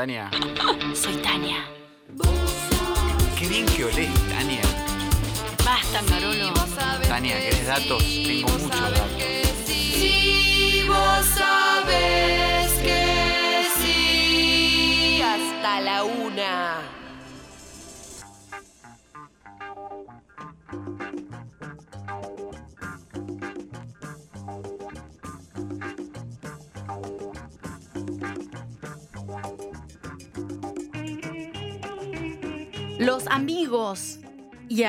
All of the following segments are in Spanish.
Tania.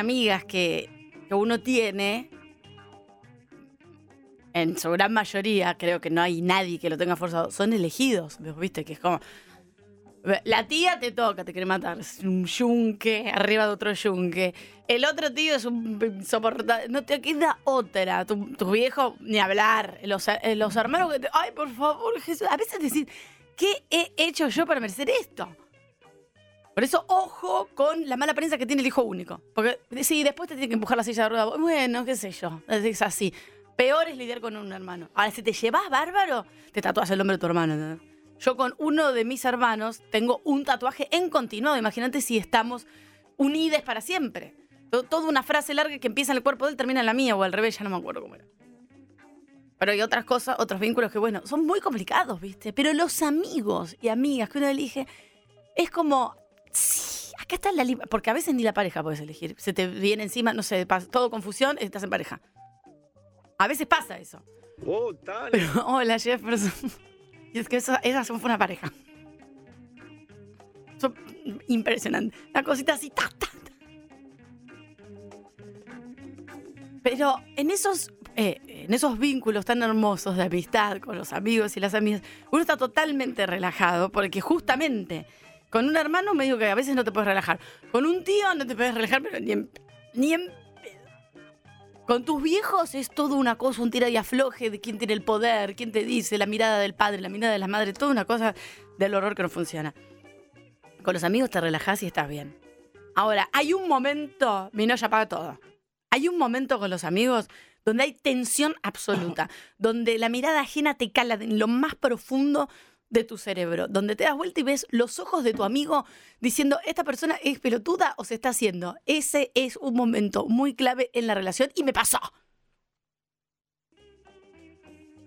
Amigas que, que uno tiene, en su gran mayoría, creo que no hay nadie que lo tenga forzado, son elegidos. ¿Vos ¿Viste? Que es como. La tía te toca, te quiere matar. Es un yunque arriba de otro yunque. El otro tío es un insoportable. No te queda otra. Tu, tu viejo, ni hablar. Los, los hermanos que te. Ay, por favor, Jesús. A veces decir, ¿qué he hecho yo para merecer esto? Por eso, ojo con la mala prensa que tiene el hijo único. Porque sí, después te tiene que empujar la silla de ruedas. Bueno, qué sé yo. Es así. Peor es lidiar con un hermano. Ahora, si te llevas bárbaro, te tatuas el nombre de tu hermano. Yo con uno de mis hermanos tengo un tatuaje en continuado. Imagínate si estamos unides para siempre. To- Toda una frase larga que empieza en el cuerpo de él termina en la mía o al revés, ya no me acuerdo cómo era. Pero hay otras cosas, otros vínculos que, bueno, son muy complicados, ¿viste? Pero los amigos y amigas que uno elige es como, sí, acá está la libertad. Porque a veces ni la pareja puedes elegir. Se te viene encima, no sé, todo confusión, estás en pareja. A veces pasa eso. Pero, hola Jefferson. Y es que eso, esas son una pareja. Impresionante. Una cosita así, ta, ta, ta. Pero en esos, eh, en esos vínculos tan hermosos de amistad con los amigos y las amigas, uno está totalmente relajado porque justamente con un hermano me digo que a veces no te puedes relajar. Con un tío no te puedes relajar, pero ni en, ni en con tus viejos es todo una cosa, un tira y afloje de quién tiene el poder, quién te dice, la mirada del padre, la mirada de la madre, toda una cosa del horror que no funciona. Con los amigos te relajás y estás bien. Ahora, hay un momento, Mino ya apaga todo. Hay un momento con los amigos donde hay tensión absoluta, donde la mirada ajena te cala en lo más profundo de tu cerebro, donde te das vuelta y ves los ojos de tu amigo diciendo, esta persona es pelotuda o se está haciendo. Ese es un momento muy clave en la relación y me pasó.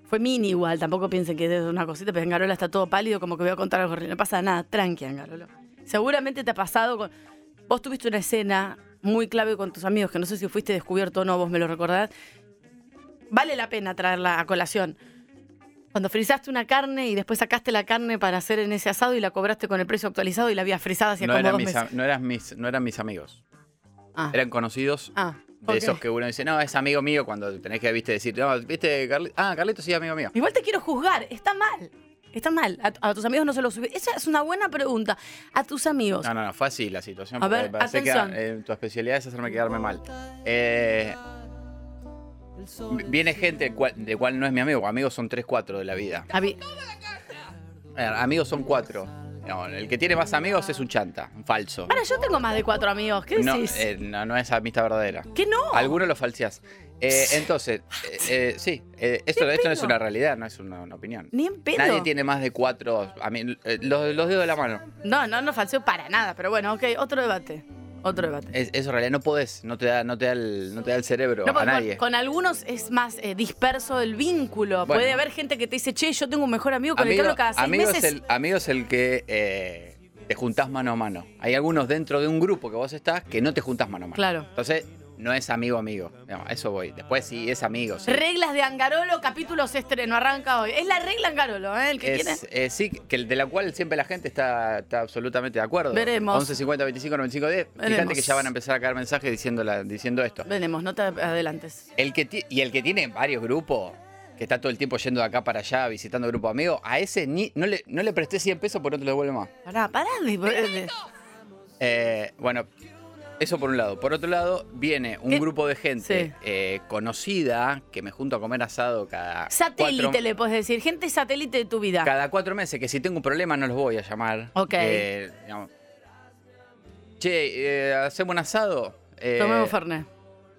Fue mini igual, tampoco piensen que es una cosita, pero Angarola está todo pálido, como que voy a contar algo. No pasa nada, tranqui, Angarolo. Seguramente te ha pasado. Vos tuviste una escena muy clave con tus amigos, que no sé si fuiste descubierto o no, vos me lo recordás. Vale la pena traerla a colación. Cuando frisaste una carne y después sacaste la carne para hacer en ese asado y la cobraste con el precio actualizado y la habías frisada hacia No como eran, dos mis, meses. am- no, eran mis, no eran mis amigos. Ah, Eran conocidos ah, de ¿por esos que uno dice, no, es amigo mío cuando tenés que, viste, decir, no, viste, ah, Carlito sí, amigo mío. Igual te quiero juzgar, está mal. Está mal. A, a tus amigos no se lo subí. Esa es una buena pregunta. A tus amigos. No, no, no, fue así la situación. A ver, parece que, atención. eh, tu especialidad es hacerme quedarme mal. Eh, viene gente cual- de cual no es mi amigo. Amigos son 3, 4 de la vida. Avi- Eh, amigos son 4. el que tiene más amigos es un chanta, un falso. Ahora, yo tengo más de cuatro amigos. ¿Qué No, decís? eh, no, no es amistad verdadera. ¿Qué no? Algunos lo falseás. Eh, entonces, eh, eh, sí, eh, esto, esto no es una realidad, no es una, una opinión. Ni en pedo. Nadie tiene más de cuatro. A mí, los, los dedos de la mano. No, no, no falseo para nada. Pero bueno, ok, otro debate. Otro debate. Es, eso en realidad no podés, no te da, no te da, el, no te da el cerebro No, a con- nadie. Con, algunos es más eh, disperso el vínculo. Bueno. Puede haber gente que te dice, che, yo tengo un mejor amigo con el que Amigo, hablo cada seis amigo meses. es el, amigo es el que eh, te juntás mano a mano. Hay algunos dentro de un grupo que vos estás que no te juntás mano a mano. Claro. Entonces, no es amigo amigo. No, a eso voy. Después sí es amigo. sí. Reglas de Angarolo, capítulo se estreno, arranca hoy. Es la regla Angarolo, ¿eh? El que quiere. Es, eh, sí, que de la cual siempre la gente está, está absolutamente de acuerdo. Veremos. 11 50 25 95 10. Fíjate Veremos. que ya van a empezar a caer mensajes diciendo, la- diciendo esto. Veremos, no te adelantes. El que ti- y el que tiene varios grupos, que está todo el tiempo yendo de acá para allá, visitando grupos amigos, a ese ni, no, le, no le presté 100 pesos porque no te lo devuelve más. Pará, pará de. de- Eh, bueno, eso por un lado. Por otro lado, viene un ¿Qué? grupo de gente Sí. eh, conocida que me junto a comer asado cada Satélite, cuatro, le puedes decir. Gente satélite de tu vida. cada cuatro meses, que si tengo un problema no los voy a llamar. Ok. Eh, digamos, che, eh, ¿hacemos un asado? Eh, Tomemos Fernet.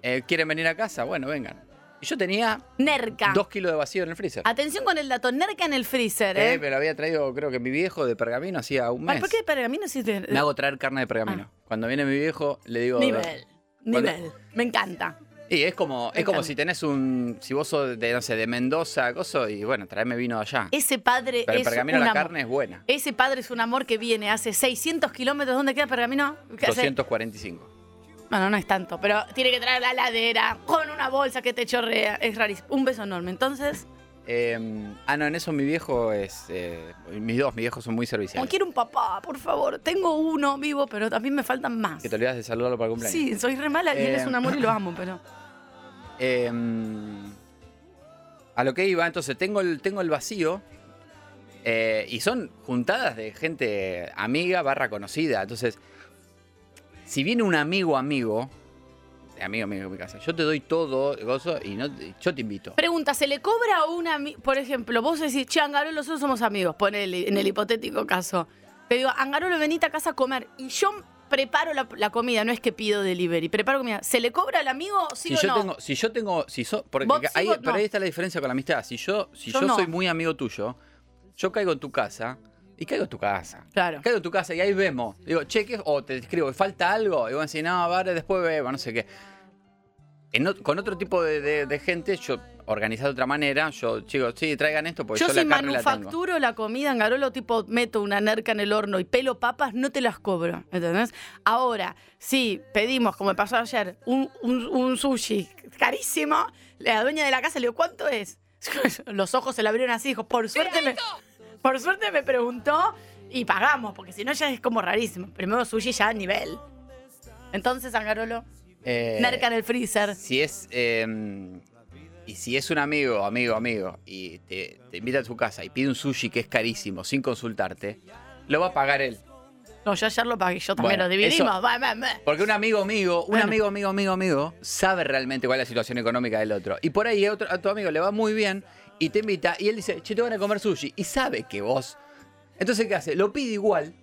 eh, ¿Quieren venir a casa? Bueno, vengan. Y yo tenía Nerca. dos kilos de vacío en el freezer. Atención con el dato. Nerca en el freezer, Eh, ¿eh? me lo había traído, creo que mi viejo de pergamino hacía un mes. ¿Por qué pergamino si te... Me hago traer carne de pergamino. Cuando viene mi viejo, le digo. Nivel. Nivel. Me encanta. Y es como, es como encanta. si tenés un. Si vos sos de, no sé, de Mendoza, coso, y bueno, traeme vino de allá. Ese padre Pero el es pergamino un la amor. carne es buena. Ese padre es un amor que viene hace 600 kilómetros. ¿Dónde queda Pergamino? ¿Qué hace? 245. Bueno, no es tanto, pero tiene que traer la ladera con una bolsa que te chorrea. Es rarísimo. Un beso enorme. Entonces, Eh, ah, no, en eso mi viejo es. eh, mis dos, mis viejos son muy serviciales. quiero un papá, por favor. Tengo uno vivo, pero también me faltan más. Que te olvidas de saludarlo para el cumpleaños. Sí, soy re mala y él Eh, es un amor y lo amo, pero. Eh, a lo que iba, entonces tengo el, tengo el vacío. eh, y son juntadas de gente amiga barra conocida. Entonces, si viene un amigo amigo, amigo amigo de mi casa, yo te doy todo, gozo, y no, yo te invito. Pregunta, ¿se le cobra a una, ami- por ejemplo, vos decís, che, Angarolo, nosotros somos amigos, ponele en el hipotético caso. Te digo, Angarolo, venite a casa a comer y yo preparo la, la comida, no es que pido delivery, preparo comida. ¿Se le cobra al amigo, sí si o yo no? tengo, si yo tengo, si so- porque sí, ahí, pero ahí está la diferencia con la amistad. Si yo, si Yo yo, no. soy muy amigo tuyo, yo caigo en tu casa y caigo en tu casa. Claro. Caigo en tu casa y ahí vemos. Digo, che, ¿qué? O te escribo, ¿falta algo? Y vos decís, no, vale, después vemos, no sé qué. En con otro tipo de, de- de gente, yo organizado de otra manera, yo, chicos, sí, traigan esto porque Yo yo, si la carne la tengo. manufacturo la, comida en Garolo, tipo meto una nerca en el horno y pelo papas, no te las cobro. ¿Entendés? Ahora, si pedimos, como me pasó ayer, un, un- un sushi carísimo, la dueña de la casa le digo, ¿cuánto es? Los ojos se le abrieron así, dijo, por suerte me, por suerte me preguntó y pagamos, porque si no ya es como rarísimo. Primero sushi ya a nivel. Entonces, Angarolo, Eh, nerca en el freezer. Si es. eh, y si es un amigo, amigo, amigo, y te, te invita a su casa y pide un sushi que es carísimo sin consultarte, lo va a pagar él. No, yo ayer lo pagué, yo también Bueno, lo dividimos. eso-. Porque un amigo amigo, un Bueno. amigo amigo amigo amigo, sabe realmente cuál es la situación económica del otro. Y por ahí a, otro- a tu amigo le va muy bien y te invita y él dice, che, te van a comer sushi. Y sabe que vos. Entonces, ¿qué hace? Lo pide igual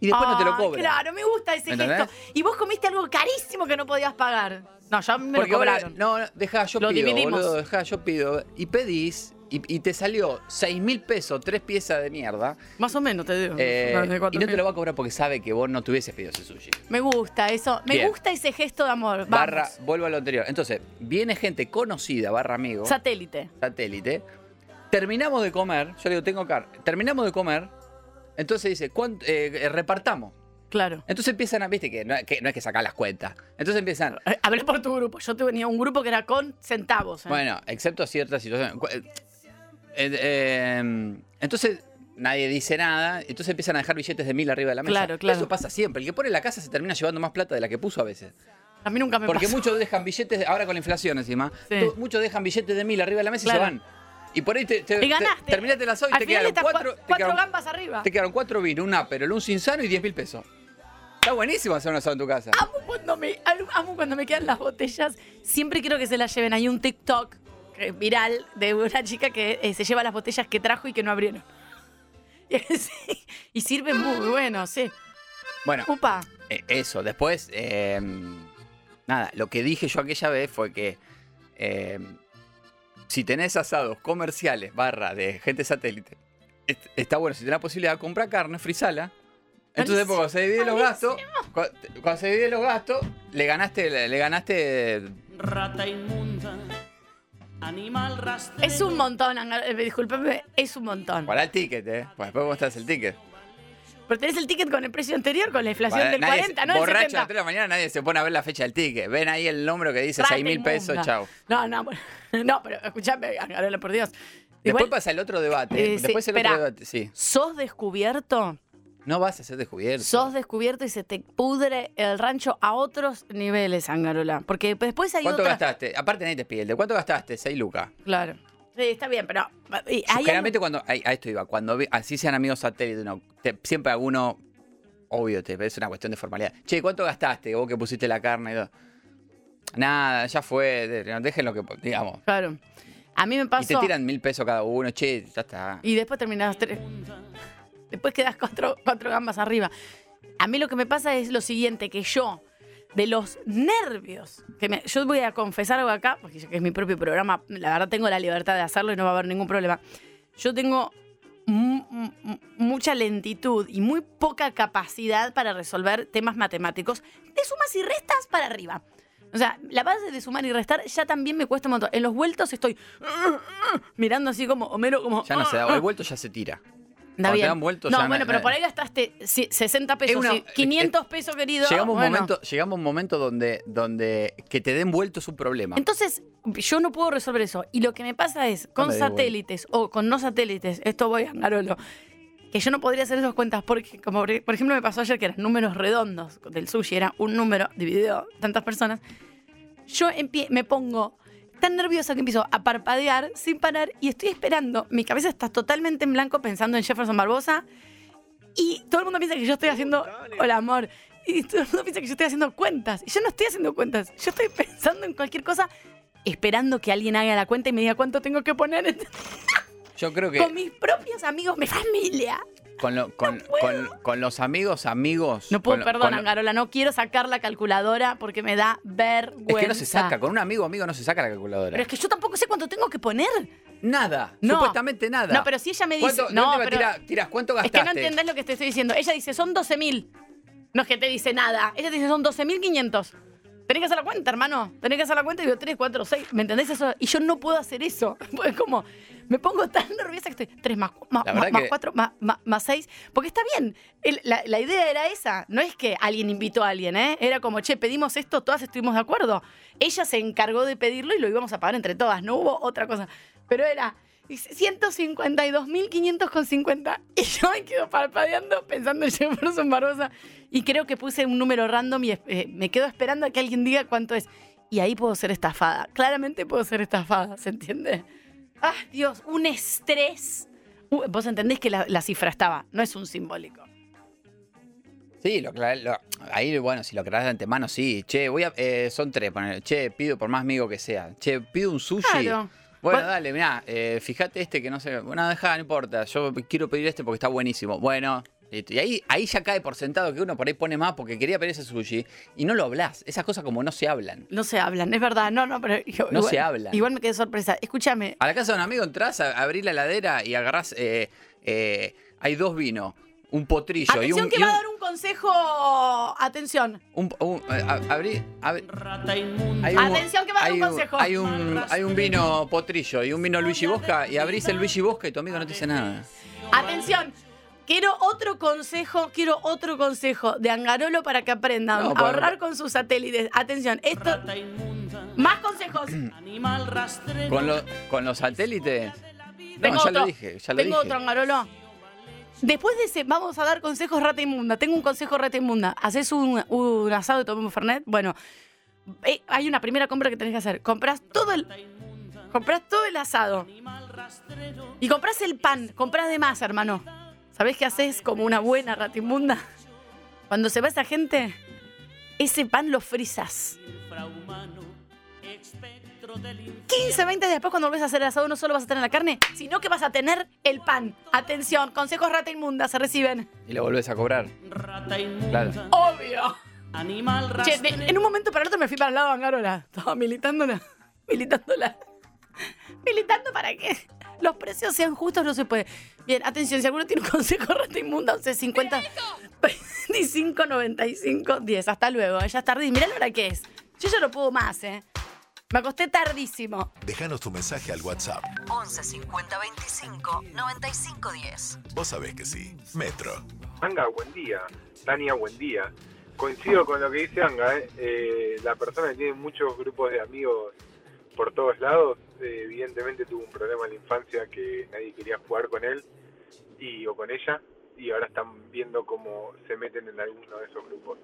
y después no te lo cobra. Claro, me gusta ese gesto. Y vos comiste algo carísimo que no podías pagar. No, ya me Porque lo cobraron. no, no, deja, yo Lo pido, dividimos. boludo, deja, yo pido. Y pedís y, y te salió 6 mil pesos, tres piezas de mierda. Más o menos, te digo. eh, de y no te lo va a cobrar porque sabe que vos no te hubieses pedido ese sushi. Me gusta eso. Me Bien. gusta ese gesto de amor. Vamos. Barra, vuelvo a lo anterior. Entonces, viene gente conocida, barra amigo. Satélite. satélite. Terminamos de comer, yo le digo, tengo car. Terminamos de comer, entonces dice, ¿cuánto, eh, eh, repartamos. Claro. Entonces empiezan a, viste, que no, que no es que sacar las cuentas. Entonces empiezan, Hablé por tu grupo. Yo tenía un grupo que era con centavos. ¿eh? bueno, excepto ciertas situaciones. Eh, eh, eh, entonces nadie dice nada, entonces empiezan a dejar billetes de mil arriba de la mesa. Claro, claro. Eso pasa siempre. El que pone la casa se termina llevando más plata de la que puso a veces. a mí nunca me Porque pasó. muchos dejan billetes, ahora con la inflación encima, Sí. muchos dejan billetes de mil arriba de la mesa y se van. Y por ahí te, te, Y ganaste. te- terminaste las hoy y te quedaron cuatro, cua- te quedaron- gambas arriba. te quedaron cuatro vinos, un Aperol, un Cinzano y 10 mil pesos. Está buenísimo hacer un asado en tu casa. Amo cuando, me, amo cuando me quedan las botellas. Siempre quiero que se las lleven. Hay un TikTok viral de una chica que eh, se lleva las botellas que trajo y que no abrieron. Y, sirve muy bueno, sí. Bueno, Upa. eh, eso. Después, eh, nada, lo que dije yo aquella vez fue que eh, si tenés asados comerciales, barra de gente satélite, est- está bueno. Si tenés la posibilidad de comprar carne, frisala. Entonces, cuando se dividen los gastos, cua- cuando se dividen los gastos, le ganaste, le, le ganaste Rata inmunda, animal rastrero. Es un montón, eh, discúlpeme, es un montón. para el ticket, ¿eh? Pues después vos estás el ticket. Pero tenés el ticket con el precio anterior, con la inflación del nadie 40, se- no borracho a 70. las 3 de la mañana nadie se pone a ver la fecha del ticket. Ven ahí el número que dice Rata 6 mil pesos, chau. No, no, bueno, no, pero escuchame, por Dios. Después Igual, pasa el otro debate. eh, sí, Después el esperá. otro debate, sí. sos descubierto, No vas a ser descubierto. sos descubierto y se te pudre el rancho a otros niveles, Angarola. Porque después hay ¿Cuánto gastaste? Aparte nadie te pide de ¿Cuánto gastaste? 6 lucas. Claro. Sí, está bien, pero... y cuando, a, a esto iba, cuando vi- así sean amigos satélites, no, te- siempre alguno, obvio, te es una cuestión de formalidad. Che, ¿cuánto gastaste? Vos que pusiste la carne y todo. Nada, ya fue, de- dejen lo que, digamos. Claro. A mí me Y te pasó... tiran mil pesos cada uno, che, ya está. Y después terminás tres. Después quedas cuatro, cuatro gambas arriba. A mí lo que me pasa es lo siguiente, que yo, de los nervios, que me- yo voy a confesar algo acá, porque es mi propio programa, la verdad tengo la libertad de hacerlo y no va a haber ningún problema. Yo tengo mu- mu- mucha lentitud y muy poca capacidad para resolver temas matemáticos de sumas y restas para arriba. O sea, la base de sumar y restar ya también me cuesta un montón. En los vueltos estoy mirando así como Homero, como... Ya no se da, el vuelto ya se tira. Cuando te dan vueltos no, ya bueno, pero por ahí gastaste si- 60 pesos, Es una- sí, 500 pesos, querido. Llegamos un momento, llegamos a un momento donde, donde que te den vuelto es un problema. Entonces, yo no puedo resolver eso. Y lo que me pasa es, con satélites o con no satélites, esto voy a Garolo, que yo no podría hacer esas cuentas porque, como por ejemplo me pasó ayer que eran números redondos del sushi, era un número dividido tantas personas, yo me pongo tan nerviosa que empiezo a parpadear sin parar y estoy esperando. Mi cabeza está totalmente en blanco pensando en Jefferson Barbosa y todo el mundo piensa que yo estoy haciendo. Hola, amor. Y todo el mundo piensa que yo estoy haciendo cuentas. Y yo no estoy haciendo cuentas. Yo estoy pensando en cualquier cosa, esperando que alguien haga la cuenta y me diga cuánto tengo que poner Yo creo que con mis propios amigos, mi familia. Con, lo- con, con- con los amigos, amigos. No puedo, perdón, con lo- Garola, no quiero sacar la calculadora porque me da vergüenza. Es que no se saca, con un amigo amigo no se saca la calculadora. Pero es que yo tampoco sé cuánto tengo que poner. Nada, No. supuestamente nada. No, pero si ella me dice. ¿Cuánto- de No, pero. tira- tirás, ¿cuánto Es gastaste? que no entendés lo que te estoy diciendo. Ella dice, son 12 mil. No es que te dice nada. Ella te dice, son 12.500. Tenés que hacer la cuenta, hermano. Tenés que hacer la cuenta y digo 3, 4, 6. ¿Me entendés eso? Y yo no puedo hacer eso. Porque como me pongo tan nerviosa que estoy 3 más, más, más que- 4 más, más, más 6. Porque está bien. El- la, la idea era esa. No es que alguien invitó a alguien, ¿eh? Era como, che, pedimos esto, todas estuvimos de acuerdo. Ella se encargó de pedirlo y lo íbamos a pagar entre todas. No hubo otra cosa. Pero era 152.500 con 50. Y yo me quedo parpadeando pensando en Jefferson Barbosa. Y creo que puse un número random y eh, me quedo esperando a que alguien diga cuánto es. Y ahí puedo ser estafada. Claramente puedo ser estafada, ¿se entiende? ¡Ah, Dios! Un estrés. Uh, Vos entendés que la, la cifra estaba, no es un simbólico. Sí, lo, lo- ahí, bueno, si lo creas de antemano, sí. Che, voy a. eh, son tres, ponele. Che, pido por más amigo que sea. Che, pido un sushi. Claro. Bueno, dale, mirá, eh, fíjate este que no sé. Bueno, deja, no importa. Yo quiero pedir este porque está buenísimo. Bueno. Y ahí, ahí ya cae por sentado que uno por ahí pone más porque quería pedir ese sushi y no lo hablas. Esas cosas como no se hablan. No se hablan, es verdad. No, no, pero. yo- No igual- se hablan. Igual me quedé sorpresa. Escúchame. A la casa de un amigo entras, abrís la heladera y agarrás. eh, eh, hay dos vinos, un potrillo y Atención un. que y va a un- dar un consejo. Atención. un- un- a- abrí-. Hay Atención que va a dar un consejo. Hay un, hay un vino potrillo y un vino Luigi Bosca y abrís el Luigi Bosca y tu amigo no te dice nada. Atención. Quiero otro consejo, quiero otro consejo de Angarolo para que aprendan No, a ahorrar con sus satélites. Atención, esto. Más consejos. Con, lo- con los satélites. Tengo No, ya otro. lo dije, ya lo Tengo dije. otro, Angarolo. Después de ese, vamos a dar consejos rata inmunda. Tengo un consejo rata inmunda. Haces un, un asado y tomemos Fernet. Bueno, eh, hay una primera compra que tenés que hacer. Compras todo el, compras todo el asado. Y compras el pan. Compras de más, hermano. ¿Sabés qué haces como una buena rata inmunda? Cuando se va esa gente, ese pan lo frizas. Infrahumano, espectro del infierno. 15, 20 días después cuando volvés a hacer el asado no solo vas a tener la carne, sino que vas a tener el pan. Atención, consejos rata inmunda se reciben. Y lo volvés a cobrar. Rata inmunda. Claro. Obvio. Animal de- en un momento para el otro me fui para el lado de Angarola. Estaba militándola. Militándola. ¿Militando para qué? Los precios sean justos, no se puede. Bien, atención, si alguno tiene un consejo rata inmunda, 11 50 25 95 10. Hasta luego, ya es tarde. Y mirá la hora que es. Yo ya no puedo más, ¿eh? Me acosté tardísimo. Déjanos tu mensaje al WhatsApp. 11 50 25 95 10. Vos sabés que sí. Metro. Anga, buen día. Tania, buen día. Coincido con lo que dice Anga. ¿eh? Eh, la persona que tiene muchos grupos de amigos por todos lados, eh, evidentemente tuvo un problema en la infancia que nadie quería jugar con él y o con ella y ahora están viendo cómo se meten en alguno de esos grupos.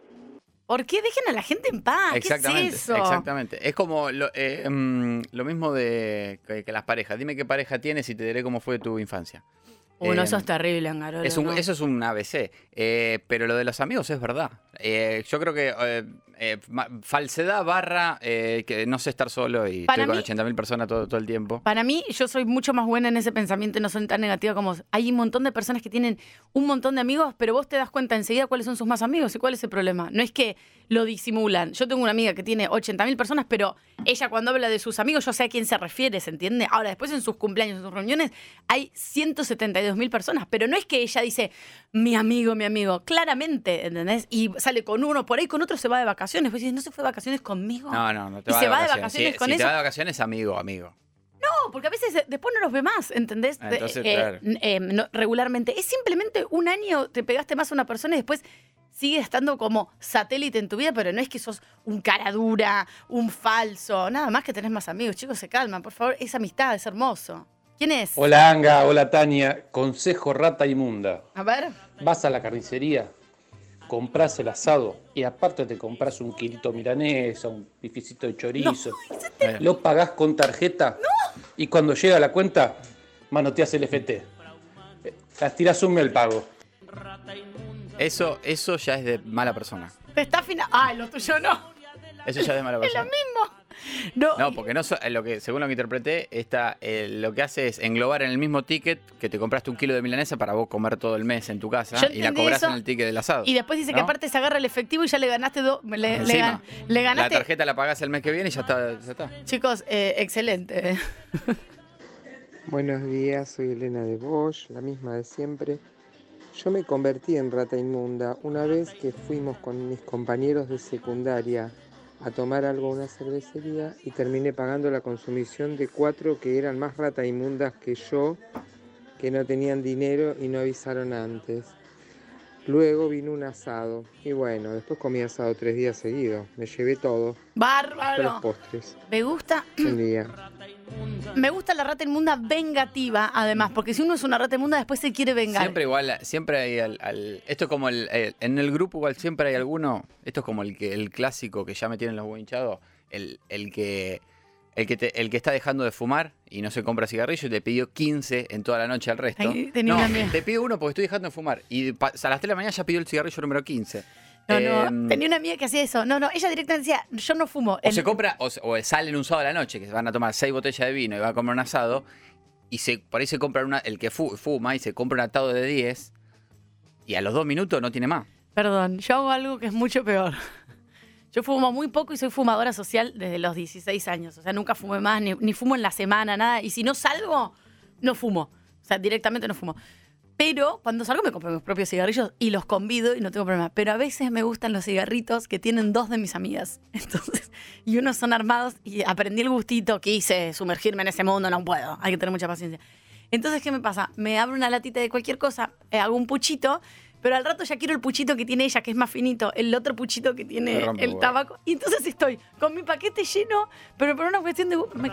¿Por qué dejen a la gente en paz? exactamente, ¿Qué es eso? exactamente. Es como lo, eh, mm, lo mismo de que, que las parejas. Dime qué pareja tienes y te diré cómo fue tu infancia. Uno, Eh, eso es terrible, Angarolo. Es un- ¿no? Eso es un ABC. Eh, pero lo de los amigos es verdad. Eh, yo creo que eh, falsedad barra que no sé estar solo y Para estoy con mí- 80.000 personas todo, todo el tiempo. Para mí, yo soy mucho más buena en ese pensamiento y no soy tan negativa como. Hay un montón de personas que tienen un montón de amigos, pero vos te das cuenta enseguida cuáles son sus más amigos y cuál es el problema. No es que lo disimulan. Yo tengo una amiga que tiene 80.000 personas, pero ella cuando habla de sus amigos, yo sé a quién se refiere, ¿se entiende? Ahora, después en sus cumpleaños, en sus reuniones, hay 172.000 personas, pero no es que ella dice, mi amigo, mi amigo. Claramente, ¿entendés? Y sale con uno por ahí, con otro se va de vacaciones. Vos decís, ¿no se fue de vacaciones conmigo? No, no, no te Y va se de va de vacaciones. Si- con si te eso. va de vacaciones, amigo, amigo. No, porque a veces eh, después no los ve más, ¿entendés? Ah, entonces, Eh, claro. eh, no- regularmente. Es simplemente un año te pegaste más a una persona y después sigue estando como satélite en tu vida, pero no es que sos un cara dura, un falso, nada más que tenés más amigos. Chicos, se calman, por favor. Es amistad, es hermoso. ¿Quién es? Hola Anga, hola Tania. Consejo rata inmunda. A ver. Vas a la carnicería, compras el asado y aparte te compras un kilito milanesa, un bifecito de chorizo. Eh, Lo pagás con tarjeta y cuando llega la cuenta, manoteas el FT. Eh, Las tirás un el pago. Eso, eso ya es de mala persona. Te está fina. Ay, lo tuyo no. Eso ya es de mala Es lo persona. mismo. No, No, porque no so- lo que, según lo que interpreté, está, eh, lo que hace es englobar en el mismo ticket que te compraste un kilo de milanesa para vos comer todo el mes en tu casa Yo y la cobras eso. en el ticket del asado. Y después dice que aparte se agarra el efectivo y ya le ganaste dos. Le, le, Encima. gan- le La ganaste. tarjeta la pagás el mes que viene y ya está. ya está. Chicos, eh, excelente. Buenos días, soy Elena de Bosch, la misma de siempre. Yo me convertí en rata inmunda una vez que fuimos con mis compañeros de secundaria a tomar algo a una cervecería y terminé pagando la consumición de cuatro que eran más rata inmundas que yo, que no tenían dinero y no avisaron antes. Luego vino un asado y bueno, después comí asado tres días seguidos. Me llevé todo, hasta los Bárbaro. postres. Me gusta. Buen día. Me gusta la rata inmunda vengativa, además, porque si uno es una rata inmunda, después se quiere vengar. Siempre igual, siempre hay al, al- esto es como el, el- en el grupo igual siempre hay alguno, esto es como el que el clásico que ya me tienen los huevos hinchados, el, el que el que te- el que está dejando de fumar y no se compra cigarrillo y te pidió 15 en toda la noche al resto. Ay, no, te pido uno porque estoy dejando de fumar y a las 3 de la mañana ya pidió el cigarrillo número 15. No, no, Em, tenía una amiga que hacía eso. No, no, ella directamente decía, yo no fumo. O El- se compra, o, o salen un sábado a la noche, que se van a tomar seis botellas de vino y van a comer un asado, y se, por ahí se compran una, el que fu- fuma y se compra un atado de 10, y a los dos minutos no tiene más. Perdón, yo hago algo que es mucho peor. Yo fumo muy poco y soy fumadora social desde los 16 años. O sea, nunca fumé más, ni, ni fumo en la semana, nada. Y si no salgo, no fumo. O sea, directamente no fumo. Pero cuando salgo me compro mis propios cigarrillos y los convido y no tengo problema. Pero a veces me gustan los cigarritos que tienen dos de mis amigas. Entonces, y unos son armados y aprendí el gustito, quise sumergirme en ese mundo, no puedo. Hay que tener mucha paciencia. Entonces, ¿qué me pasa? Me abro una latita de cualquier cosa, eh, hago un puchito, pero al rato ya quiero el puchito que tiene ella, que es más finito, el otro puchito que tiene el tabaco. Y entonces estoy con mi paquete lleno, pero por una cuestión de... me-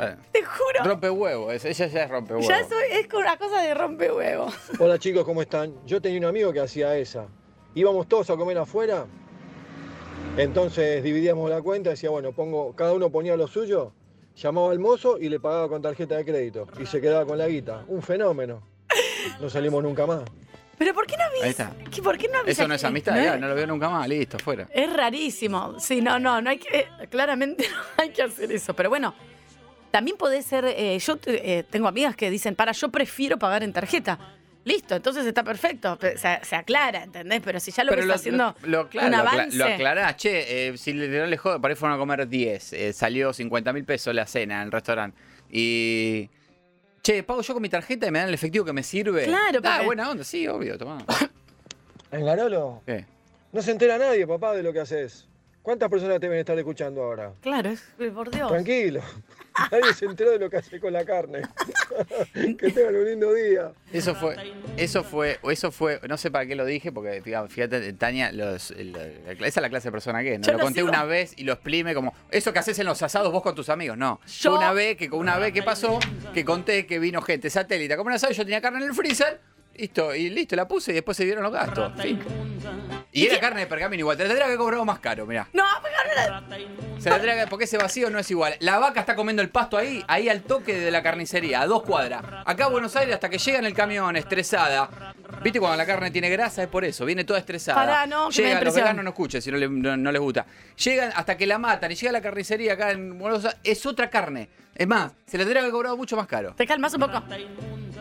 Eh, te juro, rompe huevo, ella ya es rompe huevo. ya soy, es una cosa de rompe huevo. Hola chicos, ¿cómo están? Yo tenía un amigo que hacía esa. Íbamos todos a comer afuera, entonces dividíamos la cuenta, decía, bueno, pongo, cada uno ponía lo suyo, llamaba al mozo y le pagaba con tarjeta de crédito. Y se quedaba con la guita. Un fenómeno. No salimos nunca más. Pero ¿por qué no Ahí avisas? está. ¿Qué- ¿Por qué no avisas? Eso no es amistad, no ya, no lo veo nunca más, listo, fuera. Es rarísimo. Sí, no, no, no hay que. eh, claramente no hay que hacer eso. Pero bueno, también puede ser. eh, yo eh, tengo amigas que dicen, para, yo prefiero pagar en tarjeta. Listo, entonces está perfecto. Pe- Se, se aclara, ¿entendés? Pero si ya lo que está haciendo lo, claro, un lo, acla- avance. lo aclarás, che, eh, si le, no le jodo, para ahí fueron a comer 10, eh, salió 50 mil pesos la cena en el restaurante. Y. Che, pago yo con mi tarjeta y me dan el efectivo que me sirve. Claro, Ah, porque- buena onda, sí, obvio, tomá. En Garolo, ¿Qué? no se entera nadie, papá, de lo que haces. ¿Cuántas personas te deben estar escuchando ahora? Claro, es, por Dios. Tranquilo. Nadie se enteró de lo que hace con la carne. que tengan un lindo día. Eso fue, eso fue, eso fue, no sé para qué lo dije, porque digamos, fíjate, Tania, los, el- la- esa es la clase de persona que es. ¿no? Yo Lo lo conté sigo. una vez y lo exprime como, eso que haces en los asados vos con tus amigos. No, Yo- una vez, que una vez que pasó, que conté que vino gente satélite a comer un asado, yo tenía carne en el freezer, listo, y listo, la puse y después se dieron los gastos. Fin. Y era carne de pergamino igual, te la tendría que cobrar más caro, mirá. No, pero Se la tendría que, porque ese vacío no es igual. La vaca está comiendo el pasto ahí, ahí al toque de la carnicería, a dos cuadras. Acá a Buenos Aires hasta que llega en el camión, estresada. ¿Viste cuando la carne tiene grasa? Es por eso, viene toda estresada. Pará, no, que me Llega, los impresión. veganos no escuchen si no, le- no- no les gusta. Llegan hasta que la matan y llega a la carnicería acá en Buenos Aires, es otra carne. Es más, se la tendría que haber cobrado mucho más caro. te calmas un poco.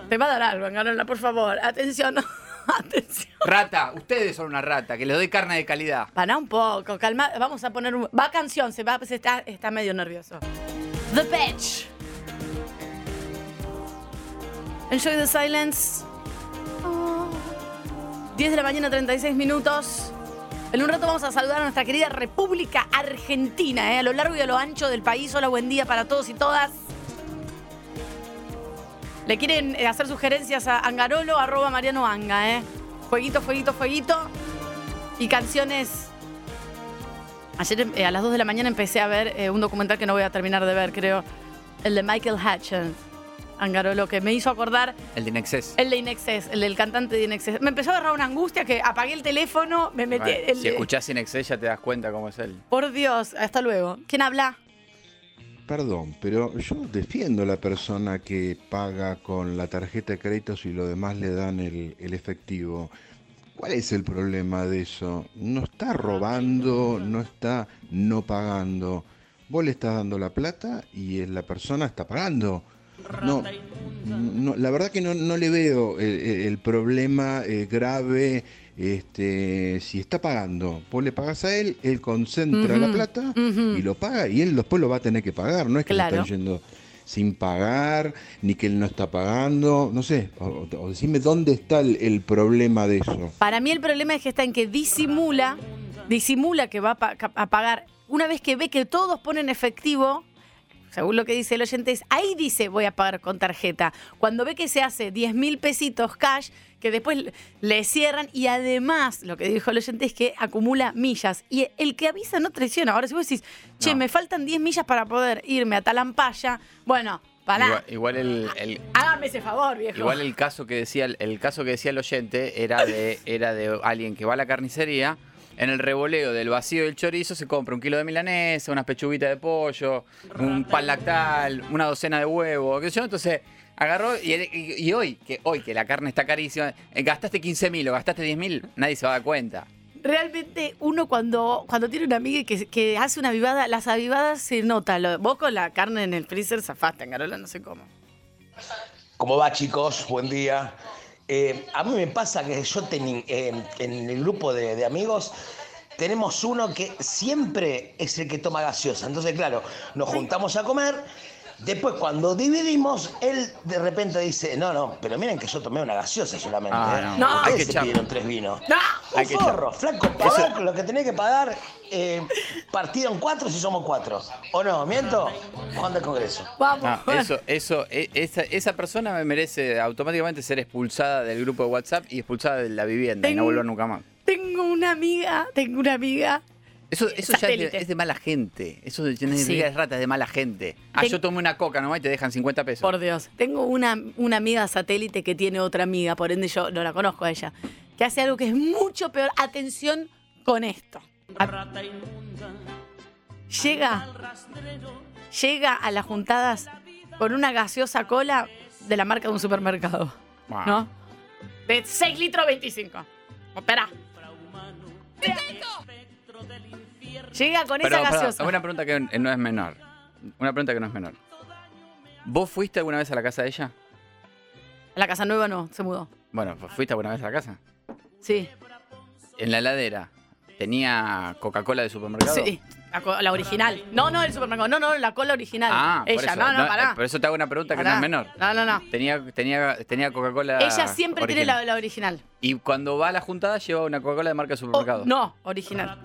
Te va a dar algo, Angarola, por favor. Atención. Atención. Rata, ustedes son una rata, que les doy carne de calidad. Para un poco, calma. Vamos a poner un. Va canción, se va, se está, está medio nervioso. The Bitch. Enjoy the silence. Oh. 10 de la mañana, 36 minutos. En un rato vamos a saludar a nuestra querida República Argentina, ¿eh? a lo largo y a lo ancho del país. Hola, buen día para todos y todas. Le quieren eh, hacer sugerencias a Angarolo, arroba Mariano Anga, ¿eh? Jueguito, jueguito, jueguito. Y canciones. Ayer eh, a las 2 de la mañana empecé a ver eh, un documental que no voy a terminar de ver, creo. El de Michael Hutchins. Angarolo, que me hizo acordar El de Inexcess. el de Inexcess, el del cantante de Inexcess. Me empezó a agarrar una angustia que apagué el teléfono, me metí. Bueno, el si escuchás Inexcess ya te das cuenta cómo es él. Por Dios, hasta luego. ¿Quién habla? Perdón, pero yo defiendo a la persona que paga con la tarjeta de créditos y lo demás le dan el, el efectivo. ¿Cuál es el problema de eso? No está robando, no está no pagando. Vos le estás dando la plata y la persona está pagando. No, no, la verdad que no, no le veo el, el- el problema eh, grave. Este, si está pagando, vos le pagas a él, él concentra la plata y lo paga y él después lo va a tener que pagar. No es que Claro. están yendo sin pagar, ni que él no está pagando, no sé. O, o decime dónde está el, el problema de eso. Para mí el problema es que está en que disimula, disimula que va a, pa- a pagar. Una vez que ve que todos ponen efectivo, según lo que dice el oyente, es ahí dice voy a pagar con tarjeta. Cuando ve que se hace 10 mil pesitos cash, que después le- cierran y además lo que dijo el oyente es que acumula millas. Y el que avisa no traiciona. Ahora si vos decís, che, No. me faltan 10 millas para poder irme a Talampaya, bueno, pará, Igual, igual el, el- hágame ese favor, viejo. igual el caso que decía el, el caso que decía el oyente era de era de alguien que va a la carnicería en el revoleo del vacío del chorizo se compra un kilo de milanesa, unas pechuguitas de pollo, un pan lactal, una docena de huevos, qué sé yo, entonces agarró y, y- y hoy que hoy que la carne está carísima, eh, gastaste 15 mil o gastaste 10 mil, nadie se va a dar cuenta. Realmente uno cuando, cuando tiene una amiga que, que hace una avivada, las avivadas se nota. Lo- vos con la carne en el freezer zafaste, Angarola, no sé cómo. ¿Cómo va, chicos? Buen día. Eh, a mí me pasa que yo teni- eh, en el grupo de, de amigos tenemos uno que siempre es el que toma gaseosa. Entonces, claro, nos juntamos a comer. Después, cuando dividimos, él de repente dice, no, no, pero miren que yo tomé una gaseosa solamente. Ah, ¿eh? no. No. Hay que se pidieron tres vinos. ¡No! Un Hay que forro, flaco, pagar lo que tenés que pagar, eh, partido en cuatro si somos cuatro. ¿O no? ¿Miento? Juan del Congreso. Vamos. No, Ah, eso, eso, e- esa, esa persona me merece automáticamente ser expulsada del grupo de WhatsApp y expulsada de la vivienda y no volver nunca más. Tengo una amiga, tengo una amiga. Eso, eso ya es de, Satélite. es de mala gente. Eso de, no Sí. es rata, es de mala gente. Ah, Ten- yo tomé una coca nomás y te dejan 50 pesos. Por Dios. Tengo una, una amiga satélite que tiene otra amiga, por ende yo no la conozco a ella, que hace algo que es mucho peor. Atención con esto. A- llega, llega a las juntadas con una gaseosa cola de la marca de un supermercado. Wow. ¿No? De 6 litros 25. Espera. Llega con Pero, esa gaseosa. una pregunta que no es menor. Una pregunta que no es menor. ¿Vos fuiste alguna vez a la casa de ella? La casa nueva no, se mudó. Bueno, ¿fuiste alguna vez a la casa? Sí. En la heladera, ¿tenía Coca-Cola de supermercado? Sí. La, original. No, no, el supermercado. No, no, la cola original. Ah, por Ella, eso. no, no, pará. Por eso te hago una pregunta que no es menor. No, no, no. Tenía, tenía, tenía Coca-Cola. Ella siempre tiene la, la original. Y cuando va a la juntada lleva una Coca-Cola de marca de O- supermercado. no, original.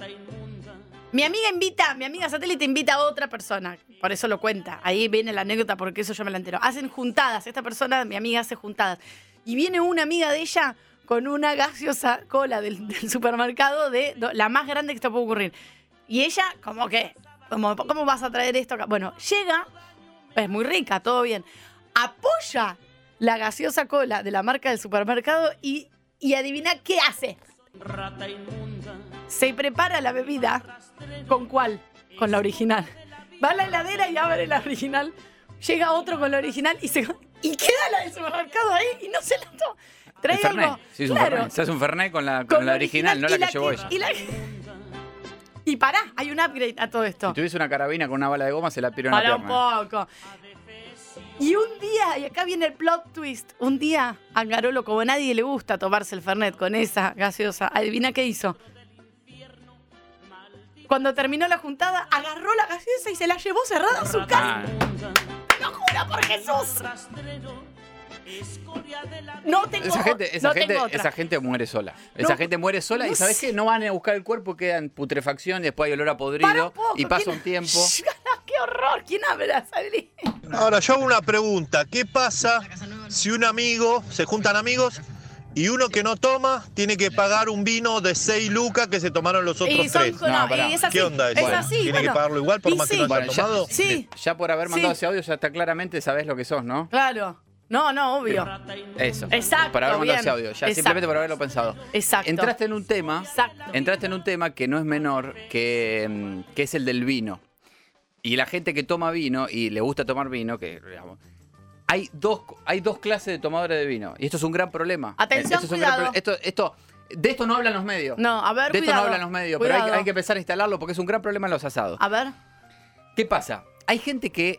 Mi amiga invita, mi amiga satélite invita a otra persona. Por eso lo cuenta. Ahí viene la anécdota porque eso yo me la entero. Hacen juntadas. Esta persona, mi amiga, hace juntadas. Y viene una amiga de ella con una gaseosa cola del, supermercado de la más grande que te puede ocurrir. Y ella, como que, ¿cómo vas a traer esto acá? Bueno, llega, es muy rica, todo bien. Apoya la gaseosa cola de la marca del supermercado y, y adivina qué hace. Rata. Se prepara la bebida. ¿Con cuál? Con la original. Va a la heladera y abre la original. Llega otro con la original y se y queda la del supermercado ahí y no se la toma. Trae El algo. Sí, es un claro, Fernet. Se hace un Fernet con la, con con la original, no la que llevó ella. Y, la- y pará, hay un upgrade a todo esto. Si tuviese una carabina con una bala de goma, se la piro en Para la un pierna. poco. Y un día, y acá viene el plot twist, un día a Garolo, como a nadie le gusta tomarse el Fernet con esa gaseosa, adivina qué hizo. Cuando terminó la juntada, agarró la gaseosa y se la llevó cerrada a su casa. ¡Lo juro por Jesús! No tengo, esa gente, esa, no gente, tengo otra. esa gente muere sola. Esa No, gente muere sola no y ¿sabes qué? No van a buscar el cuerpo, queda en putrefacción y después hay olor a podrido poco, y pasa ¿quién- un tiempo. ¡Qué horror! ¿Quién habla, Sabri? Ahora, yo hago una pregunta. ¿Qué pasa si un amigo, se juntan amigos, y uno que no toma tiene que pagar un vino de 6 lucas que se tomaron los otros Y son tres? no, y es así, ¿Qué onda es eso? así, ¿Tiene bueno. que pagarlo igual por Y más que sí. no haya Bueno, ya, tomado? Sí. ya por haber mandado Sí. ese audio ya está claramente sabes lo que sos, ¿no? Claro. No, no, obvio. Eso. Exacto, Por haber mandado ese audio, ya Exacto. simplemente por haberlo pensado. Exacto. Entraste en un tema, Exacto. entraste en un tema que no es menor, que, mm, que es el del vino. Y la gente que toma vino y le gusta tomar vino, que digamos, hay dos, hay dos clases de tomadores de vino. Y esto es un gran problema. Atención, Esto es un gran cuidado. esto, esto, de esto no hablan los medios. No, a ver, de esto cuidado. no hablan los medios, pero hay, que empezar a instalarlo porque es un gran problema en los asados. A ver. ¿Qué pasa? Hay gente que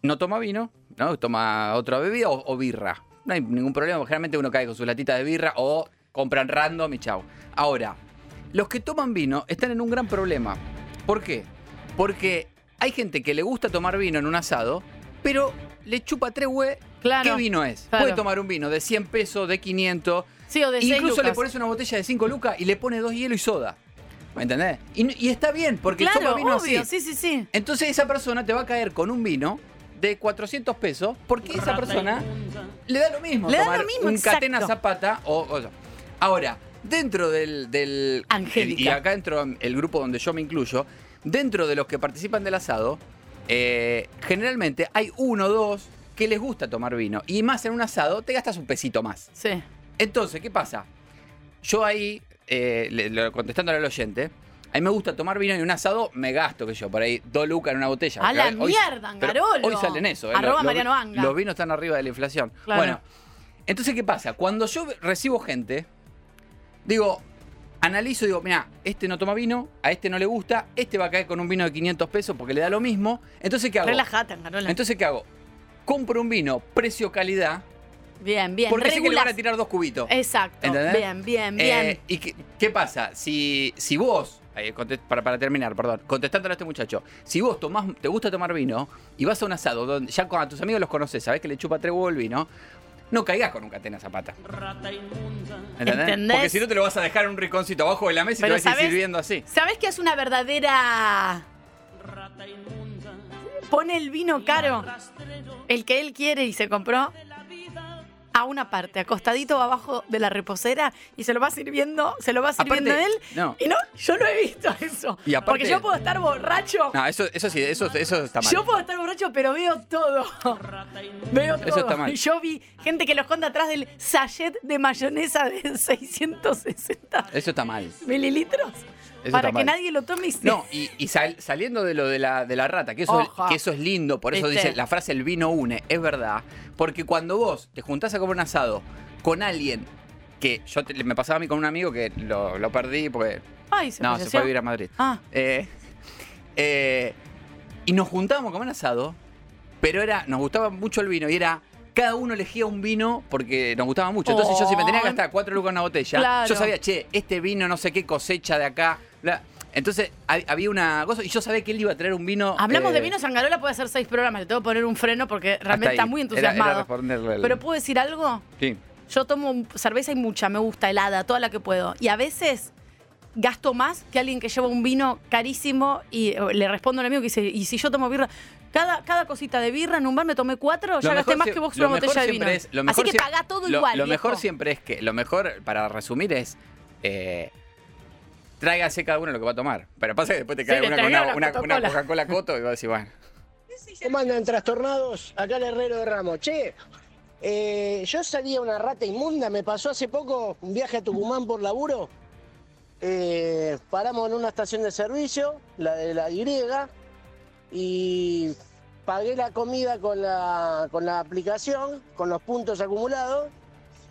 no toma vino, ¿no? Toma otra bebida o, o birra. No hay ningún problema, generalmente uno cae con sus latitas de birra o compran random y chau. Ahora, los que toman vino están en un gran problema. ¿Por qué? Porque hay gente que le gusta tomar vino en un asado, pero le chupa tres hue. Claro. ¿Qué vino es? Claro. Puede tomar un vino de 100 pesos, de 500. Sí, o de Incluso le pones una botella de 5 lucas y le pones dos hielo y soda. ¿Me entendés? Y, y está bien, porque Claro, toma vino obvio, así. sí, sí, sí. Entonces esa persona te va a caer con un vino de 400 pesos porque esa persona le da lo mismo. Le da lo mismo, un exacto. catena zapata o, o- Ahora, dentro del... del Angélica. Y acá dentro el grupo donde yo me incluyo, dentro de los que participan del asado, eh, generalmente hay uno o dos que les gusta tomar vino. Y más en un asado te gastas un pesito más. Sí. Entonces, ¿qué pasa? Yo ahí, eh, le- contestándole al oyente, a mí me gusta tomar vino y un asado me gasto, que yo, por ahí, dos lucas en una botella. A la hoy- mierda, Angarolo. Hoy salen eso. ¿eh? Arroba Mariano Anga. Los vinos están arriba de la inflación. Claro. Bueno, entonces, ¿qué pasa? Cuando yo recibo gente, digo, analizo y digo, mira, este no toma vino, a este no le gusta, este va a caer con un vino de 500 pesos porque le da lo mismo. Entonces, ¿qué hago? Relájate, Angarola. Entonces, ¿qué hago? Compro un vino precio-calidad bien, bien. porque sé que le van a tirar dos cubitos. Exacto. ¿Entendés? Bien, bien, bien. Eh, ¿Y qué, qué pasa? Si, si vos, eh, contest- para, para terminar, perdón, contestándole a este muchacho, si vos tomás, te gusta tomar vino y vas a un asado donde ya con a tus amigos los conoces, sabés que le chupa tres huevos el vino, no caigas con un catena zapata. ¿Entendés? ¿Entendés? Porque si no te lo vas a dejar en un rinconcito abajo de la mesa y te vas a ir sirviendo así. ¿Sabes qué es una verdadera. Pone el vino caro, el que él quiere y se compró, a una parte, acostadito abajo de la reposera y se lo va sirviendo, se lo va sirviendo Aparte, él. no. Y no, yo no he visto eso. Y aparte- Porque yo puedo estar borracho. No, eso, eso sí, eso, eso está mal. Yo puedo estar borracho, pero veo todo. Veo todo. Eso está mal. Yo vi gente que lo esconde atrás del sachet de mayonesa de 660 Eso está mal. mililitros. Eso para que nadie lo tome y se- No, y, y sal- saliendo de lo de la, de la rata, que eso, que eso es lindo, por eso ¿Viste? dice la frase el vino une, es verdad. Porque cuando vos te juntás a comer un asado con alguien que yo te- me pasaba a mí con un amigo que lo, lo perdí porque. Ay, se no, se fue a vivir a Madrid. Ah. Eh, eh, y nos juntábamos a comer asado, pero era, nos gustaba mucho el vino y era. Cada uno elegía un vino porque nos gustaba mucho. Entonces yo si me tenía que gastar cuatro lucas en una botella, Claro. yo sabía, che, este vino no sé qué cosecha de acá. Bla. Entonces ha- había una cosa y yo sabía que él iba a traer un vino. Hablamos eh, de vino, Sangarola puede hacer seis programas. Le tengo que poner un freno porque realmente está muy Era- entusiasmado. era responderle el- Pero ¿puedo decir algo? Sí. Yo tomo cerveza y mucha, me gusta helada, toda la que puedo. Y a veces gasto más que alguien que lleva un vino carísimo y eh, le respondo a un amigo que dice, y si yo tomo birra, cada, cada cosita de birra en un bar me tomé cuatro, ya gasté más que vos una botella de vino. es- Así que paga todo lo- igual. Lo viejo. mejor siempre es que, lo mejor, para resumir, es eh, tráigase cada uno lo que va a tomar. Pero pasa que después te Sí, cae le una con una, una- una Coca-Cola. Coca-Cola Coto y vas a decir, bueno. ¿Cómo andan trastornados? Acá el herrero de Ramos. Che, eh, yo salí a una rata inmunda, me pasó hace poco un viaje a Tucumán por laburo. Eh, paramos en una estación de servicio, la de la Y, y pagué la comida con la, con la aplicación, con los puntos acumulados,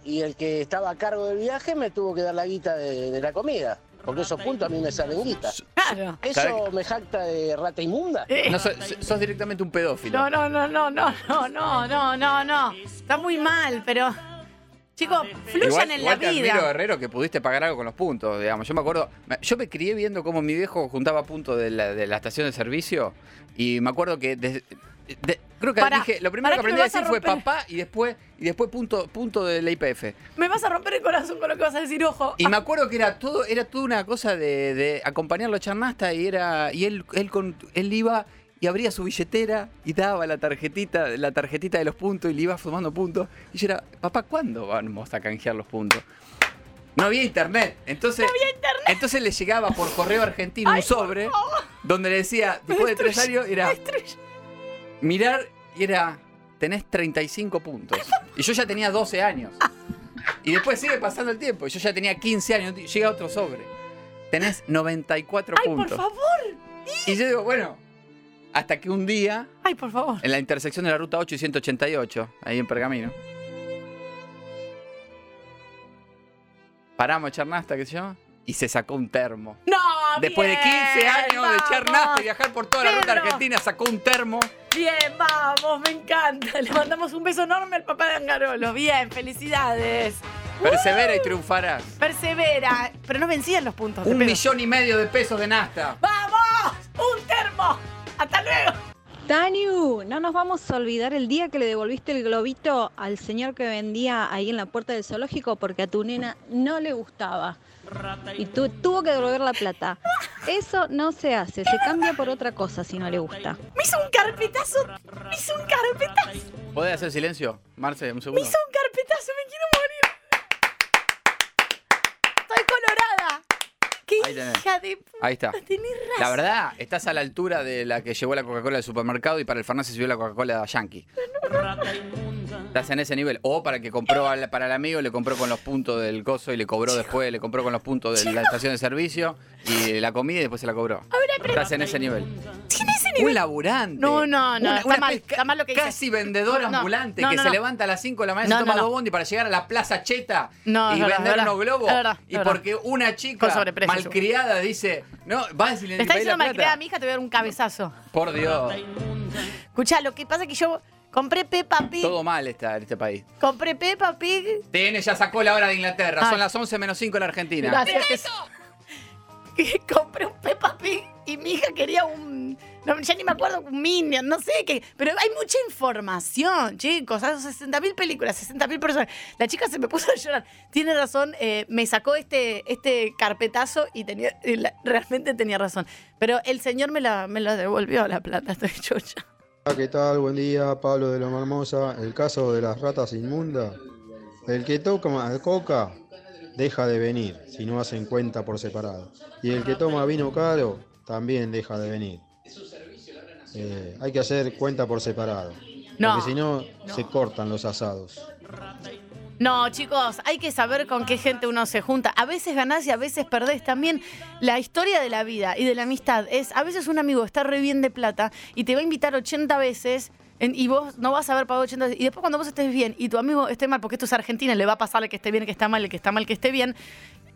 y el que estaba a cargo del viaje me tuvo que dar la guita de, de la comida, porque esos puntos a mí me salen guita. Claro. ¿Eso me jacta de rata inmunda? No, sos, sos directamente un pedófilo. No, no, no, no, no, no, no, no, no, no. Está muy mal, pero. Chicos, fluyan Igual, en igual la te admiro, vida. Guerrero, que pudiste pagar algo con los puntos, digamos. Yo me acuerdo, yo me crié viendo cómo mi viejo juntaba puntos de la, de la estación de servicio y me acuerdo que desde- de- creo que Pará, dije, lo primero pará que me aprendí a vas a decir fue romper. papá y después y después punto punto de la IPF. Me vas a romper el corazón con lo que vas a decir, ojo. Y me acuerdo que era todo, era toda una cosa de, de acompañarlo a Charnasta y era. Y él, él con él iba y abría su billetera y daba la tarjetita, la tarjetita de los puntos y le iba sumando puntos. Y yo era, papá, ¿cuándo vamos a canjear los puntos? No había internet. Entonces, entonces le llegaba por correo argentino un sobre donde le decía, después de tres años, era mirar y era, tenés 35 puntos. Y yo ya tenía 12 años. Y después sigue pasando el tiempo. Y yo ya tenía 15 años. Llega otro sobre. Tenés 94 ¡Ay, por puntos. favor! Y yo digo, bueno, hasta que un día, ¡Ay, por favor! en la intersección de la ruta 8 y 188, ahí en Pergamino, paramos a echar nasta, qué sé yo, y se sacó un termo. ¡No! Después de 15 años de echar y viajar por toda la ruta Pedro. argentina, sacó un termo. Bien, vamos, me encanta. Le mandamos un beso enorme al papá de Angarolo. Bien, felicidades. Persevera y triunfarás. Persevera. Pero no vencían los puntos. de Un millón y medio de pesos de nasta. ¡Vamos! ¡Un termo! ¡Hasta luego! Taniu, no nos vamos a olvidar el día que le devolviste el globito al señor que vendía ahí en la puerta del zoológico porque a tu nena no le gustaba. Y tú tuvo que devolver la plata. Eso no se hace, se cambia por otra cosa si no le gusta. Me hizo un carpetazo. Me hizo un carpetazo. ¿Podés hacer silencio, Marce, un Me segundo? hizo un carpetazo. Me quiero morir. Estoy colorada. ¡Qué Ahí tenés. hija de puta! Ahí está. Tenés razón. La verdad, estás a la altura de la que llevó la Coca-Cola del supermercado y para el Fernández se subió la Coca-Cola Yankee. Estás en ese nivel. O para el que compró al- para el amigo, le compró con los puntos del coso y le cobró después, le compró con los puntos de la estación de servicio y la comida y después se la cobró. Estás en ese nivel. Un laburante. No, no, no. Una- está una mal. Está mal lo que. Casi vendedor No, ambulante no, que no, se no. levanta a las 5 de la mañana, se toma dos bondi para llegar a la Plaza Cheta No, y vender verdad. unos globos. Verdad, y porque una chica malcriada dice, no, vas y le Le está diciendo malcriada a mi hija, te voy a dar un cabezazo. Por Dios. Escuchá, lo que pasa es que yo compré Peppa Pig. Todo mal está en este país. Compré Peppa Pig. TN ya sacó la hora de Inglaterra. Ay. Son las 11 menos 5 en la Argentina. Gracias. Que compré un Peppa Pig y mi hija quería un. No, ya ni me acuerdo, Minion, no sé qué. Pero hay mucha información, chicos. Hay 60.000 películas, 60.000 personas. La chica se me puso a llorar. Tiene razón, eh, me sacó este, este carpetazo y tenía, realmente tenía razón. Pero el señor me la, me la devolvió la plata, estoy chocha. Hola, ¿qué tal? Buen día, Pablo de Loma Hermosa. El caso de las ratas inmundas. El que toma coca deja de venir si no hacen cuenta por separado. Y el que toma vino caro también deja de venir. Eh, hay que hacer cuenta por separado. No, Porque si no, se cortan los asados. No, chicos, hay que saber con qué gente uno se junta. A veces ganás y a veces perdés. También la historia de la vida y de la amistad es, a veces un amigo está re bien de plata y te va a invitar 80 veces en- y vos no vas a haber pagado 80 veces. Y después cuando vos estés bien y tu amigo esté mal, porque esto es Argentina, le va a pasar el que esté bien, el que está mal, el que está mal, el que esté bien.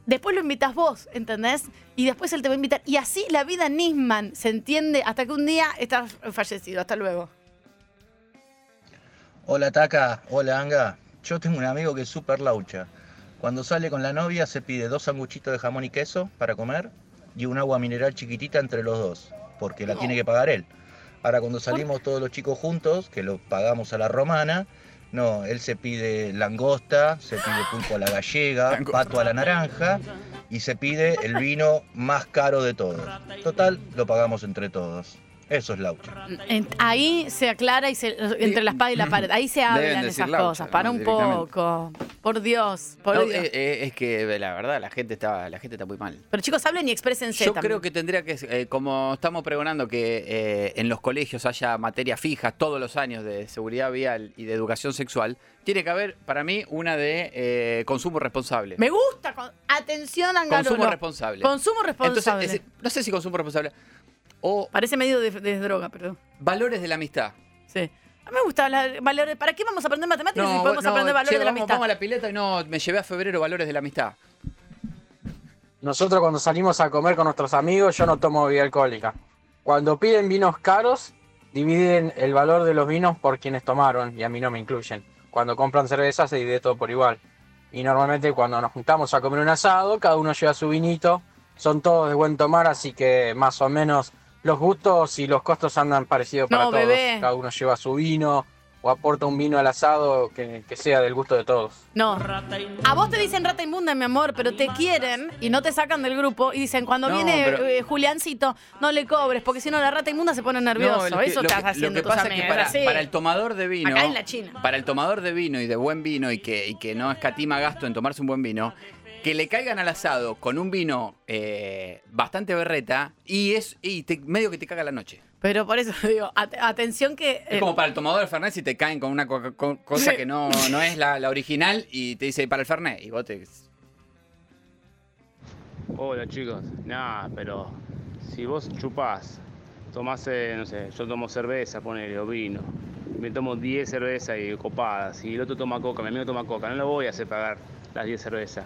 Después lo invitas vos, ¿entendés? Y después él te va a invitar. Y así la vida Nisman se entiende hasta que un día estás fallecido. Hasta luego. Hola Taca, hola Anga. Yo tengo un amigo que es súper laucha. Cuando sale con la novia se pide dos sanguchitos de jamón y queso para comer y un agua mineral chiquitita entre los dos, porque la tiene que pagar él. Ahora cuando salimos todos los chicos juntos, que lo pagamos a la romana, no, él se pide langosta, se pide pulpo a la gallega, pato a la naranja y se pide el vino más caro de todos. Total, lo pagamos entre todos. Eso es laucha. En- ahí se aclara y se, entre la espada y la pared. Ahí se hablan esas laucha, cosas. Para ¿no? un poco. Por Dios. Por No, Dios. eh, eh, es que la verdad la gente está, la gente está muy mal. Pero chicos, hablen y exprésense Yo también. creo que tendría que, eh, como estamos pregonando que eh, en los colegios haya materias fijas todos los años de seguridad vial y de educación sexual, tiene que haber para mí una de eh, consumo responsable. Me gusta. con- Atención, Angarulo. Consumo responsable. Consumo responsable. Entonces, es- no sé si consumo responsable o Parece medio de, de droga, perdón. valores de la amistad. Sí. A mí me gusta hablar valores. ¿Para qué vamos a aprender matemáticas si podemos no, aprender valores che, de la vamos, amistad? vamos a la pileta y no, me llevé a febrero valores de la amistad. Nosotros cuando salimos a comer con nuestros amigos, yo no tomo bebida alcohólica. Cuando piden vinos caros, dividen el valor de los vinos por quienes tomaron y a mí no me incluyen. Cuando compran cerveza se divide todo por igual. Y normalmente cuando nos juntamos a comer un asado, cada uno lleva su vinito. Son todos de buen tomar, así que más o menos los gustos y los costos andan parecidos para No, todos. bebé. Cada uno lleva su vino o aporta un vino al asado que, que sea del gusto de todos. No. A vos te dicen rata inmunda, mi amor, pero te quieren y no te sacan del grupo y dicen, cuando No, viene pero- eh, Juliancito, no le cobres, porque si no la rata inmunda se pone nervioso. No, que Eso estás que- haciendo Lo que tus pasa es que para, para el tomador de vino. Acá en la China. Para el tomador de vino y de buen vino y que, y que no escatima gasto en tomarse un buen vino, que le caigan al asado con un vino eh, bastante berreta y es y te- medio que te caga la noche. Pero por eso digo, at- atención que... Es eh, como para el tomador del Fernet si te caen con una co- co- cosa que no, no es la, la original y te dice para el Fernet y vos te... Hola chicos, nada, pero si vos chupás, tomás, eh, no sé, yo tomo cerveza, ponele, o vino, me tomo 10 cervezas y copadas, y el otro toma coca, mi amigo toma coca, no lo voy a hacer pagar las 10 cervezas.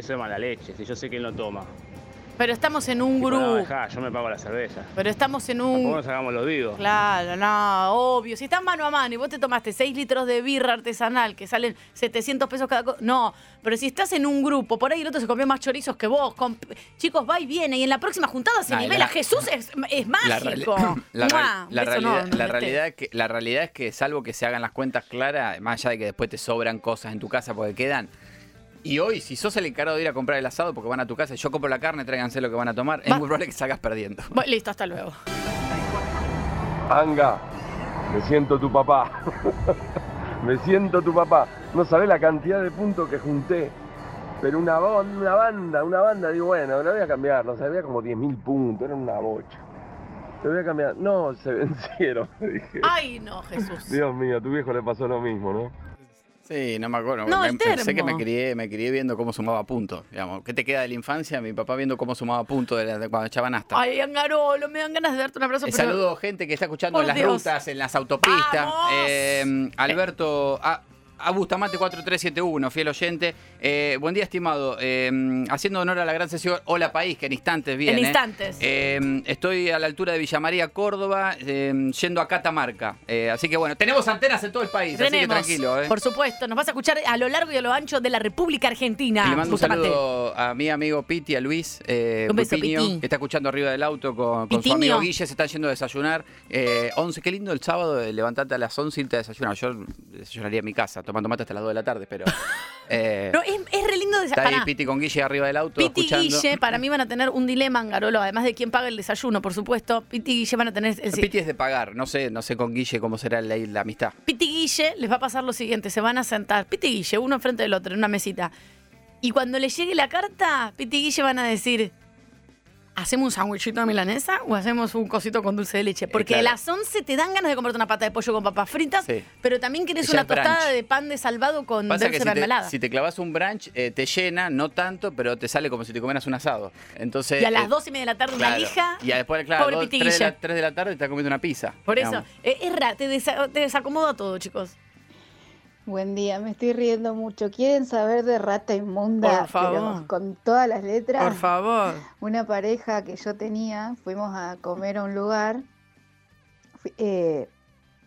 Eso es mala leche, si yo sé que él no toma. pero estamos en un no, grupo. dejá, yo me pago la cerveza. Pero estamos en un... nos hagamos los vivos. Claro, no, obvio. Si estás mano a mano y vos te tomaste 6 litros de birra artesanal que salen 700 pesos cada cosa. No, pero si estás en un grupo, por ahí el otro se comió más chorizos que vos. Chicos, va y viene. Y en la próxima juntada se nivela. la- Jesús es, es mágico. realidad, no, no realidad que, la realidad es que salvo que se hagan las cuentas claras, más allá de que después te sobran cosas en tu casa porque quedan. Y hoy, si sos el encargado de ir a comprar el asado porque van a tu casa y yo compro la carne, tráiganse lo que van a tomar, es muy probable que salgas perdiendo. Bueno, listo, hasta luego. Anga, me siento tu papá. me siento tu papá. No sabés la cantidad de puntos que junté. Pero una, una banda, una banda, digo, bueno, la voy a cambiar. No sé, había como 10.000 puntos, era una bocha. Te voy a cambiar. No, se vencieron, dije. Ay, no, Jesús. Dios mío, a tu viejo le pasó lo mismo, ¿no? Sí, no me acuerdo. No, me, pensé que me crié, me crié viendo cómo sumaba puntos. Digamos, ¿qué te queda de la infancia? Mi papá viendo cómo sumaba puntos de, la- de cuando echaban hasta. Ay, Angarolo, me dan ganas de darte un abrazo. Eh, pero- Saludo gente que está escuchando en las Dios. rutas, en las autopistas. Eh, Alberto A- Abustamante 4371, fiel oyente. Eh, buen día, estimado. Eh, haciendo honor a la gran sesión Hola País, que en instantes viene. En instantes. Eh, estoy a la altura de Villa María, Córdoba, eh, yendo a Catamarca. Eh, así que bueno, tenemos antenas en todo el país, así que tranquilo. eh. por supuesto, nos vas a escuchar a lo largo y a lo ancho de la República Argentina. Y le mando un Bustamante. saludo a mi amigo Piti, a Luis Un beso, Pupiño, Piti. que está escuchando arriba del auto con, con su amigo Guille, se están yendo a desayunar. Eh, 11, qué lindo el sábado levantarte a las 11 y irte a desayunar. Yo desayunaría en mi casa, tomando mate hasta las 2 de la tarde, pero... eh, No, es, es re lindo de está ahí. Piti con Guille arriba del auto Piti y. Guille, para mí van a tener un dilema, Angarolo, además de quién paga el desayuno, por supuesto. Piti y Guille van a tener. el- Piti es de pagar, no sé, no sé con Guille cómo será la, la amistad. Piti y Guille les va a pasar lo siguiente: se van a sentar, Piti y Guille, uno enfrente del otro, en una mesita. Y cuando le llegue la carta, Piti y Guille van a decir: ¿Hacemos un sándwichito de milanesa o hacemos un cosito con dulce de leche? Porque claro. a las 11 te dan ganas de comerte una pata de pollo con papas fritas, Sí. pero también querés Ya una brunch. tostada de pan de salvado con Pasa dulce si de te, mermelada. si te clavas un brunch, eh, te llena, no tanto, pero te sale como si te comieras un asado. Entonces, y a las eh, 12 y media de la tarde una claro. lija. Y después, claro, Pobre dos, Piti tres, de la, Guille. tres de la tarde te estás comiendo una pizza. Por eso, eh, es ra- te, desa- te desacomoda todo, chicos. Buen día, me estoy riendo mucho. ¿Quieren saber de Rata Inmunda? Por favor. pero con todas las letras. Por favor. Una pareja que yo tenía, fuimos a comer a un lugar. Fui- eh,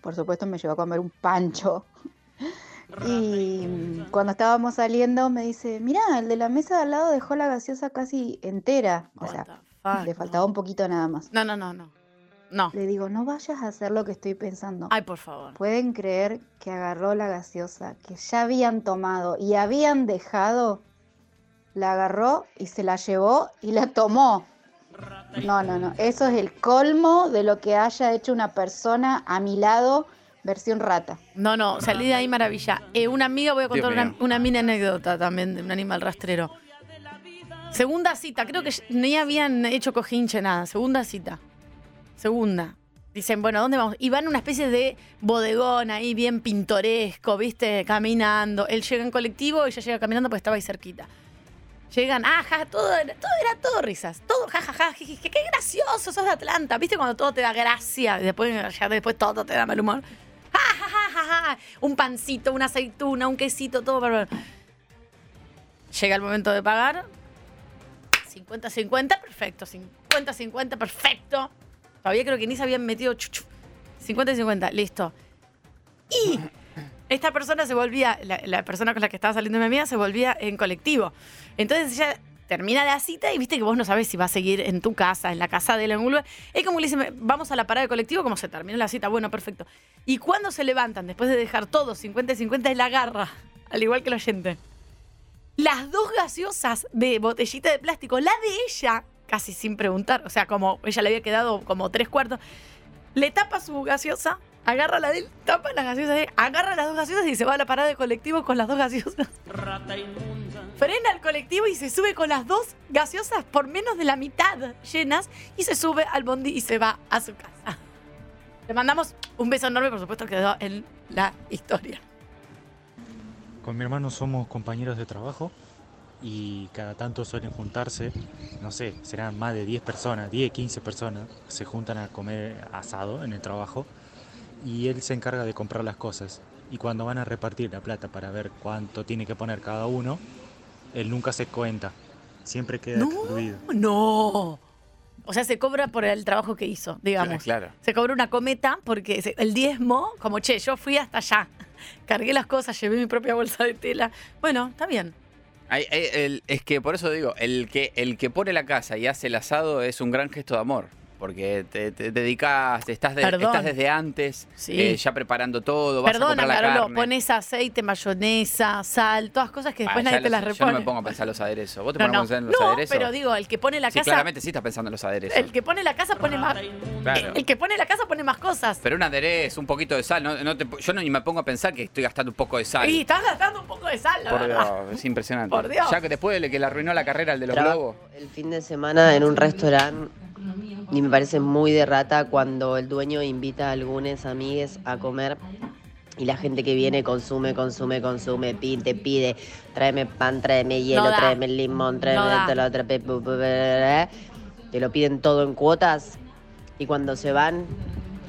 por supuesto me llevó a comer un pancho. Y cuando estábamos saliendo me dice, mirá, el de la mesa de al lado dejó la gaseosa casi entera. O sea, le faltaba un poquito nada más. No, no, no, no. No. Le digo, no vayas a hacer lo que estoy pensando. Ay, por favor. ¿Pueden creer que agarró la gaseosa que ya habían tomado y habían dejado la agarró y se la llevó y la tomó. No, no, no. Eso es el colmo de lo que haya hecho una persona a mi lado, versión rata. No, no, salí de ahí maravilla. Eh, una amiga, voy a contar una, una mini anécdota también de un animal rastrero. Segunda cita, creo que ni habían hecho cojinche nada. Segunda cita. Segunda. Dicen, bueno, ¿a dónde vamos? Y van a una especie de bodegón ahí bien pintoresco, ¿viste? Caminando. Él llega en colectivo y ella llega caminando porque estaba ahí cerquita. Llegan, ah, ja, todo, era- todo era todo risas. Todo, ja, ja, ja, qué gracioso, sos de Atlanta. ¿Viste cuando todo te da gracia después, ya después todo te da mal humor? Ja, ja, ja, ja. Un pancito, una aceituna, un quesito, todo. Llega el momento de pagar. 50-50, perfecto. 50-50, perfecto. Todavía creo que ni se habían metido chuchu. 50-50, listo. Y esta persona se volvía, la, la persona con la que estaba saliendo mi amiga se volvía en colectivo. Entonces ella termina la cita y viste que vos no sabes si va a seguir en tu casa, en la casa de él, en. Es como le dice, vamos a la parada de colectivo, como se terminó la cita, bueno, perfecto. Y cuando se levantan, después de dejar todo 50 y 50, él agarra, al igual que el oyente, las dos gaseosas de botellita de plástico, la de ella, casi sin preguntar, o sea, como ella le había quedado como tres cuartos, le tapa su gaseosa, agarra la de él, tapa las gaseosas de él, agarra las dos gaseosas y se va a la parada de colectivo con las dos gaseosas. Frena el colectivo y se sube con las dos gaseosas por menos de la mitad llenas y se sube al bondi y se va a su casa. Le mandamos un beso enorme, por supuesto, quedó en la historia. Con mi hermano somos compañeros de trabajo y cada tanto suelen juntarse, no sé, serán más de 10 personas, 10, 15 personas, se juntan a comer asado en el trabajo y él se encarga de comprar las cosas. Y cuando van a repartir la plata para ver cuánto tiene que poner cada uno, él nunca se cuenta, siempre queda No. excluido. No. O sea, se cobra por el trabajo que hizo, digamos. Claro. Se cobra una cometa porque el diezmo, como che, yo fui hasta allá. Cargué las cosas, llevé mi propia bolsa de tela. Bueno, está bien. Hay- hay- el- es que por eso digo, el que, el que pone la casa y hace el asado es un gran gesto de amor. Porque te, te dedicas, estás, de- estás desde antes, Sí. eh, ya preparando todo, vas a Perdona, comprar la Carolo, carne. pones aceite, mayonesa, sal, todas cosas que Ah, después ya nadie te las sé, Yo repone. no me pongo a pensar en los aderezos. ¿Vos te No, pones a no. pensar en los No, aderezos? pero digo, el que pone la sí, casa, claramente sí estás pensando en los aderezos. el que pone la casa pone más, Claro. el que pone la casa pone más cosas. Pero un aderezo, un poquito de sal. No, no te- yo no ni me pongo a pensar que estoy gastando un poco de sal. Y estás gastando un poco de sal, la Por verdad. Dios, es impresionante. Por Dios. Ya que después de que le arruinó la carrera al de los globos. el fin de semana en un restaurante y me parece muy de rata cuando el dueño invita a algunos amigues a comer y la gente que viene consume, consume, consume, pide, pide, tráeme pan, tráeme hielo, No tráeme limón, tráeme No pe- te lo piden todo en cuotas y cuando se van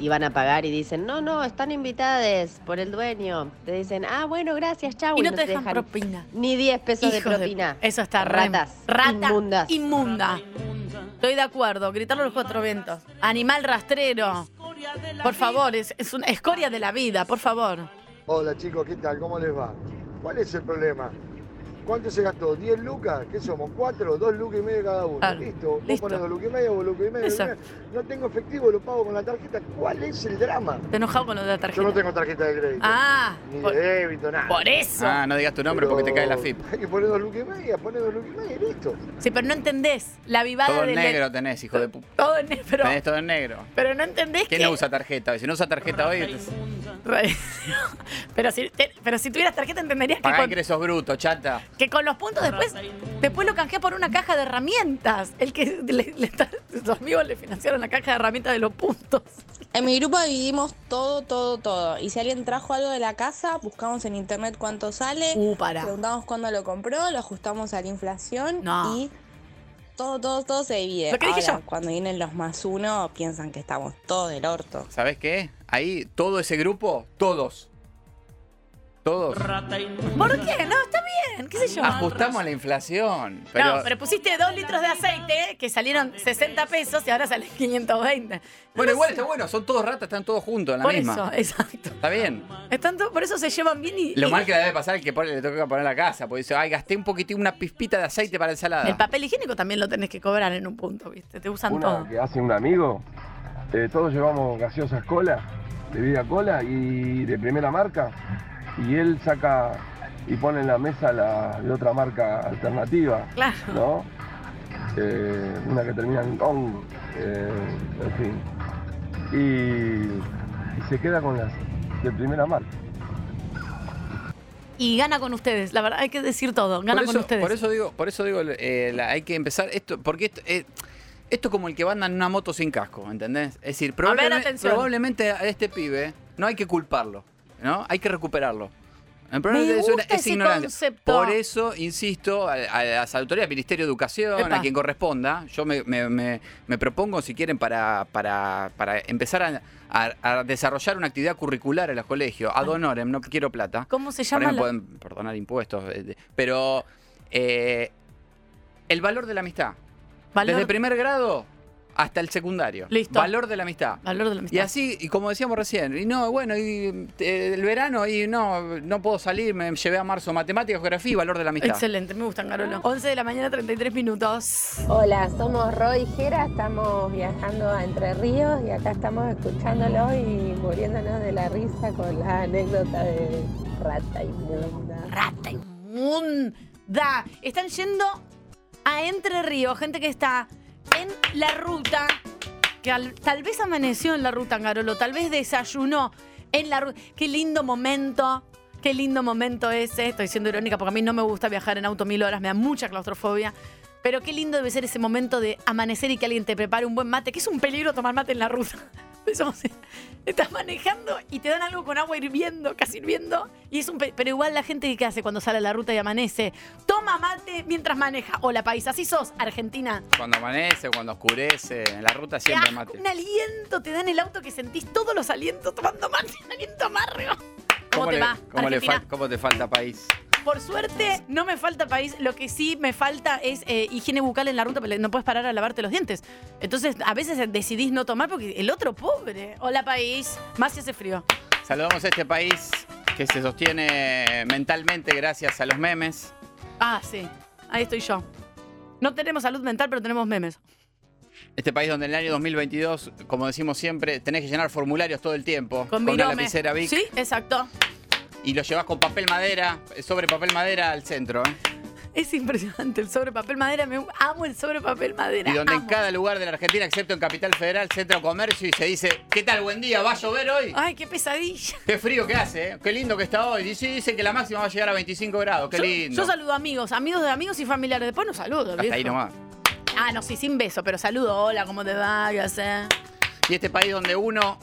y van a pagar y dicen, no, no, están invitadas por el dueño. Te dicen, ah, bueno, gracias, chau. Y no te dejan propina. Ni 10 pesos de Hijos de- propina. Eso está Ratas. Rata Inmundas. inmunda. Estoy de acuerdo. Gritarlo a los cuatro vientos. Animal rastrero. Por favor, es, es una escoria de la vida, por favor. Hola chicos, ¿qué tal? ¿Cómo les va? ¿Cuál es el problema? ¿Cuánto se gastó? ¿10 lucas? ¿Qué somos? ¿Cuatro? ¿Dos lucas y medio cada uno? Claro, Listo. Vos listo. ponés dos lucas y medio, vos lucas y medio. Exacto. No tengo efectivo, lo pago con la tarjeta. ¿Cuál es el drama? Te enojado con lo de la tarjeta. Yo no tengo tarjeta de crédito. Ah, Ni por, de débito, nada. por eso. Ah, no digas tu nombre porque te cae la FIP. Hay que poner dos lucas y media, poner dos lucas y media y listo. Sí, pero no entendés la vivada Todo en del negro tenés, hijo de puta. Todo en negro. Pero, Tenés todo en negro. pero no entendés ¿Quién que. no usa tarjeta hoy? Si no usa tarjeta hoy, entonces pero, si, pero si tuvieras tarjeta entenderías que pagá con, ingresos brutos, chata. Que con los puntos después, después lo canjeas por una caja de herramientas. El que le, le está- sus amigos le financiaron la caja de herramientas de los puntos. En mi grupo dividimos todo, todo, todo. Y si alguien trajo algo de la casa, buscamos en internet cuánto sale. Uh, para. Preguntamos cuándo lo compró, lo ajustamos a la inflación No. y todo, todo, todo se divide. Lo que dije Ahora, yo. cuando vienen los más uno, piensan que estamos todos del orto. ¿Sabes qué? Ahí, todo ese grupo, todos. Todos. ¿Por qué? No, está bien, qué sé yo. Ajustamos a la inflación. Pero, no, pero pusiste dos litros de aceite que salieron 60 pesos y ahora salen 520. bueno, igual está bueno, son todos ratas, están todos juntos en la Por misma. eso, exacto. Está bien. Están todos- por eso se llevan bien y, Lo y mal que le debe pasar es que le toca poner la casa, porque dice, ay, gasté un poquitín, una pispita de aceite para ensalada. el papel higiénico también lo tenés que cobrar en un punto, ¿viste? Te usan Una todo. que hace un amigo, eh, todos llevamos gaseosas cola, bebida cola y de primera marca, y él saca y pone en la mesa la, la otra marca alternativa, Claro. ¿no? Eh, una que termina en on, eh, en fin. Y, y se queda con las de primera marca. Y gana con ustedes, la verdad, hay que decir todo. Gana por con ustedes. Por eso digo, por eso digo eh, la- hay que empezar esto, porque esto, eh, esto es como el que anda en una moto sin casco, ¿entendés? Es decir, probablemente, probablemente a este pibe no hay que culparlo, ¿no? Hay que recuperarlo. El problema Me es, una- gusta es ese ignorancia. concepto. Por eso, insisto, a, a las autoridades, Ministerio de Educación, Epa. a quien corresponda, yo me, me- me- me propongo, si quieren, para, para, para empezar a, a- a desarrollar una actividad curricular en los colegios, ad honorem, no quiero plata. ¿Cómo se llama? mí la- pueden perdonar impuestos, eh, pero eh, el valor de la amistad. Valor- Desde primer grado hasta el secundario. Listo. Valor de la amistad. Valor de la amistad. Y así, y como decíamos recién, y no, bueno, y eh, el verano, y no, no puedo salir, me llevé a marzo matemáticas, geografía y valor de la amistad. Excelente, me gustan, Garolo. 11 de la mañana, 33 minutos. Hola, somos Roy y Jera, estamos viajando a Entre Ríos y acá estamos escuchándolo y muriéndonos de la risa con la anécdota de Rata Inmunda. Rata Inmunda. Están yendo a Entre Ríos, gente que está en la ruta, que al- tal vez amaneció en la ruta, Garolo, tal vez desayunó en la ruta. Qué lindo momento. Qué lindo momento ese. Estoy siendo irónica porque a mí no me gusta viajar en auto mil horas, me da mucha claustrofobia. Pero qué lindo debe ser ese momento de amanecer y que alguien te prepare un buen mate, que es un peligro tomar mate en la ruta. Estás manejando y te dan algo con agua hirviendo, casi hirviendo. Y es un pe- Pero igual la gente que hace cuando sale a la ruta y amanece, toma mate mientras maneja. Hola, país, así sos, Argentina. Cuando amanece, cuando oscurece, en la ruta siempre mate. un aliento, te dan el auto que sentís todos los alientos tomando mate, un aliento amargo. ¿Cómo, te le, va, cómo, le cómo te falta país? Por suerte, no me falta país. Lo que sí me falta es eh, higiene bucal en la ruta, pero no puedes parar a lavarte los dientes. Entonces, a veces decidís no tomar porque el otro pobre. Hola, país. Más si hace frío. Saludamos a este país que se sostiene mentalmente gracias a los memes. Ah, sí. Ahí estoy yo. No tenemos salud mental, pero tenemos memes. Este país donde en el año 2022, como decimos siempre, tenés que llenar formularios todo el tiempo. Con, una lapicera. Sí, exacto. Y lo llevas con papel madera, sobre papel madera al centro. ¿eh? Es impresionante el sobre papel madera. Me amo el sobre papel madera. Y donde en cada lugar de la Argentina, excepto en Capital Federal, Centro Comercio, y se dice, ¿qué tal? Buen día, ¿va a llover hoy? Ay, qué pesadilla. Qué frío que hace, ¿eh? Qué lindo que está hoy. Y sí, dice que la máxima va a llegar a 25 grados. Qué Yo- lindo. Yo, saludo amigos, amigos de amigos y familiares. Después no saludo, Hasta viejo. ahí nomás. Ah, no, sí, sin beso, pero saludo. Hola, ¿cómo te va? ¿Qué haces? Y este país donde uno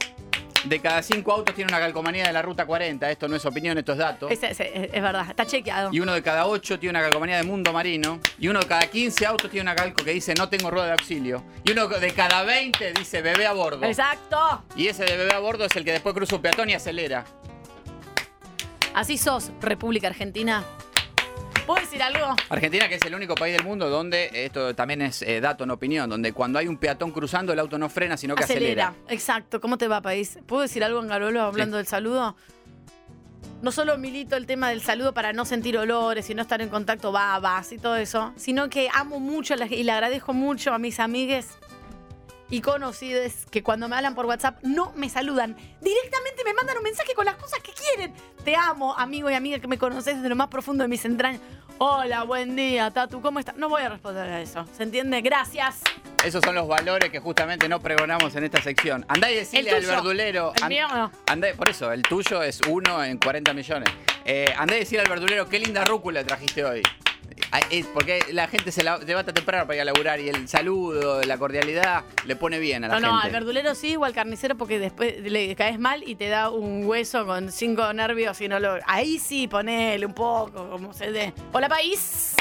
de cada cinco autos tiene una calcomanía de la Ruta 40. Esto no es opinión, esto es dato. Es, es- es- es verdad, está chequeado. Y uno de cada ocho tiene una calcomanía de Mundo Marino. Y uno de cada 15 autos tiene una calco que dice no tengo rueda de auxilio. Y uno de cada 20 dice bebé a bordo. Exacto. Y ese de bebé a bordo es el que después cruza un peatón y acelera. Así sos, República Argentina. ¿Puedo decir algo? Argentina, que es el único país del mundo donde, esto también es eh, dato, no opinión, donde cuando hay un peatón cruzando el auto no frena, sino que acelera. Exacto. ¿Cómo te va, país? ¿Puedo decir algo en Garolo hablando del saludo? No solo milito el tema del saludo para no sentir olores y no estar en contacto babas y todo eso, sino que amo mucho y le agradezco mucho a mis amigues y conocidos que cuando me hablan por WhatsApp no me saludan. Directamente me mandan un mensaje con las cosas que quieren. Te amo, amigo y amiga que me conoces desde lo más profundo de mis entrañas. Hola, buen día, Tatu, ¿cómo estás? No voy a responder a eso. ¿Se entiende? Gracias. Esos son los valores que justamente no pregonamos en esta sección. Andá y decirle El al verdulero. El mío no. andá- por eso, el tuyo es uno en 40 millones. Eh, andá y decirle al verdulero qué linda rúcula trajiste hoy. Ay, eh, Porque la gente se la- levanta temprano para ir a laburar y el saludo, la cordialidad le pone bien a la No, no, al gente. verdulero sí o al carnicero porque después le caes mal y te da un hueso con cinco nervios y no lo. Ahí sí, ponele un poco, como se dé. Hola, país.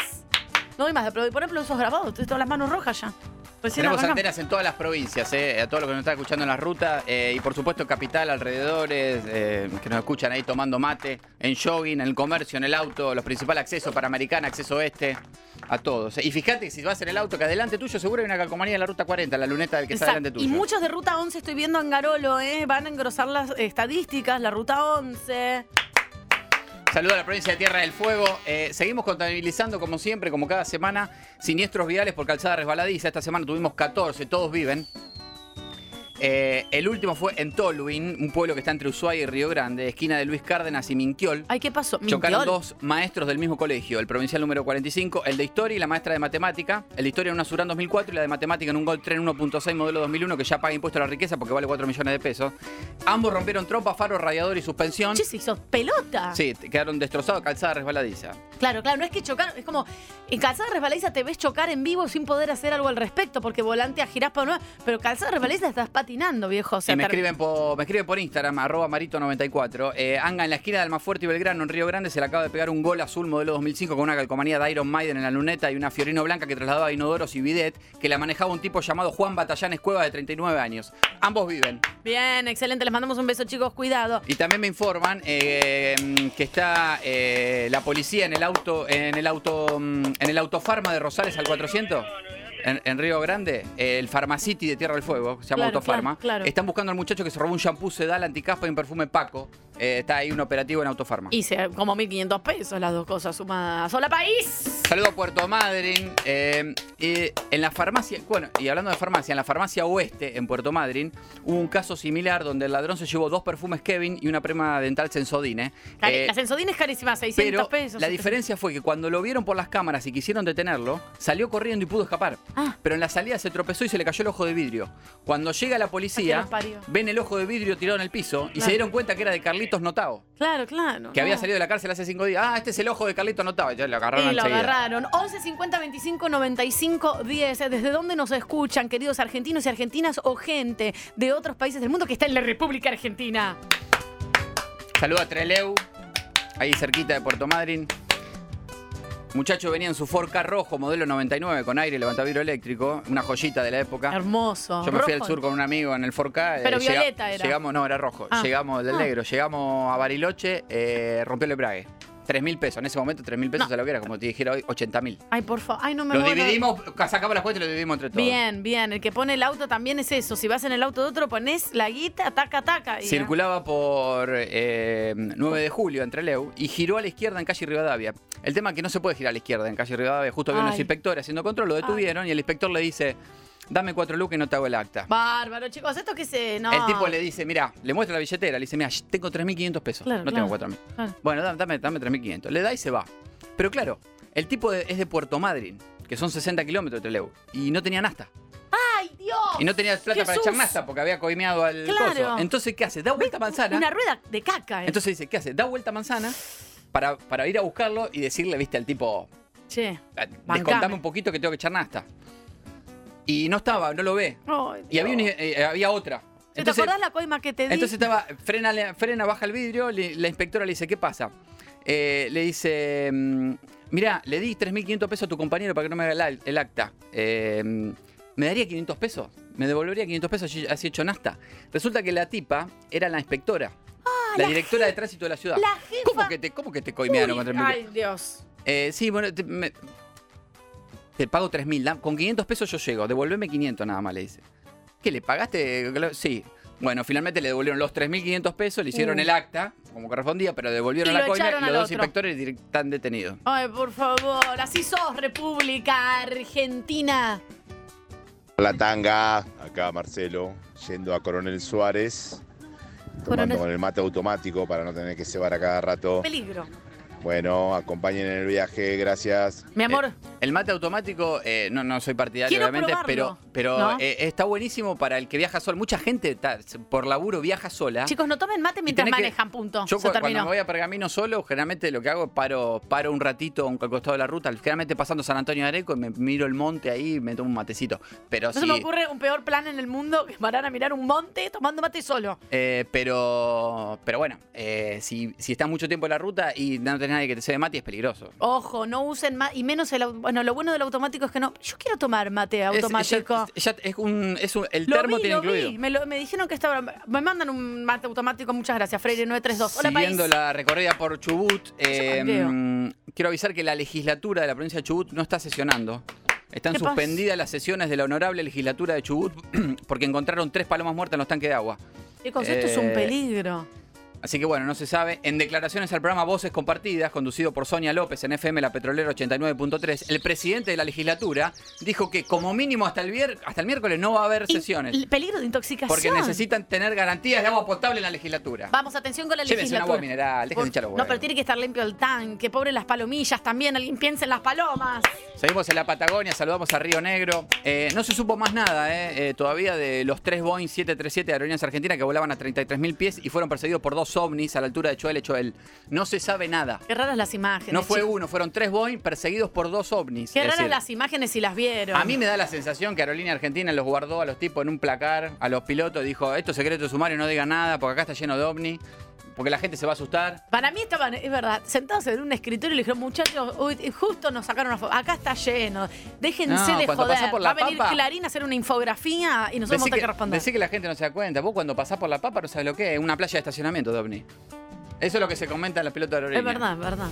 No doy más, pero poner aplausos grabados, estoy todas las manos rojas ya. Recién Tenemos arrancamos. antenas en todas las provincias, eh, a todos los que nos están escuchando en la ruta eh, y por supuesto capital, alrededores, eh, que nos escuchan ahí tomando mate, en jogging, en el comercio, en el auto, los principales accesos para Americana, acceso oeste, a todos. Y fíjate que si vas en el auto que adelante tuyo seguro hay una calcomanía de la ruta 40, la luneta del que está adelante Y tuyo. muchos de Ruta 11 estoy viendo en Garolo. Van a engrosar las estadísticas, la Ruta 11. Saludo a la provincia de Tierra del Fuego. Eh, seguimos contabilizando, como siempre, como cada semana, siniestros viales por calzada resbaladiza. Esta semana tuvimos 14, todos viven. Eh, el último fue en Tolwyn, un pueblo que está entre Ushuaia y Río Grande, esquina de Luis Cárdenas y Minquiol. Ay, ¿qué pasó? Chocaron dos maestros del mismo colegio, el provincial número 45, el de historia y la maestra de matemática. El de historia en una Surán 2004 y la de matemática en un Gol Tren 1.6 modelo 2001 que ya paga impuesto a la riqueza porque vale 4 millones de pesos. Ambos rompieron trompa, faro, radiador y suspensión. Che, se hizo pelota. Sí, quedaron destrozados, calzada resbaladiza. Claro, claro, no es que chocar, es como en calzada resbaladiza te ves chocar en vivo sin poder hacer algo al respecto, porque volante a jirapa no, pero calzada resbaladiza estás patinando, viejo. O sea, Y me escriben, por, me escriben por Instagram, arroba marito94. Eh, Anga en la esquina de Almafuerte y Belgrano, en Río Grande, se le acaba de pegar un gol azul modelo 2005 con una calcomanía de Iron Maiden en la luneta y una Fiorino blanca que trasladaba inodoros y bidet, que la manejaba un tipo llamado Juan Batallanes Cueva de 39 años. Ambos viven. Bien, excelente, les mandamos un beso, chicos, cuidado. Y también me informan eh, que está eh, la policía en el auto, en el auto, mm, en el autofarma de Rosales al 400. En, en Río Grande, el Pharmacity de Tierra del Fuego, se llama Claro, Autofarma. claro, claro. Están buscando al muchacho que se robó un shampoo sedal, anticaspa y un perfume Paco. Eh, está ahí un operativo en Autofarma. Y se, como 1.500 pesos las dos cosas sumadas. ¡Hola, país! Saludo a Puerto Madryn. eh, eh, en la farmacia, bueno, y hablando de farmacia, en la farmacia oeste, en Puerto Madryn, hubo un caso similar donde el ladrón se llevó dos perfumes Kevin y una prema dental Sensodine. Eh, la Sensodina es carísima, 600 pero pesos. la diferencia fue que cuando lo vieron por las cámaras y quisieron detenerlo, salió corriendo y pudo escapar. Ah. Pero en la salida se tropezó y se le cayó el ojo de vidrio. Cuando llega la policía, ven el ojo de vidrio tirado en el piso y Claro. se dieron cuenta que era de Carlitos Notao, Claro, claro. que había salido de la cárcel hace cinco días. Ah, este es el ojo de Carlitos Notao. Ya lo agarraron Y lo enseguida. agarraron. 11 50 25 95 10. ¿Desde dónde nos escuchan, queridos argentinos y argentinas o gente de otros países del mundo que está en la República Argentina? Saludo a Treleu, ahí cerquita de Puerto Madryn. Muchacho venía en su Ford Ka rojo, modelo 99, con aire levantavidrio eléctrico, una joyita de la época. Hermoso. Yo me fui al sur con un amigo en el 4K. eh, Pero llega- violeta era. Llegamos, no, era rojo. Ah. Llegamos del Ah. negro, llegamos a Bariloche, eh, rompió el embrague. 3 mil pesos. En ese momento, 3 mil pesos No. a lo que era, como te dijera hoy, 80 mil. Ay, por favor. Ay, no me Lo dividimos, sacamos las cuentas y lo dividimos entre todos. Bien, bien. El que pone el auto también es eso. Si vas en el auto de otro, pones la guita, taca, taca. y- Circulaba por eh, 9 de julio entre Leu y giró a la izquierda en calle Rivadavia. El tema es que no se puede girar a la izquierda en calle Rivadavia. Justo había unos Ay. inspectores haciendo control, lo detuvieron y el inspector le dice: Dame cuatro lucas y no te hago el acta. Bárbaro, chicos. Esto que se. No. El tipo le dice, mira, le muestra la billetera, le dice, mira, tengo 3.500 pesos, Claro, no claro, tengo 4.000. claro. Bueno, dame, dame, dame 3.500. Le da y se va. Pero claro, el tipo de- es de Puerto Madryn, que son 60 kilómetros de Trelew, y no tenía nasta. ¡Ay, Dios! Y no tenía plata para echar nasta porque había coimeado al coso. Entonces, ¿qué hace? Da vuelta a manzana. Una rueda de caca. eh. Entonces dice, ¿qué hace? Da vuelta a manzana para, para ir a buscarlo y decirle, viste, al tipo, Che. "Ah, Bancame. descontame un poquito que tengo que echar nasta. Y no estaba, no lo ve. Y había, un- eh, había otra. ¿Te acordás la coima que te di? Entonces estaba, frena, le- frena, baja el vidrio, le- la inspectora le dice, ¿qué pasa? Eh, le dice, mm, mirá, le di 3.500 pesos a tu compañero para que no me haga el, al- el acta. Eh, ¿Me daría 500 pesos? ¿Me devolvería 500 pesos así así hecho nasta? Resulta que la tipa era la inspectora. la, la directora de tránsito de la ciudad. la jefa. ¿Cómo que te, cómo que te coimearon con 3.000 Ay, Dios. eh, sí, bueno, te, me- te pago 3.000. da- Con 500 pesos yo llego. Devolveme 500 nada más, le dice. ¿Qué, le pagaste? Sí. Bueno, finalmente le devolvieron los 3.500 pesos, le hicieron Uh. el acta, como correspondía, pero devolvieron Y la lo coima echaron y los al dos otro. inspectores direct- están detenidos. Ay, por favor. Así sos, República Argentina. La tanga, acá Marcelo, yendo a Coronel Suárez, tomando Coronel- con el mate automático para no tener que cebar a cada rato. Peligro. Bueno, acompañen en el viaje, gracias. Mi amor. El mate automático, eh, no, no soy partidario, Quiero obviamente, probarlo. pero, pero ¿No? eh, está buenísimo para el que viaja solo. Mucha gente ta- por laburo viaja sola. Chicos, no tomen mate mientras que- manejan, punto. Yo cu- cuando terminó. me voy a Pergamino solo, generalmente lo que hago es paro, paro un ratito al costado de la ruta, generalmente pasando San Antonio de Areco y me miro el monte ahí y me tomo un matecito. Pero No se me ocurre un peor plan en el mundo que parar a mirar un monte tomando mate solo. eh, pero, pero bueno, eh, si, si estás mucho tiempo en la ruta y no tenés nadie que te cede mate, es peligroso. Ojo, no usen más, y menos el Bueno, lo bueno del automático es que no. Yo quiero tomar mate Es- automático. ya- ya es un, es un- el Lo termo vi, tiene lo incluido. vi. Me, lo- me dijeron que estaba. Me mandan un mate automático, muchas gracias, Freire 932. Hola, Siguiendo país. la recorrida por Chubut, eh, mm, quiero avisar que la legislatura de la provincia de Chubut no está sesionando. Están suspendidas las sesiones de la honorable legislatura de Chubut porque encontraron tres palomas muertas en los tanques de agua. Chicos, esto es un Eh, peligro. Así que bueno, no se sabe. En declaraciones al programa Voces Compartidas, conducido por Sonia López en FM La Petrolera 89.3, el presidente de la legislatura dijo que como mínimo hasta el, vier- hasta el miércoles no va a haber sesiones. El peligro de intoxicación. Porque necesitan tener garantías de agua potable en la legislatura. Vamos, atención con la Llévense legislatura. agua mineral, dejen de echar No, pero tiene que estar limpio el tanque. Pobre las palomillas también. Alguien piensa en las palomas. Seguimos en la Patagonia, saludamos a Río Negro. Eh, no se supo más nada eh, eh, todavía de los tres Boeing 737 de Aerolíneas Argentinas que volaban a 33.000 pies y fueron perseguidos por dos ovnis a la altura de Choel y Choel. No se sabe nada. Qué raras las imágenes. No fue uno, fueron tres Boeing perseguidos por dos ovnis. Qué Es raras decir, las imágenes si las vieron. A mí me da la sensación que Aerolínea Argentina los guardó a los tipos en un placar, a los pilotos, dijo, esto es secreto sumario, no digan nada, porque acá está lleno de ovni, porque la gente se va a asustar. Para mí estaban, es verdad, sentados en un escritorio y le dijeron, muchachos, uy, justo nos sacaron una foto. Acá está lleno. Déjense No, de joder. por Va a la venir papa- Clarín a hacer una infografía y nosotros vamos a tener que responder. decí que la gente no se da cuenta. Vos cuando pasás por la papa no sabes lo que es, una playa de estacionamiento de ovni. Eso es lo que se comenta en los pilotos de Es aerolínea. verdad, es verdad.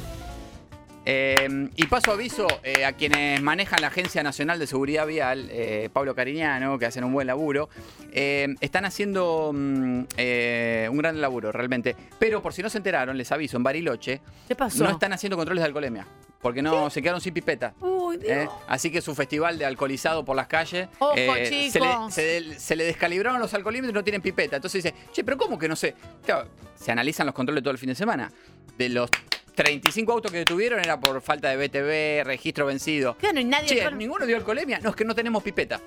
Eh, y paso aviso eh, a quienes manejan la Agencia Nacional de Seguridad Vial, eh, Pablo Cariñano, que hacen un buen laburo. Eh, están haciendo mm, eh, un gran laburo, realmente. Pero por si no se enteraron, les aviso, en Bariloche ¿Qué pasó? no están haciendo controles de alcoholemia. Porque no se quedaron sin pipeta. Uy, Dios. Así que su festival de alcoholizado por las calles. Ojo, se, le, chicos. se le- se le descalibraron los alcoholímetros y no tienen pipeta. Entonces dice, che, pero ¿cómo que no sé? Claro, se analizan los controles todo el fin de semana. De los 35 autos que detuvieron era por falta de BTV, registro vencido. Claro, y nadie. Che, ninguno dio alcoholemia. No, es que no tenemos pipeta.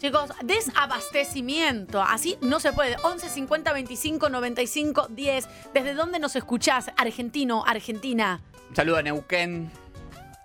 Chicos, desabastecimiento. Así no se puede. 11 50 25 95 10. ¿Desde dónde nos escuchás? Argentino, Argentina. Saluda a Neuquén.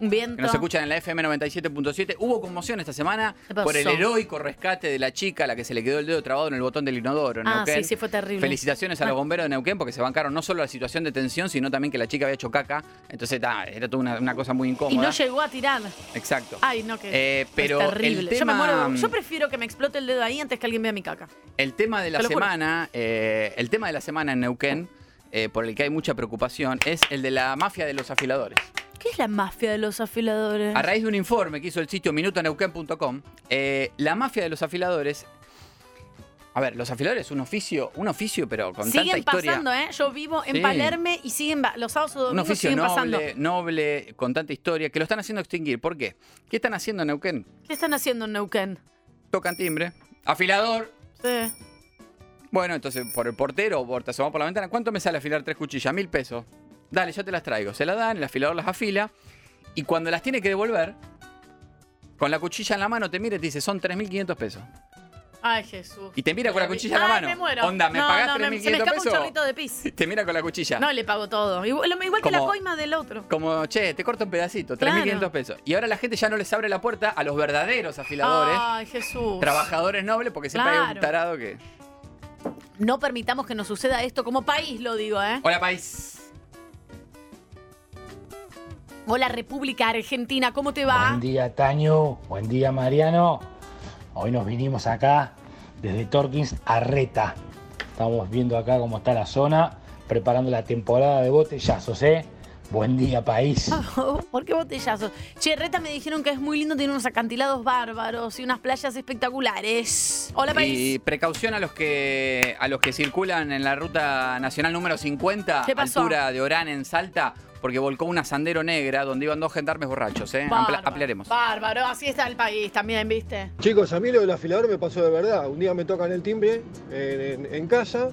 Viento. Que nos escuchan en la FM 97.7. Hubo conmoción esta semana por el heroico rescate de la chica a la que se le quedó el dedo trabado en el botón del inodoro. en Ah, Neuquén. sí, sí, fue terrible. Felicitaciones a los Ah. bomberos de Neuquén porque se bancaron no solo la situación de tensión, sino también que la chica había hecho caca. Entonces ta, era toda una, una cosa muy Y incómoda. no llegó a tirar. Exacto. Ay, no, que. Eh, pero es terrible. el Yo me tema- muero. Yo prefiero que me explote el dedo ahí antes que alguien vea mi caca. El tema de la semana, eh, el tema de la semana en Neuquén, eh, por el que hay mucha preocupación, es el de la mafia de los afiladores. ¿Qué es la mafia de los afiladores? A raíz de un informe que hizo el sitio minutoneuquén.com, eh, la mafia de los afiladores. A ver, los afiladores es un oficio, un oficio, pero con tanta siguen historia. pasando, ¿eh? Yo vivo en Sí. Palerme y siguen va- los sábados o Un domingos oficio siguen pasando. noble, noble, con tanta historia, que lo están haciendo extinguir. ¿Por qué? ¿Qué están haciendo en Neuquén? ¿Qué están haciendo en Neuquén? Tocan timbre. Afilador. Sí. Bueno, entonces por el portero o por te asomás por la ventana, ¿cuánto me sale afilar tres cuchillas? Mil pesos. Dale, yo te las traigo. Se las dan, el afilador las afila. Y cuando las tiene que devolver, con la cuchilla en la mano, te mira y te dice, son 3.500 pesos. Ay, Jesús. Y te mira con la cuchilla en la Ay, mano. me muero. Onda, ¿me no, pagás no, me- Se me 3.500 escapa un pesos? chorrito de pis. Te mira con la cuchilla. No, le pago todo. Igual, igual que la coima del otro. Como, che, te corto un pedacito, 3.500 Claro. pesos. Y ahora la gente ya no les abre la puerta a los verdaderos afiladores, Ay, Jesús. trabajadores nobles, porque siempre hay un Claro. tarado que... No permitamos que nos suceda esto como país, lo digo, ¿eh? Hola, país. Hola, República Argentina, ¿cómo te va? Buen día, Taño. Buen día, Mariano. Hoy nos vinimos acá desde Torkins a Reta. Estamos viendo acá cómo está la zona, preparando la temporada de botellazos, ¿eh? Buen día, país. ¿Por qué botellazos? Che, Reta me dijeron que es muy lindo, tiene unos acantilados bárbaros y unas playas espectaculares. Hola, país. Y precaución a los que a los que circulan en la ruta nacional número 50, ¿Qué pasó? altura de Orán en Salta, porque volcó una sandero negra donde iban dos gendarmes borrachos, ¿eh? Ampla- ampliaremos. Bárbaro, así está el país también, ¿viste? Chicos, a mí lo del afilador me pasó de verdad. Un día me tocan el timbre en, en- en casa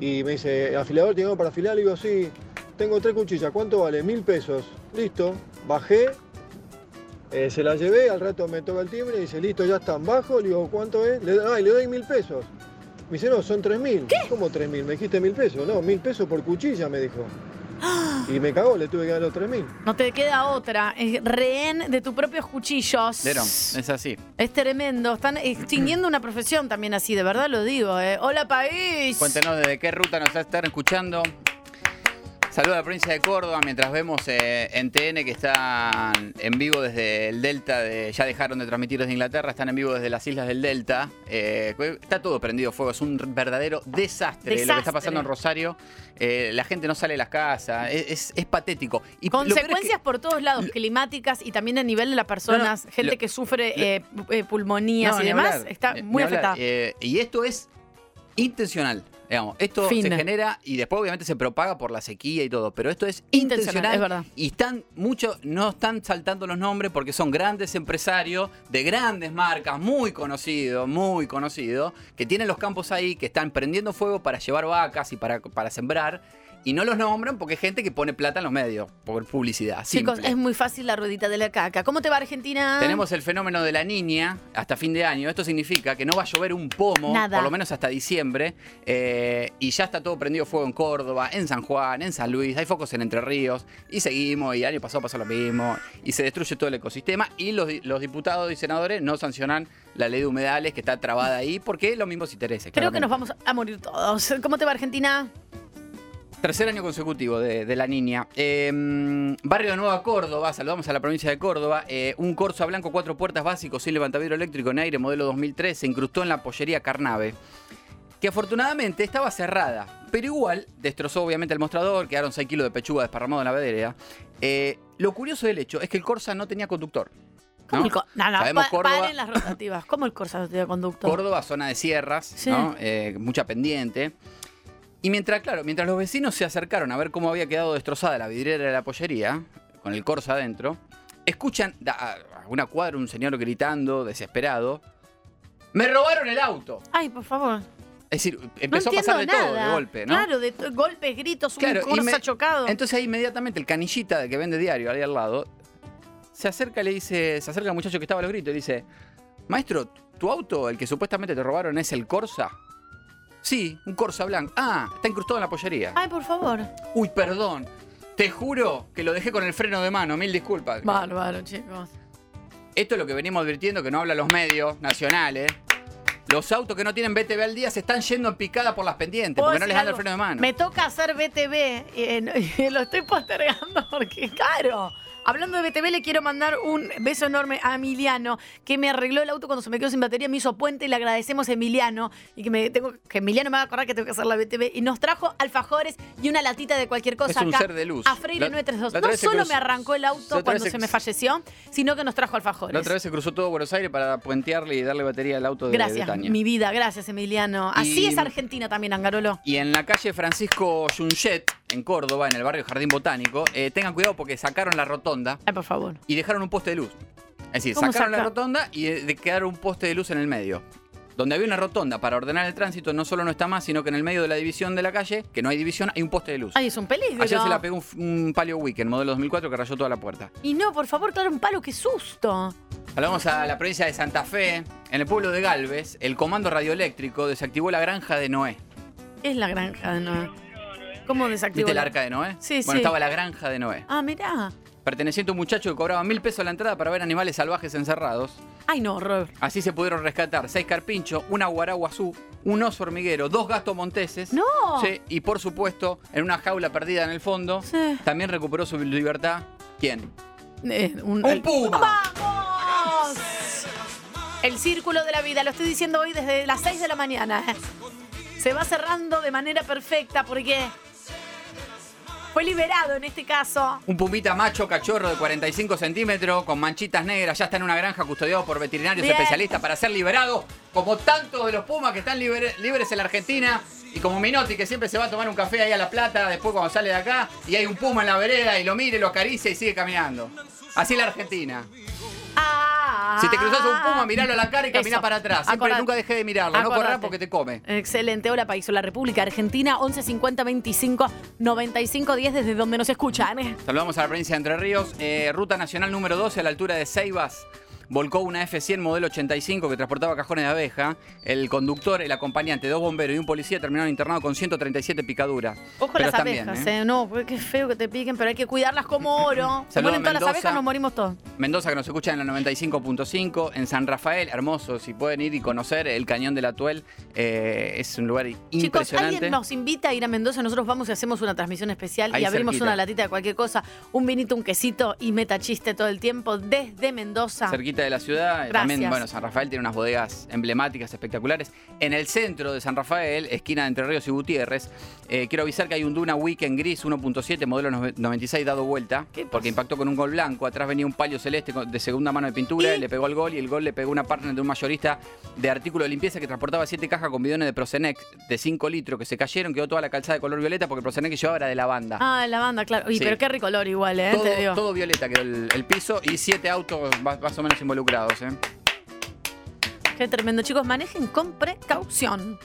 y me dice, ¿afilador tiene algo para afilar? Le digo, sí, tengo tres cuchillas, ¿cuánto vale? Mil pesos. Listo, bajé, eh, se la llevé, al rato me toca el timbre y dice, listo, ya están bajo. Le digo, ¿cuánto es? Le, ay, le doy mil pesos. Me dice, no, son tres mil. ¿Cómo tres mil? Me dijiste mil pesos. No, mil pesos por cuchilla, me dijo. Y me cagó, le tuve que dar los tres mil. No te queda otra. Es rehén de tus propios cuchillos. Es así. Es tremendo. Están extinguiendo una profesión también así, de verdad lo digo. ¿eh? Hola, país. Cuéntenos desde qué ruta nos están escuchando. Saludos a la provincia de Córdoba mientras vemos eh, en TN que están en vivo desde el Delta, de, ya dejaron de transmitir desde Inglaterra, están en vivo desde las islas del Delta. Eh, está todo prendido fuego, es un verdadero desastre, lo que está pasando en Rosario. Eh, la gente no sale de las casas, es, es- es patético. Y lo peor es que- Consecuencias por todos lados, climáticas y también a nivel de las personas, No, no, gente lo- que sufre pulmonías No, y demás, hablar, está muy afectada. Y esto es intencional. Digamos, esto se genera y después obviamente se propaga por la sequía y todo, pero esto es Intencional, intencional, es verdad. y están muchos no están saltando los nombres porque son grandes empresarios de grandes marcas, muy conocidos, muy conocidos, que tienen los campos ahí, que están prendiendo fuego para llevar vacas y para, para sembrar y no los nombran porque es gente que pone plata en los medios por publicidad. Chicos, simple. es muy fácil la ruedita de la caca. ¿Cómo te va Argentina? Tenemos el fenómeno de la niña hasta fin de año. Esto significa que no va a llover un pomo, Nada. por lo menos hasta diciembre. eh, y ya está todo prendido fuego en Córdoba, en San Juan, en San Luis. Hay focos en Entre Ríos. Y seguimos. Y año pasado pasó lo mismo. Y se destruye todo el ecosistema. Y los, di- los diputados y senadores no sancionan la ley de humedales que está trabada ahí porque los mismos intereses. Creo que claramente. nos vamos a morir todos. ¿Cómo te va Argentina? Tercer año consecutivo de, de la niña. Eh, barrio de Nueva Córdoba, saludamos a la provincia de Córdoba. Eh, un Corsa blanco, cuatro puertas básicos, sin levantadero eléctrico en aire, modelo 2003, se incrustó en la pollería Carnave. Que afortunadamente estaba cerrada, pero igual destrozó obviamente el mostrador, quedaron 6 kilos de pechuga desparramado en la vereda. Eh, lo curioso del hecho es que el Corsa no tenía conductor. ¿Cómo ¿no? el no, no, Sabemos pa- Córdoba, paren las rotativas. ¿Cómo el Corsa no tiene conductor? Córdoba, zona de sierras, ¿no? Eh, mucha pendiente. Y mientras, claro, mientras los vecinos se acercaron a ver cómo había quedado destrozada la vidriera de la pollería, con el Corsa adentro, escuchan a una cuadra un señor gritando, desesperado, ¡Me robaron el auto! Ay, por favor. Es decir, No empezó a pasar de todo, de golpe, ¿no? Claro, de golpes, gritos, Claro, un y Corsa chocado. Entonces ahí inmediatamente el canillita de que vende diario ahí al lado se acerca y le dice, se acerca al muchacho que estaba a los gritos y dice, maestro, ¿tu auto, el que supuestamente te robaron, es el Corsa? Sí, un Corsa blanco. Ah, está incrustado en la pollería. Ay, por favor. Uy, perdón. Te juro que lo dejé con el freno de mano, mil disculpas. Bárbaro, chicos. Esto es lo que venimos advirtiendo, que no hablan los medios nacionales. Los autos que no tienen BTV al día se están yendo en picada por las pendientes, ¿Puedo porque no les anda el freno de mano. Me toca hacer BTV y, no- y lo estoy postergando porque, claro. Hablando de BTV, le quiero mandar un beso enorme a Emiliano, que me arregló el auto cuando se me quedó sin batería, me hizo puente y le agradecemos a Emiliano. Y que, me tengo, que Emiliano me va a acordar que tengo que hacer la BTV. Y nos trajo alfajores y una latita de cualquier cosa Es un acá. ser de luz. A Freire La- 932. la otra No solo cruzó- me arrancó el auto cuando se se- me falleció, sino que nos trajo alfajores. La otra vez se cruzó todo Buenos Aires para puentearle y darle batería al auto de, Gracias, mi vida. Gracias, Emiliano. Así es Argentina también, Angarolo. Y en la calle Francisco Junget, en Córdoba, en el barrio Jardín Botánico, eh, tengan cuidado porque sacaron la rotonda Ay, por favor. y dejaron un poste de luz. Es decir, ¿Cómo sacaron la rotonda y de- quedaron un poste de luz en el medio. Donde había una rotonda para ordenar el tránsito, no solo no está más, sino que en el medio de la división de la calle, que no hay división, hay un poste de luz. Ay, es un peligro. Ayer se la pegó un, un Palio Weekend, modelo 2004, que rayó toda la puerta. Y no, por favor, claro, un palo, qué susto. Hablamos a la provincia de Santa Fe. En el pueblo de Galvez, el comando radioeléctrico desactivó la granja de Noé. Es la granja de Noé. ¿Cómo desactivó? ¿Viste el arca de Noé? Sí, Bueno, sí. estaba la granja de Noé. Ah, mirá. Perteneciente a un muchacho que cobraba mil pesos la entrada para ver animales salvajes encerrados. Ay, no, horror. Así se pudieron rescatar seis carpinchos, una guaraguazú, un oso hormiguero, dos gastos monteses. ¡No! Sí, y por supuesto, en una jaula perdida en el fondo, Sí. también recuperó su libertad. ¿Quién? Eh, un, ¡Un el- puma! ¡Vamos! El círculo de la vida, lo estoy diciendo hoy desde las 6 de la mañana. Se va cerrando de manera perfecta porque fue liberado en este caso. Un pumita macho cachorro de 45 centímetros con manchitas negras. Ya está en una granja custodiado por veterinarios Bien. especialistas para ser liberado. Como tantos de los pumas que están libre- libres en la Argentina. Y como Minotti que siempre se va a tomar un café ahí a La Plata después cuando sale de acá. Y hay un puma en la vereda y lo mire, lo acaricia y sigue caminando. Así es la Argentina. Ah, Si te cruzas un puma, miralo a la cara y camina Eso. para atrás. Siempre Acordate. nunca dejé de mirarlo. No Acordate. porque te come. Excelente. Hola, país. Hola, República Argentina. 11 50 25 95 10 desde donde nos escuchan. Saludamos a la provincia de Entre Ríos. Eh, ruta nacional número 12 a la altura de Ceibas. Volcó una F100 modelo 85 que transportaba cajones de abeja. El conductor, el acompañante, dos bomberos y un policía terminaron internados con 137 picaduras. Ojo Pero las están bien, abejas, ¿eh? ¿eh? No, qué feo que te piquen, pero hay que cuidarlas como oro. Se mueren todas las abejas, nos morimos todos. Mendoza que nos escucha en la 95.5. En San Rafael, hermoso. Si pueden ir y conocer el cañón de la Tuel, eh, es un lugar Chicos, impresionante. alguien nos invita a ir a Mendoza, nosotros vamos y hacemos una transmisión especial Ahí y abrimos cerquita. una latita de cualquier cosa, un vinito, un quesito y meta chiste todo el tiempo desde Mendoza. Cerquita cerquita de la ciudad. Gracias. También, bueno, San Rafael tiene unas bodegas emblemáticas, espectaculares. En el centro de San Rafael, esquina de Entre Ríos y Gutiérrez, eh, quiero avisar que hay un Duna Weekend gris 1.7, modelo 96, dado vuelta, porque impactó con un gol blanco. Atrás venía un palio celeste de segunda mano de pintura, le pegó el gol y el gol le pegó una partner de un mayorista de artículo de limpieza que transportaba siete cajas con bidones de Procenex de 5 litros que se cayeron, quedó toda la calzada de color violeta porque el Procenex que llevaba era de lavanda. Ah, la banda, claro. Uy, Sí. pero qué ricolor igual, ¿eh? todo, Te digo. todo violeta quedó el, el piso y siete autos más, más o menos involucrados. ¿eh? Qué tremendo. Chicos, manejen con precaución.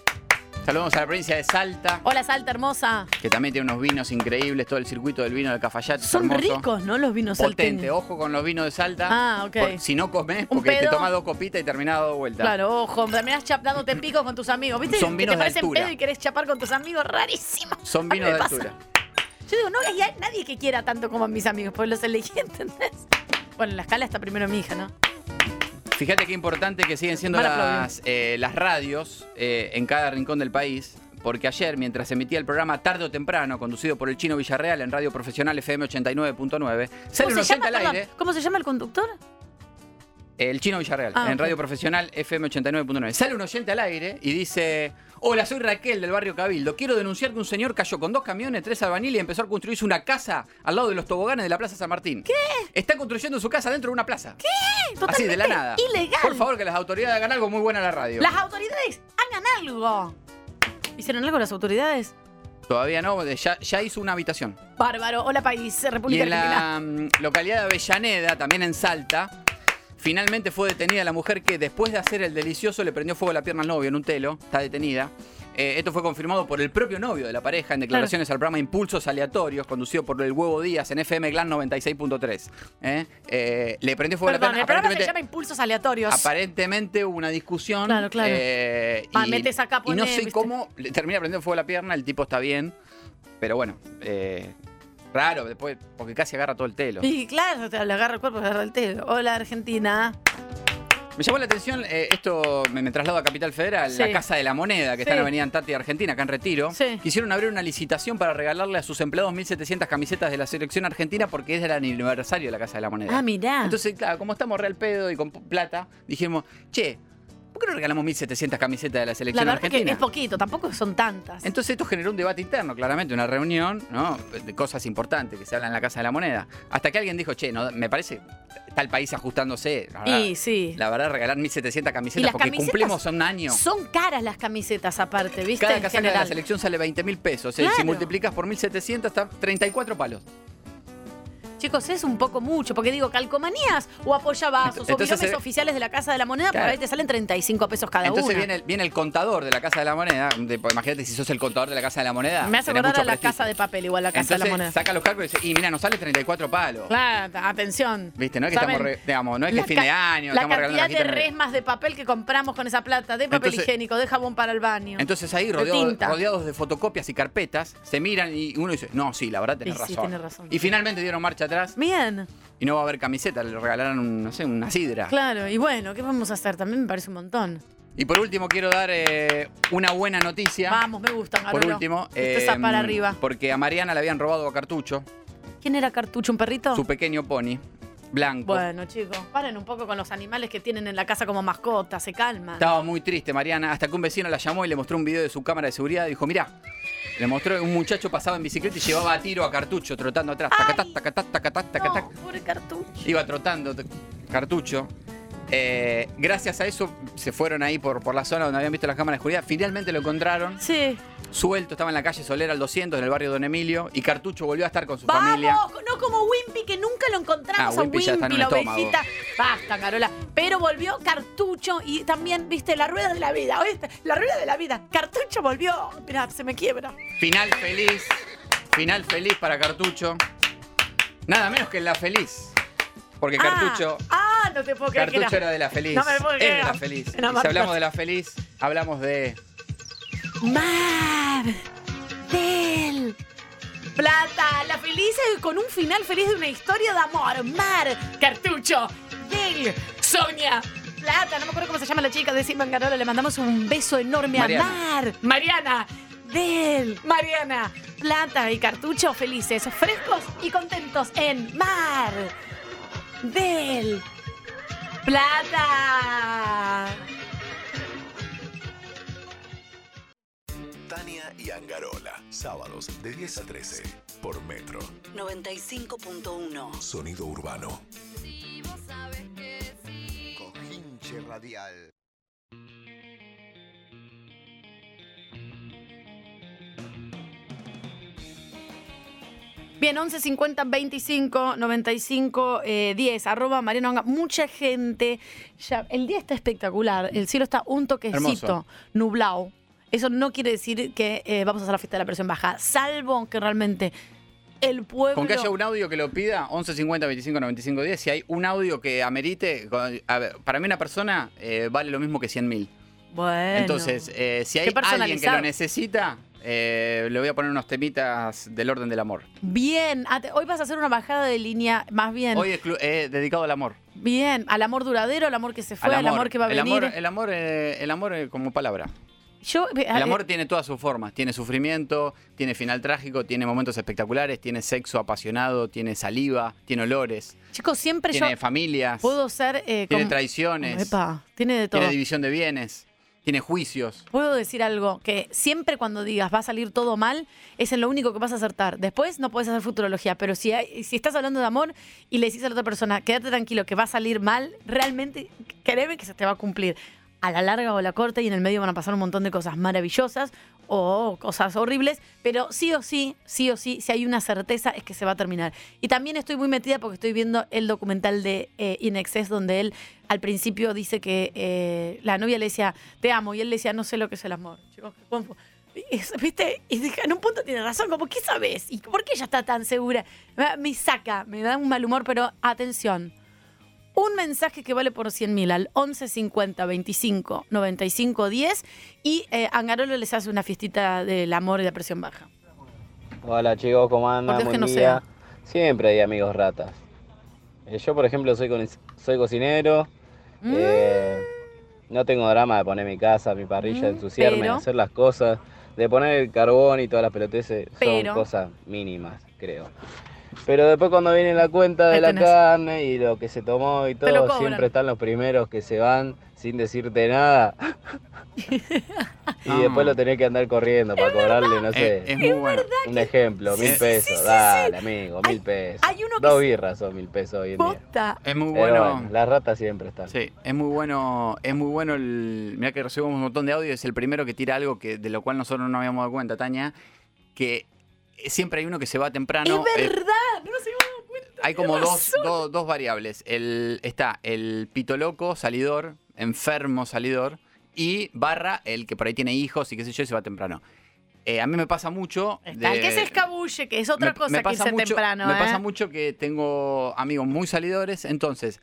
Saludamos a la provincia de Salta, Hola, Salta hermosa. que también tiene unos vinos increíbles, todo el circuito del vino del Cafayate. es Son hermoso. ricos, ¿no? Los vinos Potente, salteños. ojo con los vinos de Salta. Ah, ok. Por- si no comes, Un porque te pedo. tomas dos copitas y terminás dando vueltas. Claro, ojo, terminás chap- dándote picos con tus amigos. ¿Viste? Son que vinos te de parecen altura. pedo y querés chapar con tus amigos. Rarísimo. Son A mí vinos me de pasa. altura. Yo digo, no hay nadie que quiera tanto como a mis amigos, pues los elegí, ¿entendés? Bueno, en la escala está primero mi hija, ¿no? Fíjate qué importante que siguen siendo las, eh, las radios eh, en cada rincón del país. Porque ayer, mientras emitía el programa Tarde o Temprano, conducido por el Chino Villarreal en Radio Profesional FM 89.9, sale un ¿Cómo se, oyente llama, al aire. ¿Cómo se llama el conductor? El Chino Villarreal, Ah, en. Radio Profesional FM 89.9. Sale un oyente al aire y dice: Hola, soy Raquel del barrio Cabildo. Quiero denunciar que un señor cayó con dos camiones, tres albañiles y empezó a construirse una casa al lado de los toboganes de la Plaza San Martín. ¿Qué? Está construyendo su casa dentro de una plaza. ¿Qué? Así, de la nada. ilegal. Por favor, que las autoridades hagan algo muy bueno a la radio. Las autoridades hagan algo. ¿Hicieron algo las autoridades? Todavía no, ya, ya hizo una habitación. Bárbaro. Hola, país. Y República en Argentina. la mm, localidad de Avellaneda, también en Salta, finalmente fue detenida la mujer que después de hacer el delicioso le prendió fuego a la pierna al novio en un telo. Está detenida. Eh, esto fue confirmado por el propio novio de la pareja en declaraciones al programa Impulsos Aleatorios, conducido por el Huevo Díaz en FM Glan 96.3. ¿eh? Eh, le prendió fuego a la Perdón, pierna. el programa se llama Impulsos Aleatorios. Aparentemente hubo una discusión. Claro, claro. eh, Ah, y, metes acá, y no sé ¿viste? cómo le termina prendiendo fuego a la pierna, el tipo está bien. Pero bueno, raro después, porque casi agarra todo el telo. Y claro, te le agarra el cuerpo, agarra el dedo. Hola, Argentina. Me llamó la atención, eh, esto me, me traslado a Capital Federal, Sí. la Casa de la Moneda, que Sí. está en Avenida Antártida Argentina, acá en Retiro. Sí. Quisieron abrir una licitación para regalarle a sus empleados 1.700 camisetas de la selección argentina porque es el aniversario de la Casa de la Moneda. Ah, mirá. Entonces, claro, como estamos real pedo y con plata, dijimos, che, ¿por qué no regalamos 1.700 camisetas de la La selección verdad que argentina? es poquito, tampoco son tantas. Entonces esto generó un debate interno, claramente, una reunión, ¿no? De cosas importantes que se hablan en la Casa de la Moneda. Hasta que alguien dijo, che, no, me parece, está el país ajustándose. La verdad, Y sí. La verdad, regalar 1.700 Y camisetas porque camisetas cumplimos un año. Son caras las camisetas aparte, ¿viste? Cada casaca de la selección sale 20 mil pesos. eh, Si multiplicas por 1.700, está 34 palos. Chicos, es un poco mucho, porque digo, calcomanías o apoyabazos o Entonces bidones se- oficiales de la Casa de la Moneda, Claro. por ahí te salen 35 pesos cada Entonces una. viene el, viene el contador de la Casa de la Moneda. pues, imagínate si sos el contador de la Casa de la Moneda. Me hace tenés acordar mucho a la prestigio. Casa de Papel, igual la Casa Entonces de la Moneda. saca los cálculos y dice, y mira, nos sale 34 palos. Claro, atención. ¿Viste? No es que ¿Saben? estamos, re- digamos, no es que La es fin de ca- año, La estamos regalando cantidad de una resmas de papel que compramos con esa plata, de papel Entonces- higiénico, de jabón para el baño. Entonces ahí, de rodeado- tinta. rodeados de fotocopias y carpetas, se miran y uno dice, no, sí, la verdad tenés Y sí, razón. tenés razón. Y finalmente dieron marcha atrás Bien, y no va a haber camiseta, le regalaron, un, no sé, una sidra. claro. Y bueno, ¿qué vamos a hacer? También me parece un montón. Y por último quiero dar eh, una buena noticia. Vamos, me gusta, Por último, Esto está eh, para arriba. porque a Mariana le habían robado a Cartucho, ¿Quién era Cartucho, un perrito? su pequeño pony, blanco. Bueno, chicos, paren un poco con los animales que tienen en la casa como mascotas, se calman. Estaba muy triste Mariana, hasta que un vecino la llamó y le mostró un video de su cámara de seguridad y dijo, mirá, le mostró que un muchacho pasaba en bicicleta y llevaba a tiro a Cartucho trotando atrás. Tacatá, tacatá, tacatá, tacatá. No, pobre Cartucho. Iba trotando Cartucho. Eh, gracias a eso se fueron ahí por, por la zona donde habían visto las cámaras de seguridad. Finalmente lo encontraron. Sí. Suelto, estaba en la calle Solera al 200, en el barrio Don Emilio. Y Cartucho volvió a estar con su familia. Vamos, no como Wimpy, que nunca lo encontramos Ah, a Wimpy Wimpy, ya está en la estómago. ovejita. Basta, Carola. Pero volvió Cartucho y también, viste, la rueda de la vida, ¿oíste? La rueda de la vida. Cartucho volvió. Mirá, se me quiebra. Final feliz. Final feliz para Cartucho. Nada menos que la feliz. Porque Ah, Cartucho. Ah, no te puedo creer que Cartucho era de la feliz. No me puedo es de creer. la feliz. Y si hablamos de la feliz, hablamos de. Mar del Plata, la feliz con un final feliz de una historia de amor. Mar, Cartucho, del Sonia. Plata, no me acuerdo cómo se llama la chica de Simon Garola. Le mandamos un beso enorme Mariana. a Mar. Mariana. Del Mariana, Plata y Cartucho felices, frescos y contentos en Mar del ¡Plata! Tania y Angarola, sábados de 10 a 13 por Metro. 95.1. Sonido urbano. Cojinche radial. Bien, 11 50 25 95 eh, 10, arroba Mariano Anga. Mucha gente. Ya, el día está espectacular. El cielo está un toquecito nublado. Eso no quiere decir que eh, vamos a hacer la fiesta de la presión baja, salvo que realmente el pueblo. Con que haya un audio que lo pida, 11 50 25 95 10. Si hay un audio que amerite, con- a ver, para mí una persona eh, vale lo mismo que 100 mil. Bueno. Entonces, eh, si hay alguien que lo necesita, eh, le voy a poner unos temitas del orden del amor. Bien, ate- hoy vas a hacer una bajada de línea, más bien. Hoy exclu- eh, dedicado al amor. Bien, al amor duradero, al amor que se fue, al amor, que va a el venir. Amor, el amor, eh, el amor eh, como palabra. Yo, El amor tiene todas sus formas. Tiene sufrimiento, tiene final trágico, tiene momentos espectaculares, tiene sexo apasionado, tiene saliva, tiene olores, Chicos, siempre tiene yo familias, puedo ser. tiene como- traiciones, Epa, tiene de todo. tiene división de bienes, tiene juicios. Puedo decir algo, que siempre cuando digas va a salir todo mal, es en lo único que vas a acertar. Después no puedes hacer futurología, pero si, estás hablando de amor y le decís a la otra persona, quédate tranquilo que va a salir mal, realmente créeme que se te va a cumplir. A la larga o a la corta y en el medio van a pasar un montón de cosas maravillosas o cosas horribles, pero sí o sí, sí o sí, si hay una certeza es que se va a terminar. Y también estoy muy metida porque estoy viendo el documental de eh, In Excess donde él al principio dice que eh, la novia le decía, te amo, y él le decía, no sé lo que es el amor. Chicos, ¿Viste? Y dije, en un punto tiene razón, como, ¿qué sabes? ¿Y por qué ella está tan segura? Me saca, me da un mal humor, pero atención. Un mensaje que vale por 100 mil al 11 50 25 95 10 y eh, Angarolo les hace una fiestita del amor y de presión baja. Hola chicos, ¿cómo andan? Buen no día. sea. Siempre hay amigos ratas. Eh, yo, por ejemplo, soy, con- soy cocinero. Mm. eh, no tengo drama de poner mi casa, mi parrilla, de ensuciarme, pero- hacer las cosas. De poner el carbón y todas las peloteces son cosas mínimas, creo. Pero después cuando viene la cuenta de la carne y lo que se tomó y todo, siempre están los primeros que se van sin decirte nada. y después lo tenés que andar corriendo para cobrarle, no sé. Es, es muy bueno. Un ejemplo, mil Sí, pesos. Dale, amigo, mil pesos. hay uno que Dos birras son mil pesos hoy en día. Es muy bueno. bueno, las ratas siempre están. Sí, es muy bueno, es muy bueno el. Mira que recibimos un montón de audio, es el primero que tira algo que, de lo cual nosotros no nos habíamos dado cuenta, Tania, que siempre hay uno que se va temprano. es eh, verdad, no se dado cuenta. Hay como dos, dos- dos variables. El, está el pito loco, salidor, enfermo, salidor, y barra el que por ahí tiene hijos y qué sé yo y se va temprano. Eh, a mí me pasa mucho. Está el que se escabulle, que es otra me- cosa me que irse mucho- temprano. Me ¿eh? pasa mucho que tengo amigos muy salidores, entonces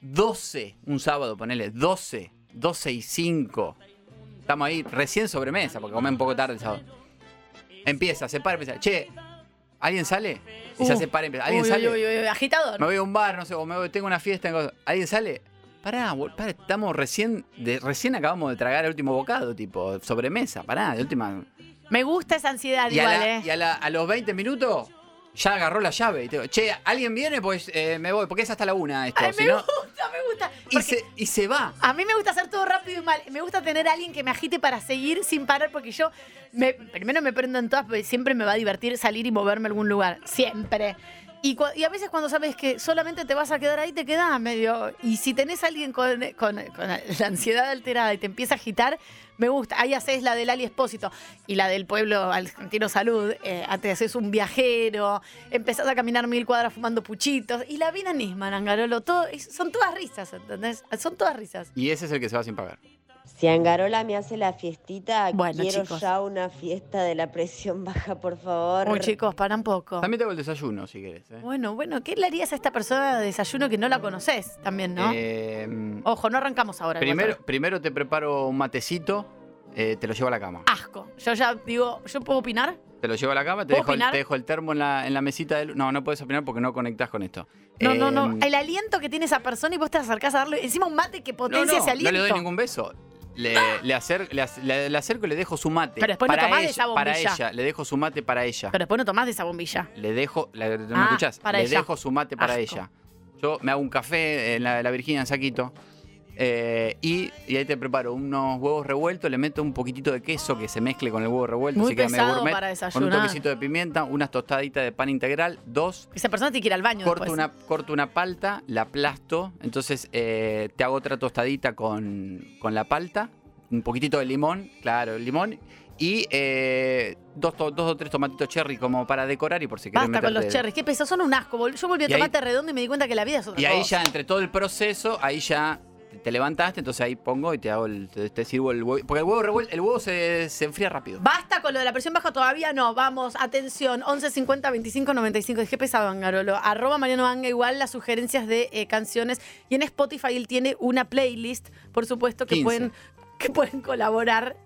12, un sábado, ponele 12, 12 y 5. Estamos ahí recién sobremesa, porque comen un poco tarde el sábado. Empieza, se para, empieza. Che, ¿alguien sale? Y se Uh, hace para, empieza. ¿Alguien uy, sale? uy, uy, uy, agitador. Me voy a un bar, no sé, o me voy- tengo una fiesta. ¿Alguien sale? Pará, pará, estamos recién, de, recién acabamos de tragar el último bocado, tipo, sobremesa, pará, de última. Me gusta esa ansiedad Y, a, igual, la- ¿eh? y a, la- a los 20 minutos ya agarró la llave. Y te digo, che, ¿alguien viene? Pues eh, me voy, porque es hasta la una esto. Ay, si me no- gusta, me gusta. y, se, y se va. A mí me gusta hacer todo rápido y mal. Me gusta tener a alguien que me agite para seguir sin parar porque yo me, primero me prendo en todas, porque siempre me va a divertir salir y moverme a algún lugar. Siempre. Y, a veces cuando sabes que solamente te vas a quedar ahí, te quedas medio... Y si tenés a alguien con, la ansiedad alterada y te empieza a agitar, me gusta. Ahí haces la del Ali Espósito y la del pueblo argentino Salud. Eh, te haces un viajero, empezás a caminar mil cuadras fumando puchitos. Y la vida Nisman, Angarolo, todo, son todas risas, ¿entendés? Son todas risas. Y ese es el que se va sin pagar. Si Angarola me hace la fiestita, Bueno, quiero chicos. ya una fiesta de la presión baja, por favor. Uy, chicos, para un poco. También tengo el desayuno, si querés. ¿eh? Bueno, bueno, ¿qué le harías a esta persona de desayuno que no la conoces también, no? Eh, Ojo, no arrancamos ahora. primero, primero te preparo un matecito, eh, te lo llevo a la cama. Asco. Yo ya digo, ¿yo puedo opinar? Te lo llevo a la cama, te ¿Puedo dejo, el, te dejo el termo en la, en la mesita del... No, no puedes opinar porque no conectás con esto. No, no, no. Eh, El aliento que tiene esa persona y vos te acercás a darle encima un mate que No, potencia no, ese aliento. no le doy ningún beso. Le, le, acer- le le- acerco y le dejo su mate. Pero después no para tomás de ella, esa Para bombilla. ella, le dejo su mate para ella. Pero después no tomás de esa bombilla. Le dejo, la- ¿no me Ah, escuchás? para le ella. dejo su mate para Asco. ella. Yo me hago un café en la, la Virginia en saquito. Eh, y, y ahí te preparo unos huevos revueltos, le meto un poquitito de queso que se mezcle con el huevo revuelto, Muy así que me pesado gourmet, para con un toquecito de pimienta, unas tostaditas de pan integral, dos Esa persona tiene que ir al baño corto después. una, corto una palta, la aplasto, entonces eh, te hago otra tostadita con, con la palta, un poquitito de limón, claro, el limón, y eh, dos, dos o tres tomatitos cherry como para decorar y por si querés Basta con los cherries. Qué pesos, son un asco. Yo volví a Y ahí- tomate redondo y me di cuenta que la vida es otra Y ahí cosa. ya, entre todo el proceso, ahí ya te levantaste, entonces ahí pongo y te hago el, te, te sirvo el huevo. Porque el huevo revuelto, el huevo se, se enfría rápido. Basta con lo de la presión baja, todavía no. Vamos, atención, 11 50 25 95. Dije pesado, Angarolo. Arroba Mariano Anga, igual las sugerencias de eh, canciones. Y en Spotify él tiene una playlist, por supuesto, que 15. pueden, que pueden colaborar.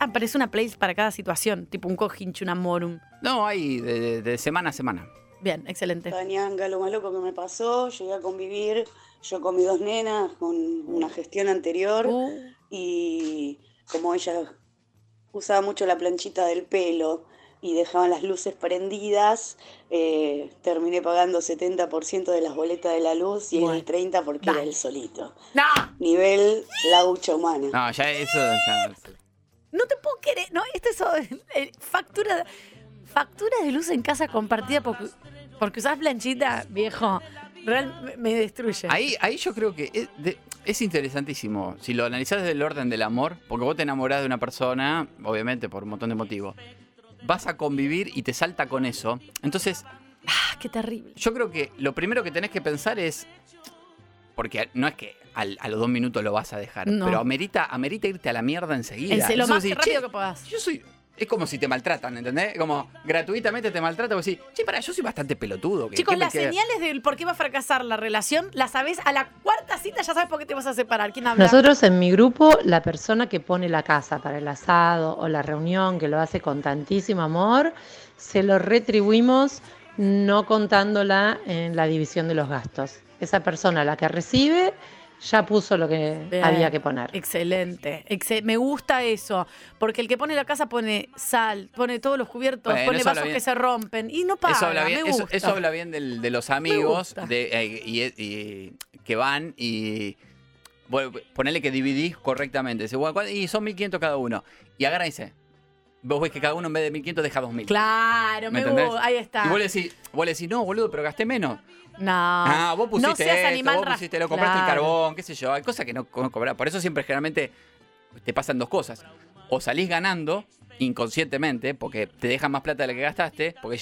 Aparece una playlist para cada situación, tipo un cojincho, un amorum. No, hay de, de- de semana a semana. Bien, excelente. Tañanga, lo más loco que me pasó, llegué a convivir yo con mis dos nenas, con una gestión anterior, y como ella usaba mucho la planchita del pelo y dejaban las luces prendidas, eh, terminé pagando 70% de las boletas de la luz y Bueno. el 30% porque era él solito. ¡No! Nivel laucha humana. No, ya eso. ya- No te puedo querer. No, este es eh, factura, factura de luz en casa compartida porque, porque usás planchita, viejo. Real, me, destruye. Ahí, ahí yo creo que es, de- es interesantísimo. Si lo analizás desde el orden del amor, porque vos te enamorás de una persona, obviamente por un montón de motivos, vas a convivir y te salta con eso. Entonces, Ah, qué terrible. yo creo que lo primero que tenés que pensar es. Porque no es que al- a los dos minutos lo vas a dejar, No. pero amerita, amerita irte a la mierda enseguida. En- lo más decís, rápido "Che, que puedas. Yo soy. Es como si te maltratan, ¿entendés? Como gratuitamente te maltratan. Vos decís, che, para, yo soy bastante pelotudo. ¿qué- Chicos, qué las queda?". señales del por qué va a fracasar la relación, las sabés a la cuarta cita, ya sabes por qué te vas a separar. ¿Quién habla? Nosotros en mi grupo, la persona que pone la casa para el asado o la reunión, que lo hace con tantísimo amor, se lo retribuimos no contándola en la división de los gastos. Esa persona, la que recibe, ya puso lo que Bien. había que poner. Excelente. Me gusta eso. Porque el que pone la casa pone sal, pone todos los cubiertos, Bueno, pone vasos que se rompen y no paga. Eso habla bien, me eso, gusta. eso habla bien del- de los amigos de, eh, y, y- que van y bueno, ponele que dividís correctamente. Dice, bueno, ¿cuál- y son 1500 cada uno. Y agarra y dice, vos ves que cada uno en vez de 1500 deja 2000. Claro, me, gusta. Ahí está. Y vos le decís, vos le decís, no, boludo, pero gasté menos. No. Ah, vos pusiste no seas esto, animal vos pusiste, lo compraste el Claro. carbón, qué sé yo. Hay cosas que no cobrar. Por eso siempre generalmente te pasan dos cosas. O salís ganando inconscientemente, porque te dejan más plata de la que gastaste, porque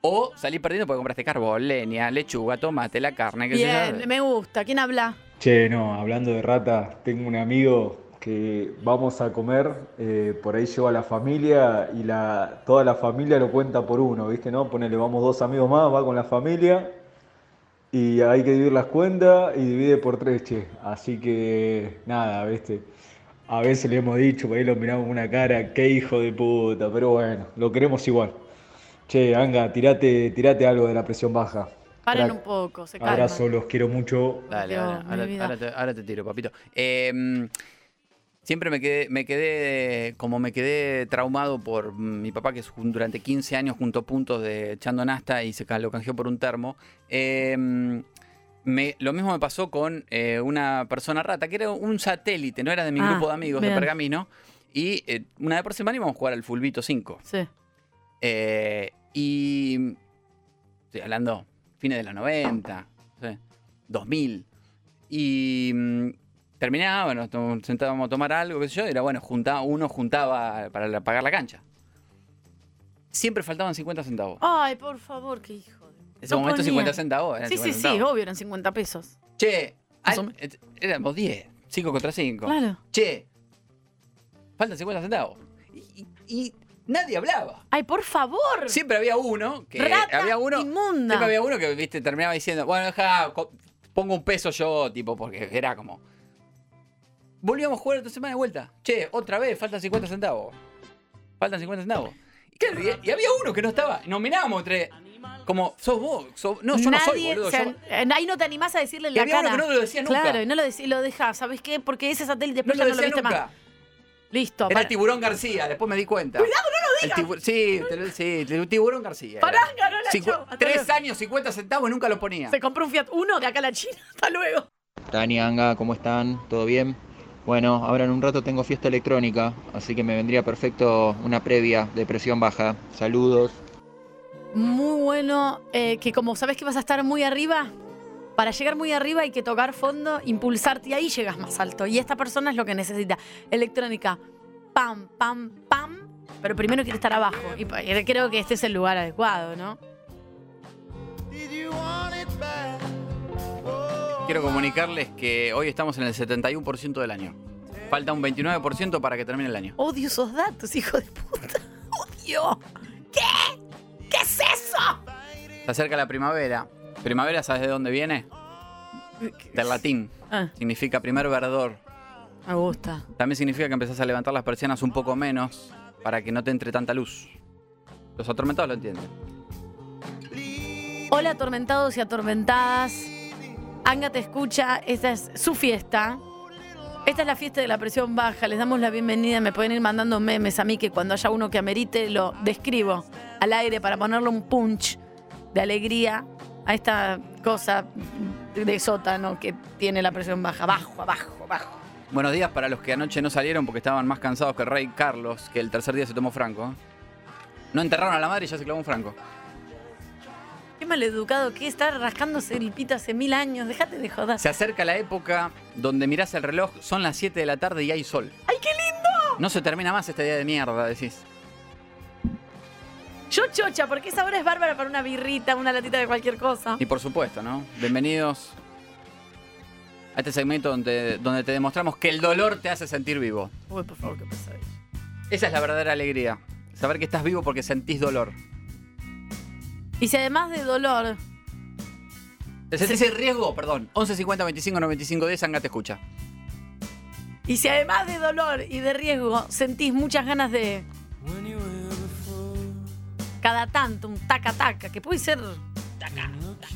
o salís perdiendo porque compraste carbón, leña, lechuga, tomate, la carne, qué sé Bien, yo. me gusta. ¿Quién habla? Che, no, hablando de rata, tengo un amigo que vamos a comer, eh, por ahí lleva a la familia y la, toda la familia lo cuenta por uno, ¿viste? ¿No? Ponele, vamos dos amigos más, va con la familia y hay que dividir las cuentas y divide por tres, che. Así que, nada, ¿viste? A veces le hemos dicho, por ahí lo miramos con una cara, qué hijo de puta, pero bueno, lo queremos igual. Che, Anga, tirate, tirate algo de la presión baja. Paren Crack. un poco, se calman. Abrazo, los quiero mucho. Dale, Dios, ahora, ahora te, ahora te tiro, papito. Eh, siempre me quedé, me quedé, como me quedé traumado por mm, mi papá, que durante 15 años juntó puntos de echando nasta y se lo canjeó por un termo. Eh, me- lo mismo me pasó con eh, una persona rata, que era un satélite, no era de mi Ah, grupo de amigos bien. de Pergamino. Y eh, una vez por semana íbamos a jugar al Fulbito 5. Sí. Eh, y estoy hablando fines de los 90, no sé, 2000. Y mm, terminaba, nos sentábamos a tomar algo, qué sé yo, y era bueno, juntaba, uno juntaba para pagar la cancha. Siempre faltaban 50 centavos. Ay, por favor, qué hijo. de- En ese No momento ponía. 50 centavos. eran Sí, sí, 50 sí, centavos. obvio, eran 50 pesos. Che, al- éramos 10, 5 contra 5. Claro. Che, faltan 50 centavos. Y, y- nadie hablaba. Ay, por favor. Siempre había uno que Rata había uno inmunda. siempre había uno que viste terminaba diciendo bueno deja pongo un peso yo tipo porque era como volvíamos a jugar otra semana de vuelta che otra vez faltan 50 centavos faltan 50 centavos y, claro, y- y había uno que no estaba nos mirábamos entre como sos vos sos- no yo no soy Nadie- boludo o sea, yo- eh, ahí no te animás a decirle en la había uno cara. que no lo decía nunca. Claro, y no lo, decí- lo dejás. ¿Sabes qué? Porque ese satélite no después lo ya no lo decía viste nunca más. Listo. era para- Tiburón García después me di cuenta Cuidado, no lo El tibu- sí, te- sí, el tiburón García. Pará, ganó la Cincu- Tres luego. años, 50 centavos y nunca lo ponía. Se compró un Fiat Uno de acá a la China. Hasta luego. Dani, Anga, ¿cómo están? ¿Todo bien? Bueno, ahora en un rato tengo fiesta electrónica, así que me vendría perfecto una previa de presión baja. Saludos. Muy bueno, eh, que como sabes que vas a estar muy arriba, para llegar muy arriba hay que tocar fondo, impulsarte y ahí llegas más alto. Y esta persona es lo que necesita. Electrónica, pam, pam, pam, pero primero quiere estar abajo. Y creo que este es el lugar adecuado, ¿no? Quiero comunicarles que hoy estamos en el 71% del año. Falta un 29% para que termine el año. Odio esos datos, hijo de puta. Odio. ¿Qué? ¿Qué es eso? Se acerca la primavera. Primavera, ¿sabes de dónde viene? Del latín. Ah. Significa primer verdor. Me gusta. También significa que empezás a levantar las persianas un poco menos para que no te entre tanta luz. Los atormentados lo entienden. Hola atormentados y atormentadas. Anga te escucha, esta es su fiesta. Esta es la fiesta de la presión baja, les damos la bienvenida, me pueden ir mandando memes a mí que cuando haya uno que amerite lo describo al aire para ponerle un punch de alegría a esta cosa de sótano que tiene la presión baja. Abajo, abajo, abajo. Buenos días para los que anoche no salieron porque estaban más cansados que el rey Carlos, que el tercer día se tomó Franco. No enterraron a la madre y ya se clavó un Franco. Maleducado que está rascándose el pito hace mil años, déjate de joder. Se acerca la época donde mirás el reloj, son las 7 de la tarde y hay sol. ¡Ay, qué lindo! No se termina más este día de mierda, decís. Yo chocha, porque esa hora es bárbara para una birrita, una latita de cualquier cosa. Y por supuesto, ¿no? Bienvenidos a este segmento donde, donde te demostramos que el dolor te hace sentir vivo. Uy, por favor, qué pesadilla. Esa es la verdadera alegría. Saber que estás vivo porque sentís dolor. Y si además de dolor, ¿Te sentís en riesgo? Perdón. 11 50 25 95 10, Anga te escucha. y si además de dolor y de riesgo sentís muchas ganas de cada tanto un taca taca, que puede ser taca, taca.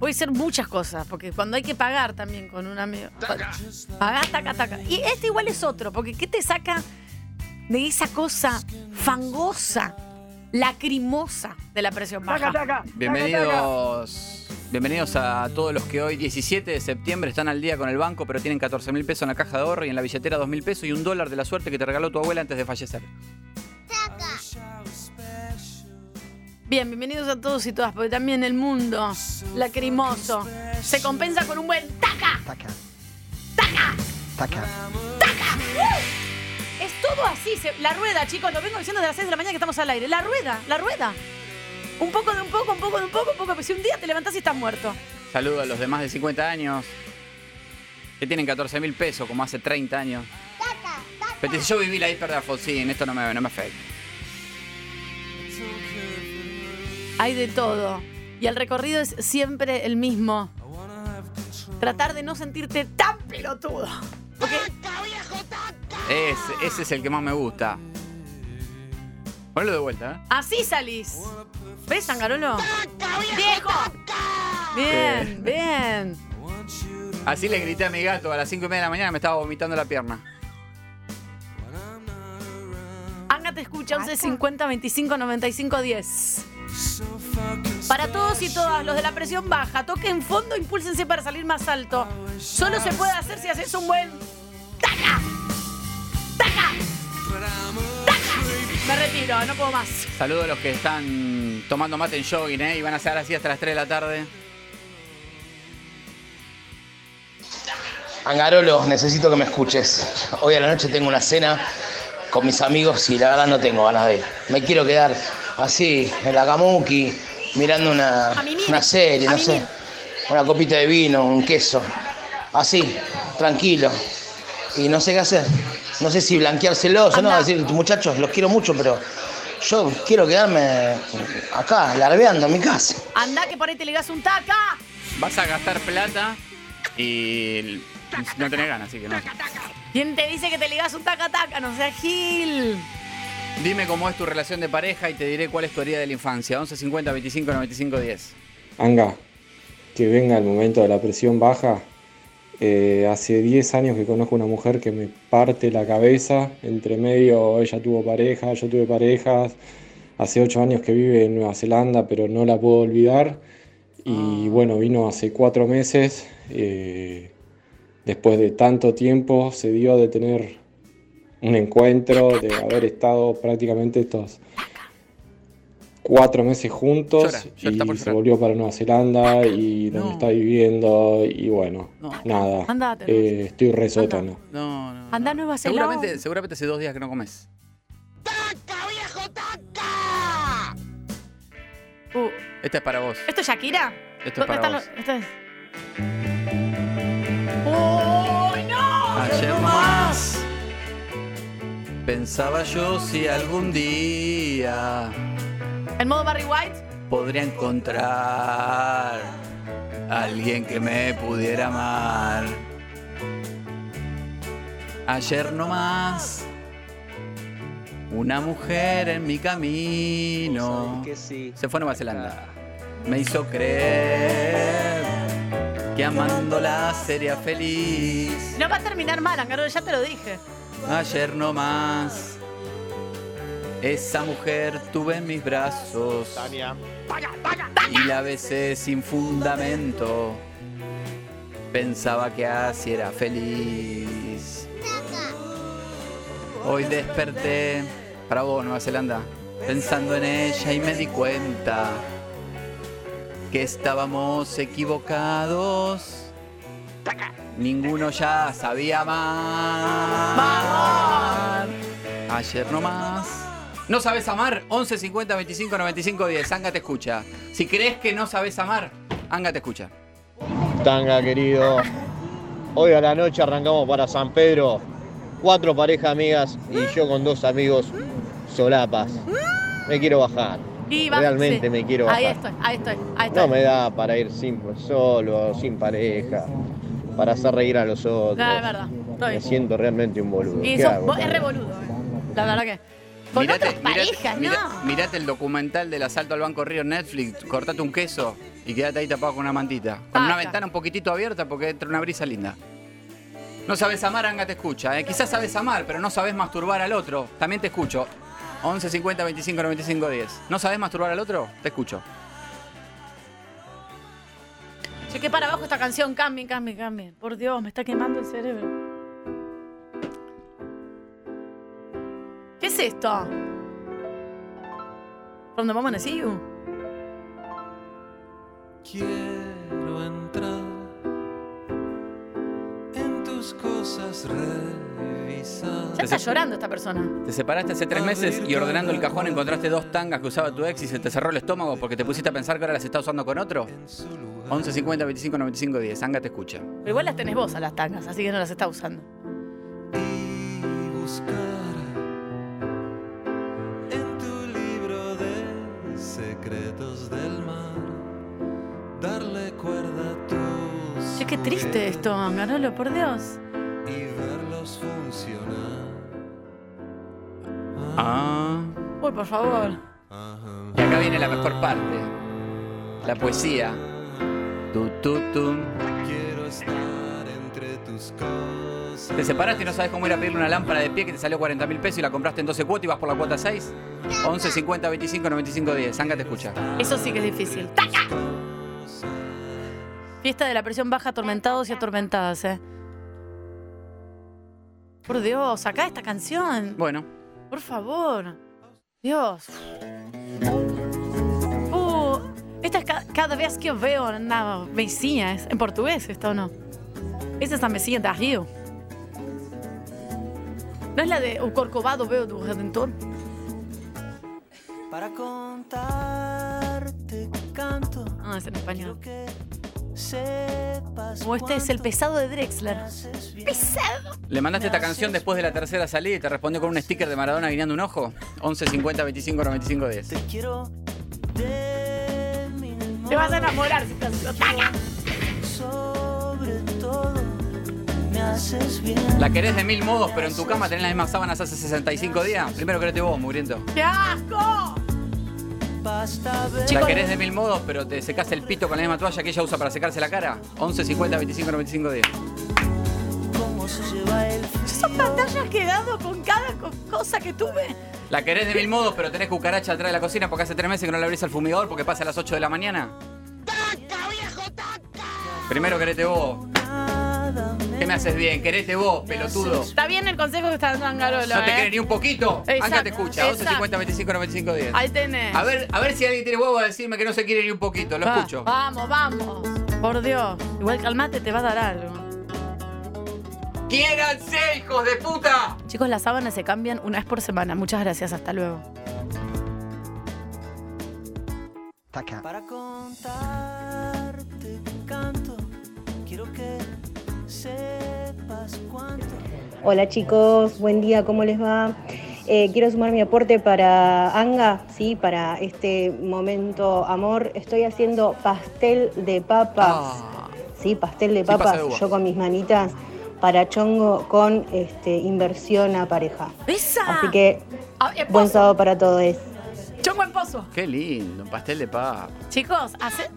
puede ser muchas cosas, porque cuando hay que pagar también con un amigo, pagás taca taca. Y este igual es otro, porque ¿qué te saca de esa cosa fangosa, lacrimosa de la presión baja? Bienvenidos. Bienvenidos a todos los que hoy, 17 de septiembre, están al día con el banco, pero tienen 14 mil pesos en la caja de ahorro y en la billetera 2 mil pesos y un dólar de la suerte que te regaló tu abuela antes de fallecer. Bien, bienvenidos a todos y todas, porque también el mundo lacrimoso se compensa con un buen taca. Taca. Taca. Taca. Es todo así, se- la rueda, chicos, lo vengo diciendo desde las 6 de la mañana que estamos al aire. La rueda, la rueda. Un poco de un poco, un poco de un poco, un poco. Si un día te levantás y estás muerto. Saludo a los de más de 50 años que tienen 14 mil pesos como hace 30 años. Pero dice, yo viví la hiper de Alfonsín, esto no me, no me afecta. Hay de todo. Y el recorrido es siempre el mismo. Tratar de no sentirte tan pelotudo. Porque Ese, ese es el que más me gusta. Ponlo de vuelta, ¿eh? así salís. ¿Ves, Angarolo? ¡Viejo! Bien, bien. Así le grité a mi gato a las 5 y media de la mañana, me estaba vomitando la pierna. Anga te escucha 11 50 25 95 10. Para todos y todas, los de la presión baja, toquen fondo, impúlsense para salir más alto. Solo se puede hacer si haces un buen. ¡Taca! Me retiro, no puedo más. Saludo a los que están tomando mate en jogging, ¿eh? Y van a hacer así hasta las 3 de la tarde. Angarolo, necesito que me escuches. Hoy a la noche tengo una cena con mis amigos y la verdad no tengo ganas de ir. Me quiero quedar así, en la Kamuki, mirando una, una serie, no sé. Una copita de vino, un queso. Así, tranquilo. Y no sé qué hacer. No sé si blanqueárselos o no. Decir, muchachos, los quiero mucho, pero yo quiero quedarme acá, larveando en mi casa. Anda que por ahí te ligas un taca. Vas a gastar plata y no tenés ganas, así que no. ¿Quién te dice que te ligas un taca taca? No seas Gil. Dime cómo es tu relación de pareja y te diré cuál es tu herida de la infancia. 11 50 25 95 10. Anga, que venga el momento de la presión baja Eh, hace 10 años que conozco una mujer que me parte la cabeza. Entre medio ella tuvo pareja, yo tuve parejas. Hace 8 años que vive en Nueva Zelanda, pero no la puedo olvidar. Y bueno, vino hace 4 meses. eh, después de tanto tiempo se dio de tener un encuentro, de haber estado prácticamente estos cuatro meses juntos Llora, por y se volvió para Nueva Zelanda y donde No. está viviendo y bueno, nada, Andate, eh, estoy re sótano. No, no. Anda a Nueva Zelanda. Seguramente, seguramente hace dos días que no comes. Uh, Esta es para vos. ¿Esto es Shakira? Esto es ¿Dónde para están vos. los- esto es- ¡Uy, no! Ayer nomás pensaba yo si algún día ¿En modo Barry White? podría encontrar a alguien que me pudiera amar. Ayer nomás una mujer en mi camino se fue a Nueva Zelanda. Me hizo creer que amándola sería feliz. No va a terminar mal, Angaro, ya te lo dije. Ayer nomás esa mujer tuve en mis brazos y la besé sin fundamento. Pensaba que así era feliz. Hoy desperté para vos, Nueva Zelanda, pensando en ella y me di cuenta que estábamos equivocados. Ninguno ya sabía amar. Ayer nomás. ¿No sabes amar? 11 50 25 95 10. Anga te escucha. Si crees que no sabes amar, Anga te escucha. Tanga querido, hoy a la noche arrancamos para San Pedro, cuatro parejas amigas y yo con dos amigos solapas. Me quiero bajar. Y Realmente sí. me quiero bajar. Ahí estoy, ahí estoy, ahí estoy. No me da para ir sin solo, sin pareja, para hacer reír a los otros. No, es verdad. Estoy. Me siento realmente un boludo. Y ¿Qué sos- hago, vos- es re boludo, eh. La verdad que. Con Mirate- otras parejas, no. mirate el documental del asalto al Banco Río en Netflix, cortate un queso y quédate ahí tapado con una mantita. Con una ventana un poquitito abierta porque entra una brisa linda. No sabes amar, Anga te escucha. ¿eh? Quizás sabes amar, pero no sabes masturbar al otro. También te escucho. 11 50 25 95 10. ¿No sabes masturbar al otro? Te escucho. Che, que para abajo esta canción, cambien, cambien, cambien. Por Dios, me está quemando el cerebro. Es esto? From the moment I see you. Quiero entrar en tus cosas revisadas. Ya está llorando esta persona. Te separaste hace tres meses y ordenando el cajón encontraste dos tangas que usaba tu ex y se te cerró el estómago porque te pusiste a pensar que ahora las estás usando con otro. 11 50 25 95 10. Anga te escucha. Pero igual las tenés vos a las tangas, así que no las está usando. buscar qué triste esto, Ganolo, por Dios. y verlos funcionar. Ah. Uy, por favor. Y acá viene la mejor parte. La poesía. Tu, tu, tu. Quiero estar entre tus cosas. Te separaste y no sabes cómo ir a pedirle una lámpara de pie que te salió 40 mil pesos y la compraste en 12 cuotas y vas por la cuota 6. 11 50 25 95 10. Anga te escucha. Eso sí que es difícil. ¡Taca! Fiesta de la presión baja, atormentados y atormentadas, eh. Por Dios, acá esta canción. Bueno. Por favor. Dios. Uh, esta es ca- cada vez que veo una mesinha, es en portugués, ¿esta o no? Esta es la mesinha da Rio. ¿No es la de O Corcovado veo do Redentor? Para contarte canto. Ah, es en español. O este es el pesado de Drexler. ¡Pesado! ¿Le mandaste esta canción después de la tercera salida y te respondió con un sticker de Maradona guiñando un ojo? 11 50 25 95 10. quiero de mi Te vas a enamorar si estás sobre todo me haces bien. La querés de mil modos, pero en tu cama tenés las mismas sábanas hace 65 días. Primero querete vos, mugriento. ¡Qué asco! La querés de mil modos, pero te secás el pito con la misma toalla que ella usa para secarse la cara. 11 50 25 95 10. Son pantallas que he dado con cada co- cosa que tuve. La querés de mil modos, pero tenés cucaracha atrás de la cocina porque hace tres meses que no le abrís al fumigador porque pasa a las 8 de la mañana. Primero querete vos. ¿Qué me haces bien? Querete vos, pelotudo. Está bien el consejo que está dando Angarolo, ¿No te ¿eh? querés ni un poquito? Exacto, Anga te escucha. 11 exacto. 50 25 95 10. Ahí tenés. A ver, a ver si alguien tiene huevo a decirme que no se quiere ni un poquito. Lo Va, escucho. Vamos, vamos. Por Dios. Igual calmate, te va a dar algo. ¡Quiéranse, hijos de puta! Chicos, las sábanas se cambian una vez por semana. Muchas gracias. Hasta luego. Para contarte un canto, quiero que. Hola chicos, buen día, ¿cómo les va? Eh, quiero sumar mi aporte para Anga, sí, para este momento amor. Estoy haciendo pastel de papas, sí, pastel de Sí, papas, de yo con mis manitas para chongo con este, inversión a pareja. ¡Esa! Así que Ah, buen sábado para todos. Chongo en pozo. Qué lindo, un pastel de papa. Chicos, hace...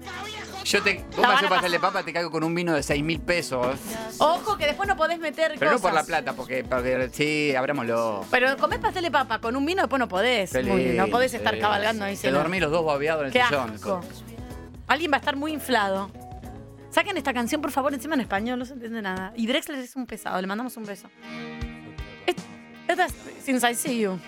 Yo te. Vos me haces de papa, te caigo con un vino de 6 mil pesos. Ojo que después no podés meter Pero no cosas. por la plata, porque. porque sí, abrámoslo. Pero comés pastel de papa con un vino, después no podés. Qué Muy- no lindo, podés estar sí. cabalgando ahí. Te dormí los dos babeados en el Qué sillón. asco. Alguien va a estar muy inflado. Saquen esta canción, por favor, encima en español, no se entiende nada. Y Drexler es un pesado, le mandamos un beso. Es- Esta es Since I See You.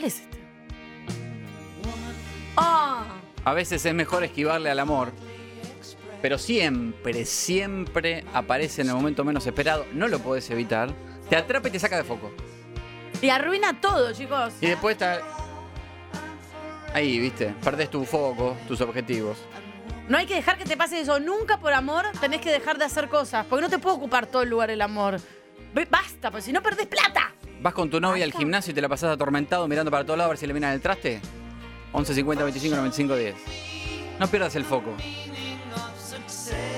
¿Cuál es? ¡Ah! A veces es mejor esquivarle al amor. Pero siempre, siempre aparece en el momento menos esperado. No lo podés evitar. Te atrapa y te saca de foco. Y arruina todo, chicos. Y después está. Ahí, viste. Perdés tu foco, tus objetivos. No hay que dejar que te pase eso. Nunca por amor tenés que dejar de hacer cosas. Porque no te puede ocupar todo el lugar el amor. Basta, porque si no perdés plata. Vas con tu novia al gimnasio y te la pasás atormentado mirando para todos lados a ver si le el traste. 11 50 25 95 10. No pierdas el foco.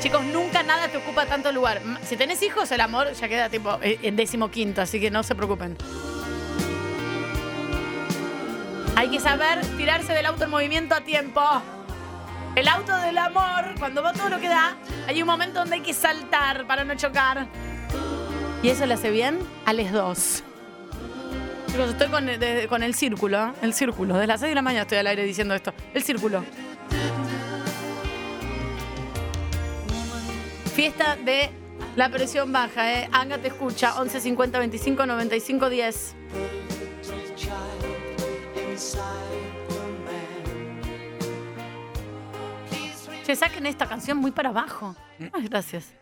Chicos, nunca nada te ocupa tanto lugar. Si tenés hijos, el amor ya queda tipo eh, en décimo quinto, así que no se preocupen. Hay que saber tirarse del auto en movimiento a tiempo. El auto del amor, cuando va todo lo que da, hay un momento donde hay que saltar para no chocar. Y eso le hace bien a les dos. Chicos, estoy con, de- con el círculo, ¿eh? el círculo. Desde las 6 de la mañana estoy al aire diciendo esto. El círculo. Fiesta de la presión baja, ¿eh? Anga te escucha, 11 50 25 95 10. Che, saquen esta canción muy para abajo. Gracias.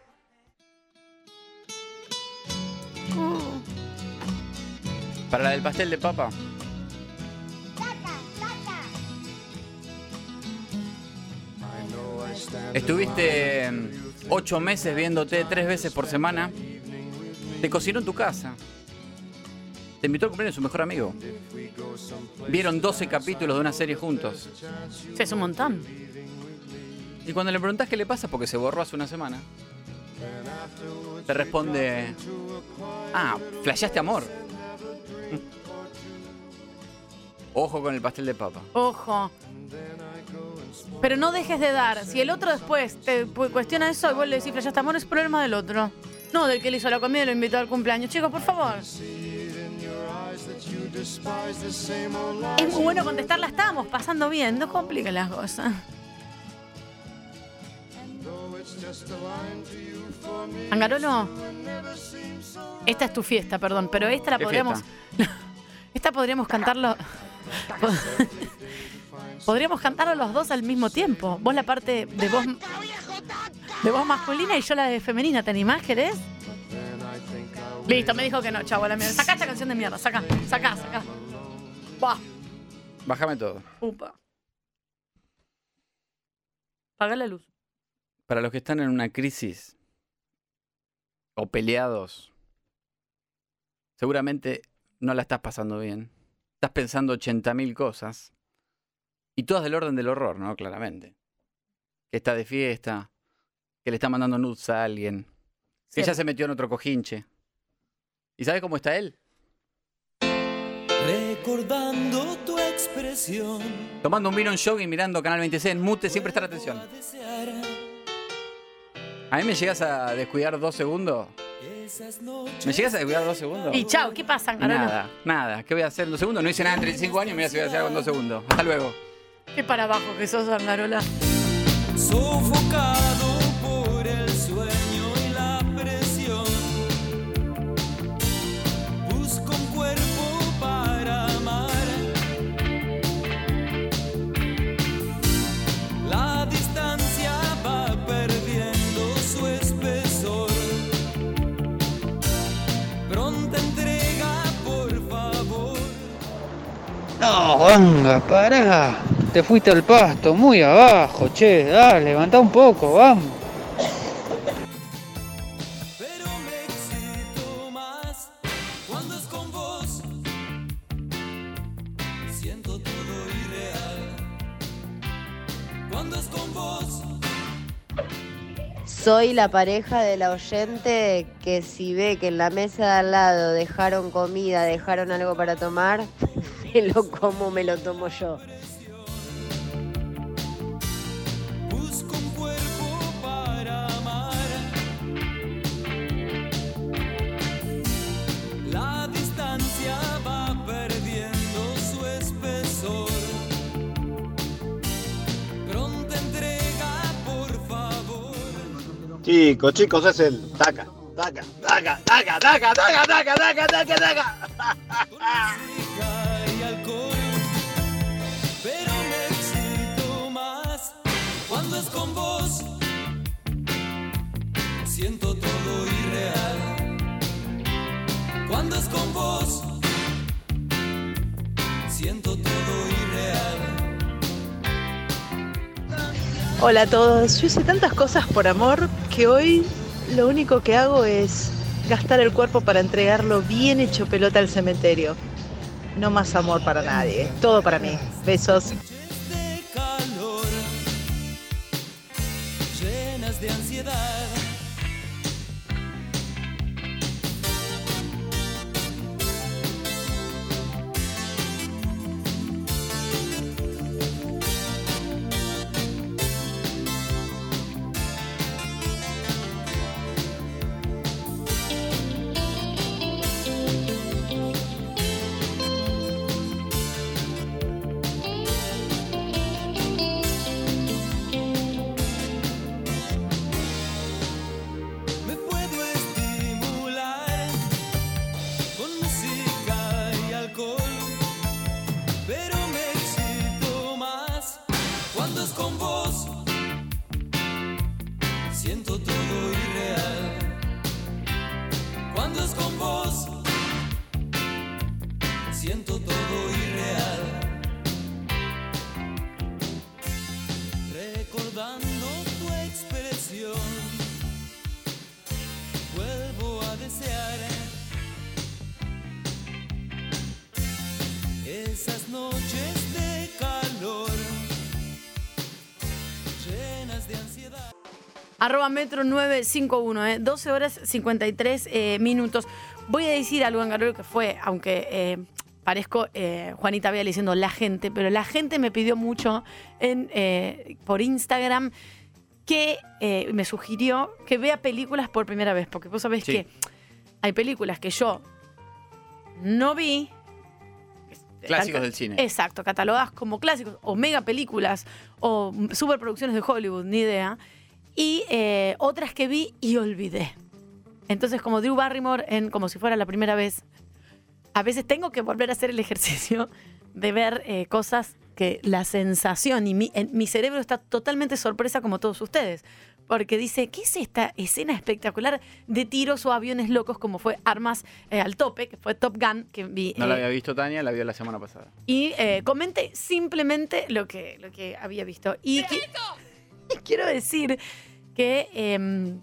Uh. Para la del pastel de papa. Estuviste mm, ocho meses viéndote tres veces por semana. Te cocinó en tu casa. Te invitó al cumpleaños de su mejor amigo. Vieron 12 capítulos de una serie juntos. Sí, es un montón. Y cuando le preguntás qué le pasa, porque se borró hace una semana, te responde: Ah, flasheaste amor. Ojo con el pastel de papa. Ojo. Pero no dejes de dar. Si el otro después te cuestiona eso y vos le decís, ya está amor, es problema del otro. No del que le hizo la comida y lo invitó al cumpleaños. Chicos, por favor. Es muy bueno contestar, la estábamos pasando bien. No compliquen las cosas. Angarolo, esta es tu fiesta, perdón, pero esta la ¿Qué podríamos. Esta podríamos cantarlo. Podríamos cantarlo los dos al mismo tiempo. Vos la parte de voz de voz masculina y yo la de femenina. ¿Te animás, querés? Listo, me dijo que no, chavo, la mierda. Sacá esta canción de mierda, saca, saca, saca. Buah, Bájame todo. upa. Apaga la luz. Para los que están en una crisis o peleados, seguramente no la estás pasando bien. Estás pensando 80.000 cosas. Y todas del orden del horror, ¿no? Claramente. Que está de fiesta, que le está mandando nudes a alguien, que ya se metió en otro cojinche. ¿Y sabes cómo está él? Recordando tu expresión. Tomando un vino en jogging, mirando Canal 26 en mute, sin prestar atención. A mí me llegas a descuidar dos segundos. ¿Me llegas a descuidar dos segundos? Y chao, ¿qué pasa, nada, nada. ¿Qué voy a hacer en dos segundos? No hice nada en 35 años, mira si voy a hacer algo en dos segundos. Hasta luego. Qué para abajo que sos, Angarola. Sofocado No, Vanga, pará. Te fuiste al pasto, muy abajo, che. Dale, levantá un poco, vamos. Cuando es con vos, siento todo irreal. Cuando es con vos, Soy la pareja de la oyente que si ve que en la mesa de al lado dejaron comida, dejaron algo para tomar, lo como, me lo tomo yo. busco un cuerpo para amar. La distancia va perdiendo su espesor. Pronta entrega, por favor. Chicos, chicos, es el taca, taca, taca, taca, taca, taca, taca, taca, taca, taca. y Siento todo irreal. Cuando es con vos, siento todo irreal. Hola a todos, yo hice tantas cosas por amor que hoy lo único que hago es gastar el cuerpo para entregarlo bien hecho pelota al cementerio. No más amor para nadie, todo para mí. Besos. Metro 951, eh, 12 horas 53 eh, minutos. Voy a decir algo, Angarolo, que fue, aunque eh, parezco eh, Juanita Vial diciendo la gente, pero la gente me pidió mucho en, eh, por Instagram que me sugirió que vea películas por primera vez, porque vos sabés Sí. que hay películas que yo no vi. Clásicos del cine. Exacto, catalogadas como clásicos o mega películas o superproducciones de Hollywood, ni idea. Y eh, otras que vi y olvidé. Entonces, como Drew Barrymore en Como si fuera la primera vez, a veces tengo que volver a hacer el ejercicio de ver eh, cosas que la sensación y mi, en- mi cerebro está totalmente sorpresa como todos ustedes. Porque dice, ¿qué es esta escena espectacular de tiros o aviones locos como fue Armas eh, al tope, que fue Top Gun, que vi No la eh, había visto Tania, la vio la semana pasada. y eh, comenté simplemente lo que, lo que había visto. Y, qui- y quiero decir que em,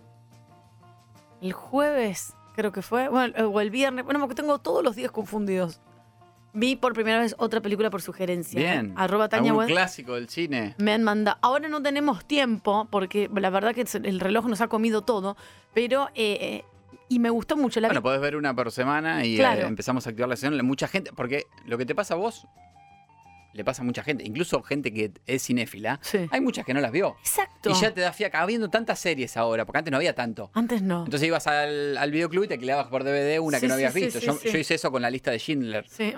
el jueves, creo que fue, bueno, eh, o el viernes, bueno, porque tengo todos los días confundidos. Vi por primera vez otra película por sugerencia. Bien. Arroba Tania Web. clásico del cine. Me han mandado. Ahora no tenemos tiempo, porque la verdad que el reloj nos ha comido todo, pero. eh, y me gustó mucho. La Bueno, podés ver una por semana y Claro. eh, empezamos a activar la sesión. Mucha gente, porque lo que te pasa a vos le pasa a mucha gente, incluso gente que es cinéfila, Sí. hay muchas que no las vio. Exacto. Y ya te da fiaca, habiendo tantas series ahora, porque antes no había tanto. Antes no. Entonces ibas al, al videoclub y te clavabas por DVD una Sí, que no habías sí, visto. yo, hice eso con la lista de Schindler. Sí.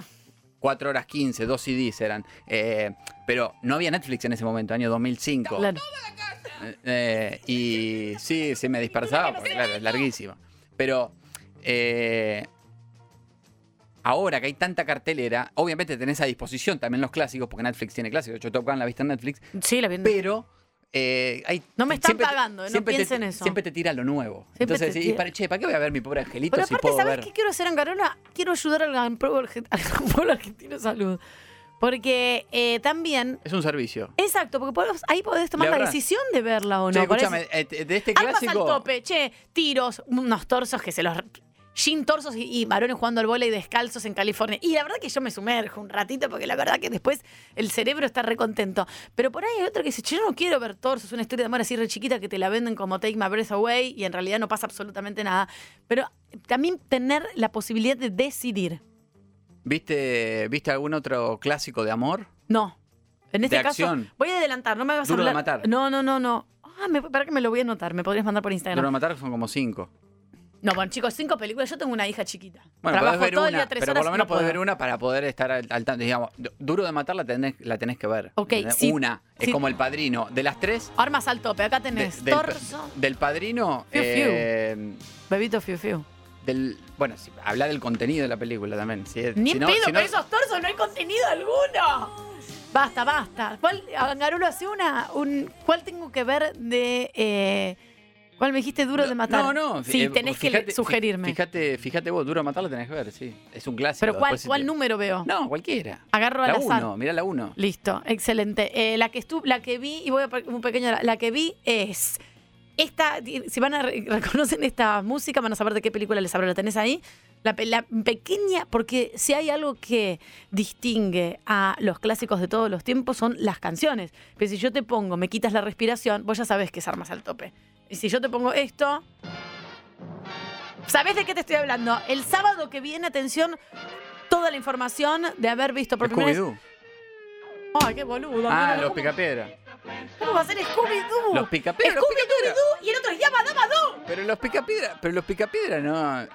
4 horas 15, dos CDs eran. Eh, pero no había Netflix en ese momento, año 2005. Claro. Eh, y sí, se me dispersaba, porque claro, es larguísimo. Pero eh, ahora que hay tanta cartelera, obviamente tenés a disposición también los clásicos, porque Netflix tiene clásicos. Yo Top Gun la viste en Netflix. Sí, la vi en Pero eh, hay, No me están te- pagando, eh, no te- piensen eso. Siempre te tira lo nuevo. Siempre Entonces, y para, che, ¿para qué voy a ver mi pobre angelito Pero si aparte, puedo ¿sabes ver? qué quiero hacer en Carola? Quiero ayudar al, gran pueblo argentino salud. Porque eh, también. Es un servicio. Exacto, porque podemos- ahí podés tomar la decisión de verla o no. Che, escúchame, eh, de este Armas al clásico. tope, che, tiros, unos torsos que se los. Jean torsos y, y varones jugando al vóley descalzos en California. Y la verdad que yo me sumerjo un ratito porque la verdad que después el cerebro está recontento. Pero por ahí hay otro que dice, yo no quiero ver torsos, una historia de amor así re chiquita que te la venden como Take My Breath Away y en realidad no pasa absolutamente nada. Pero también tener la posibilidad de decidir. ¿Viste, ¿Viste algún otro clásico de amor? No. En este De caso, acción. voy a adelantar, no me vas Duro a de hablar. matar. No, no, no, no. Ah, me, para que me lo voy a anotar, me podrías mandar por Instagram. Duro de matar son como cinco. No, bueno, chicos, cinco películas. Yo tengo una hija chiquita. Bueno, Trabajo ver todo el una, día tres pero horas. por lo menos no podés ver una para poder estar al, al tanto. Digamos, du- duro de matar la tenés, la tenés que ver. Ok, sí, Una, es como el padrino. De las tres, Armas al tope. Acá de- tenés del, torso, del padrino. Fiu, fiu. eh, bebito fiu fiu. del, bueno, sí, habla del contenido de la película también. Si, Ni si no- pedo, si no- pero esos torsos no hay contenido alguno. Basta, basta. ¿Cuál, hace una, un, ¿cuál tengo que ver de... eh, ¿Cuál me dijiste duro de matar? No, no. Sí, eh, tenés fíjate- que sugerirme. Fíjate, fíjate vos, duro de matar la tenés que ver, sí. Es un clásico. pero ¿cuál, cuál te- número veo? No, cualquiera. Agarro al La azar. 1, mirá la 1. Listo, excelente. Eh, la que estu la que vi, y voy a un pequeño, la que vi es esta, si van a re- reconocen esta música, van a saber de qué película les hablo. ¿La tenés ahí? La, la pequeña, porque si hay algo que distingue a los clásicos de todos los tiempos son las canciones. Pero si yo te pongo, me quitas la respiración, vos ya sabés que es armas al tope. Y si yo te pongo esto, ¿sabés de qué te estoy hablando? El sábado que viene, atención, toda la información de haber visto por primera vez. Scooby-Doo. Ay, qué boludo. Ah, los ¿cómo- picapiedra. ¿Cómo va a ser Scooby-Doo? Los picapiedra, Scooby-Doo y el otro es Yabba Dabba Doo. Pero los picapiedra, pero los picapiedra no.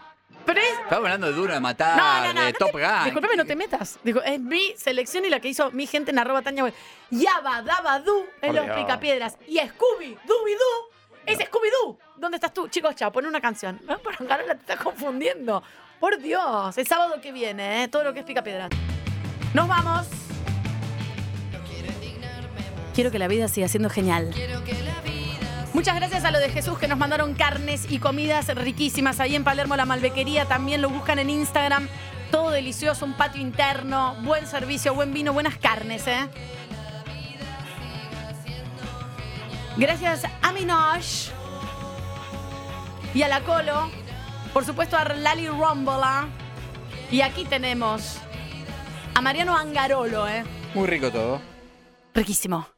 Pero es. Estamos hablando de duro de matar, No, no, no. de Top te- Gun. Disculpame, no te metas. Digo, es mi selección y la que hizo mi gente en arroba Tania Web. Yabba Dabba Doo en los picapiedras. Y Scooby Dooby-Doo es Scooby-Doo. ¿Dónde estás tú? Chicos, chao, pon una canción. No, pero Carola te está confundiendo. Por Dios, el sábado que viene, ¿eh? todo lo que es picapiedra. Nos vamos. Quiero que la vida siga siendo genial. Muchas gracias a lo de Jesús que nos mandaron carnes y comidas riquísimas ahí en Palermo, la Malbequería. También lo buscan en Instagram. Todo delicioso, un patio interno, buen servicio, buen vino, buenas carnes, ¿eh? Gracias a Minosh y a la Colo. Por supuesto a Lali Rombola. Y aquí tenemos a Mariano Angarolo, ¿eh? Muy rico todo. Riquísimo.